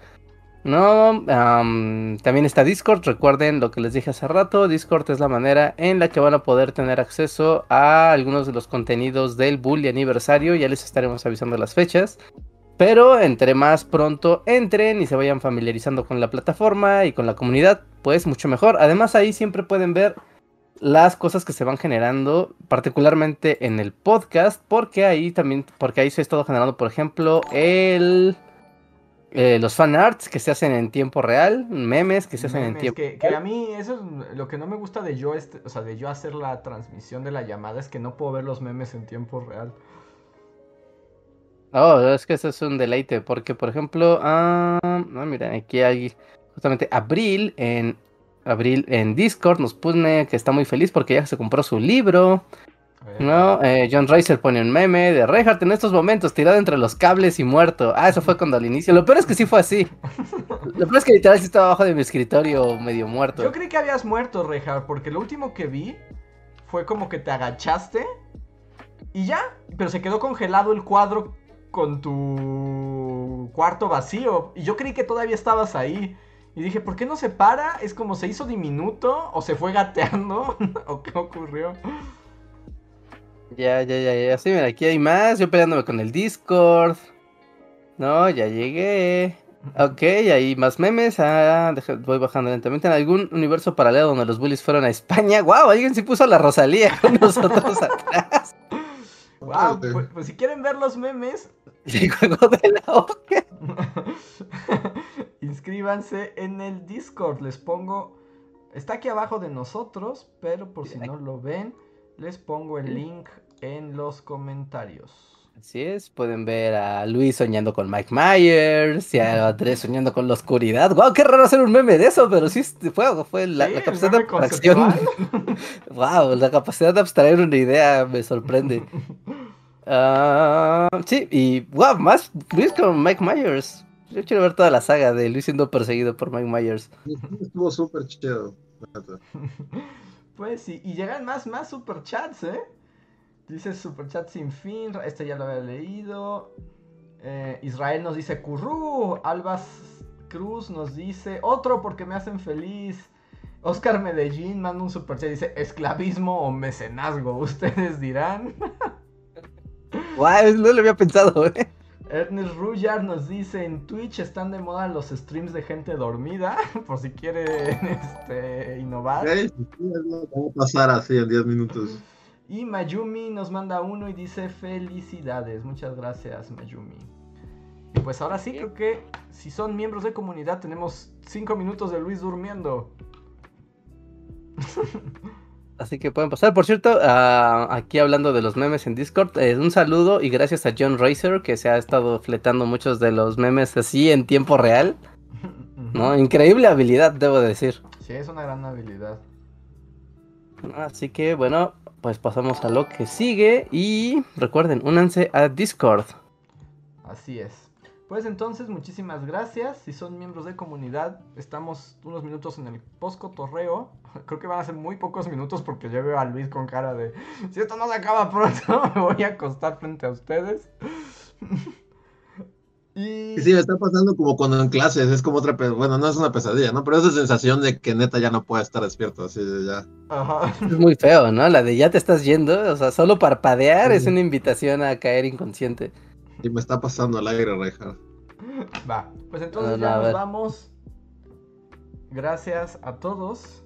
No, también está Discord. Recuerden lo que les dije hace rato. Discord es la manera en la que van a poder tener acceso a algunos de los contenidos del Bully aniversario. Ya les estaremos avisando las fechas. Pero entre más pronto entren y se vayan familiarizando con la plataforma y con la comunidad, pues mucho mejor. Además ahí siempre pueden ver las cosas que se van generando, particularmente en el podcast, porque ahí también, porque ahí se ha estado generando, por ejemplo, el eh, los fan arts que se hacen en tiempo real, memes que se hacen en tiempo que, que a mí eso es lo que no me gusta de yo, este, o sea, de yo hacer la transmisión de la llamada es que no puedo ver los memes en tiempo real. Oh, es que eso es un deleite, porque por ejemplo, ah, mira, aquí hay justamente Abril en Abril en Discord nos pone que está muy feliz porque ya se compró su libro. No, eh, John Ricer pone un meme de Reinhardt en estos momentos tirado entre los cables y muerto. Ah, eso fue cuando al inicio. Lo peor es que sí fue así. Lo peor es que literal sí estaba abajo de mi escritorio medio muerto. Yo creí que habías muerto, Reinhardt, porque lo último que vi fue como que te agachaste y ya. Pero se quedó congelado el cuadro con tu cuarto vacío. Y yo creí que todavía estabas ahí. Y dije, ¿por qué no se para? ¿Es como se hizo diminuto? ¿O se fue gateando? <laughs> ¿O qué ocurrió? Ya, ya, ya, ya. Sí, mira, aquí hay más. Yo peleándome con el Discord. No, ya llegué. Ok, hay más memes. Ah, voy bajando lentamente. En algún universo paralelo donde los bullies fueron a España. ¡Wow! Alguien sí puso a la Rosalía con <laughs> nosotros atrás. ¡Wow! Pues, pues, si quieren ver los memes. El juego de la hoja. <laughs> Inscríbanse en el Discord. Les pongo. Está aquí abajo de nosotros, pero por si no lo ven, les pongo el link en los comentarios. Así es, pueden ver a Luis soñando con Mike Myers y a <laughs> Andrés soñando con la oscuridad. ¡Wow! ¡Qué raro hacer un meme de eso! Pero sí fue, fue la, capacidad de abstracción. ¡Wow! <laughs> La capacidad de abstraer una idea me sorprende. Uh, <laughs> sí, y wow, más Luis con Mike Myers. Yo quiero ver toda la saga de Luis siendo perseguido por Mike Myers. Estuvo súper chido. Pues sí, y llegan más, más superchats, ¿eh? Dice Superchat sin fin. Este ya lo había leído. Eh, Israel nos dice Curru. Albas Cruz nos dice otro porque me hacen feliz. Oscar Medellín manda un superchat. Dice esclavismo o mecenazgo. <laughs> Ustedes dirán. Guau, no lo había pensado, eh. Ernest Rullar nos dice en Twitch están de moda los streams de gente dormida, <laughs> por si quieren este, innovar. Sí, va a pasar así en 10 minutos. Y Mayumi nos manda uno y dice felicidades. Muchas gracias, Mayumi. Y pues ahora sí, creo que si son miembros de comunidad, tenemos 5 minutos de Luis durmiendo. <laughs> Así que pueden pasar. Por cierto, ah, aquí hablando de los memes en Discord, eh, un saludo y gracias a John Racer que se ha estado fletando muchos de los memes así en tiempo real. <laughs> ¿no? Increíble habilidad, debo decir. Sí, es una gran habilidad. Así que bueno, pues pasamos a lo que sigue y recuerden, únanse a Discord. Así es. Pues entonces, muchísimas gracias. Si son miembros de comunidad, estamos unos minutos en el post-cotorreo. Creo que van a ser muy pocos minutos porque ya veo a Luis con cara de... Si esto no se acaba pronto, <laughs> me voy a acostar frente a ustedes. <laughs> Y... Sí, me está pasando como cuando en clases, es como otra, bueno, no es una pesadilla, ¿no? Pero esa sensación de que neta ya no puede estar despierto, así de ya. Ajá. Es muy feo, ¿no? La de ya te estás yendo, o sea, solo parpadear es una invitación a caer inconsciente. Y me está pasando el aire, Reja. Va, pues entonces ya nos vamos. Gracias a todos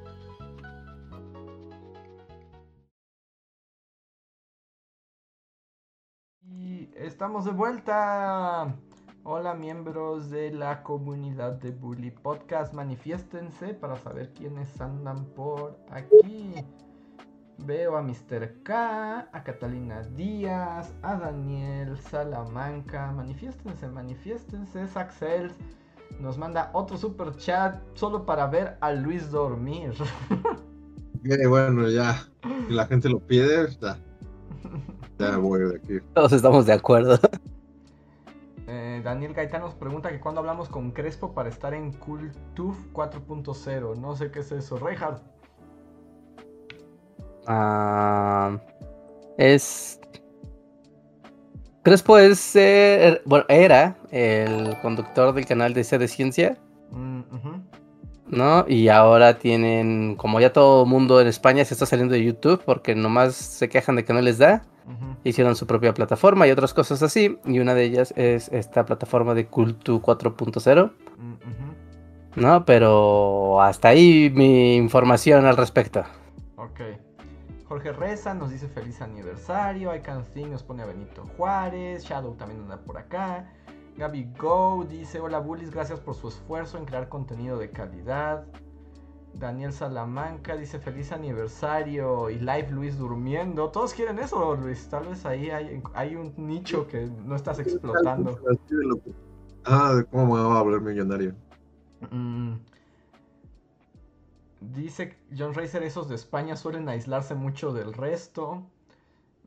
Y estamos de vuelta. Hola miembros de la comunidad de Bully Podcast, manifiéstense para saber quiénes andan por aquí. Veo a Mr. K, a Catalina Díaz, a Daniel Salamanca. Manifiéstense, manifiéstense. Saxel nos manda otro super chat solo para ver a Luis dormir. <laughs> Eh, bueno, ya. Si la gente lo pide, ya. <laughs> Ya <laughs> voy de aquí. Todos estamos de acuerdo. Eh, Daniel Gaitán nos pregunta que cuando hablamos con Crespo para estar en Cultuf 4.0. No sé qué es eso. Reinhardt. Ah, es. Crespo es. eh, er- bueno, era el conductor del canal de C de Ciencia, Mm. ¿no? Y ahora tienen. Como ya todo mundo en España se está saliendo de YouTube porque nomás se quejan de que no les da. Hicieron su propia plataforma y otras cosas así. Y una de ellas es esta plataforma de Cultu 4.0, Mm, ujú. ¿no? Pero hasta ahí mi información al respecto. Ok. Jorge Reza nos dice feliz aniversario. I Can Think nos pone a Benito Juárez. Shadow también anda por acá. Gaby Go dice: Hola Bullies, gracias por su esfuerzo en crear contenido de calidad. Daniel Salamanca dice: Feliz aniversario. Y Live Luis durmiendo. Todos quieren eso, Luis. Tal vez ahí hay, hay un nicho que no estás explotando. Ah, de cómo me va a volver millonario. Mm. Dice John Racer, esos de España suelen aislarse mucho del resto.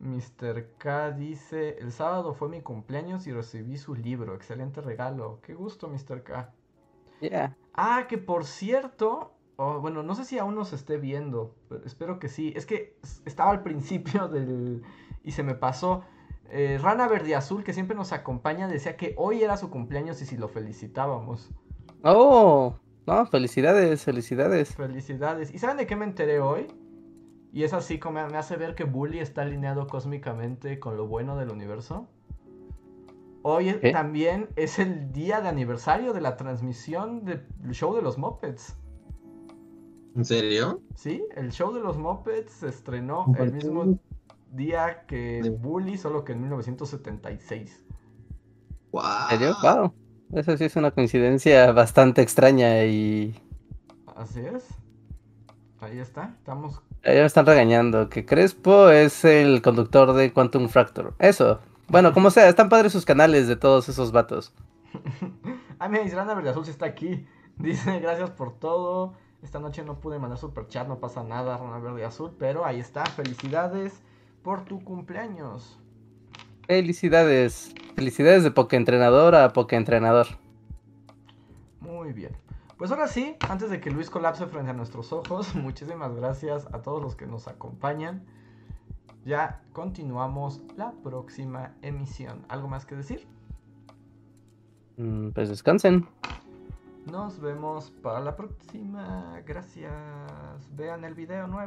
Mr. K dice, el sábado fue mi cumpleaños y recibí su libro. Excelente regalo. Qué gusto, Mr. K. Ya. Ah, que por cierto, oh, bueno, no sé si aún nos esté viendo, pero espero que sí. Es que estaba al principio <laughs> del... y se me pasó. Eh, Rana Verde Azul, que siempre nos acompaña, decía que hoy era su cumpleaños y si lo felicitábamos. Oh, no, felicidades, felicidades. Felicidades. ¿Y saben de qué me enteré hoy? Y es así como me hace ver que Bully está alineado cósmicamente con lo bueno del universo. Hoy también es el día de aniversario de la transmisión del show de los Muppets. ¿En serio? Sí, el show de los Muppets se estrenó el mismo día que. Bully, solo que en 1976. ¡Guau! ¿En serio? Wow. Eso sí es una coincidencia bastante extraña y Así es. Ahí está. Estamos. ya me están regañando que Crespo es el conductor de Quantum Fracture. Eso. Bueno, como sea, están padres sus canales de todos esos vatos. <laughs> Ah, mira, Israna Verde Azul sí está aquí. Dice, gracias por todo. Esta noche no pude mandar super chat, no pasa nada, Rana Verde Azul. Pero ahí está, felicidades por tu cumpleaños. Felicidades. Felicidades de Entrenador a Entrenador. Muy bien. Pues ahora sí, antes de que Luis colapse frente a nuestros ojos, <laughs> muchísimas gracias a todos los que nos acompañan. Ya continuamos la próxima emisión. ¿Algo más que decir? Mm, Pues descansen. Nos vemos para la próxima. Gracias. Vean el video nuevo.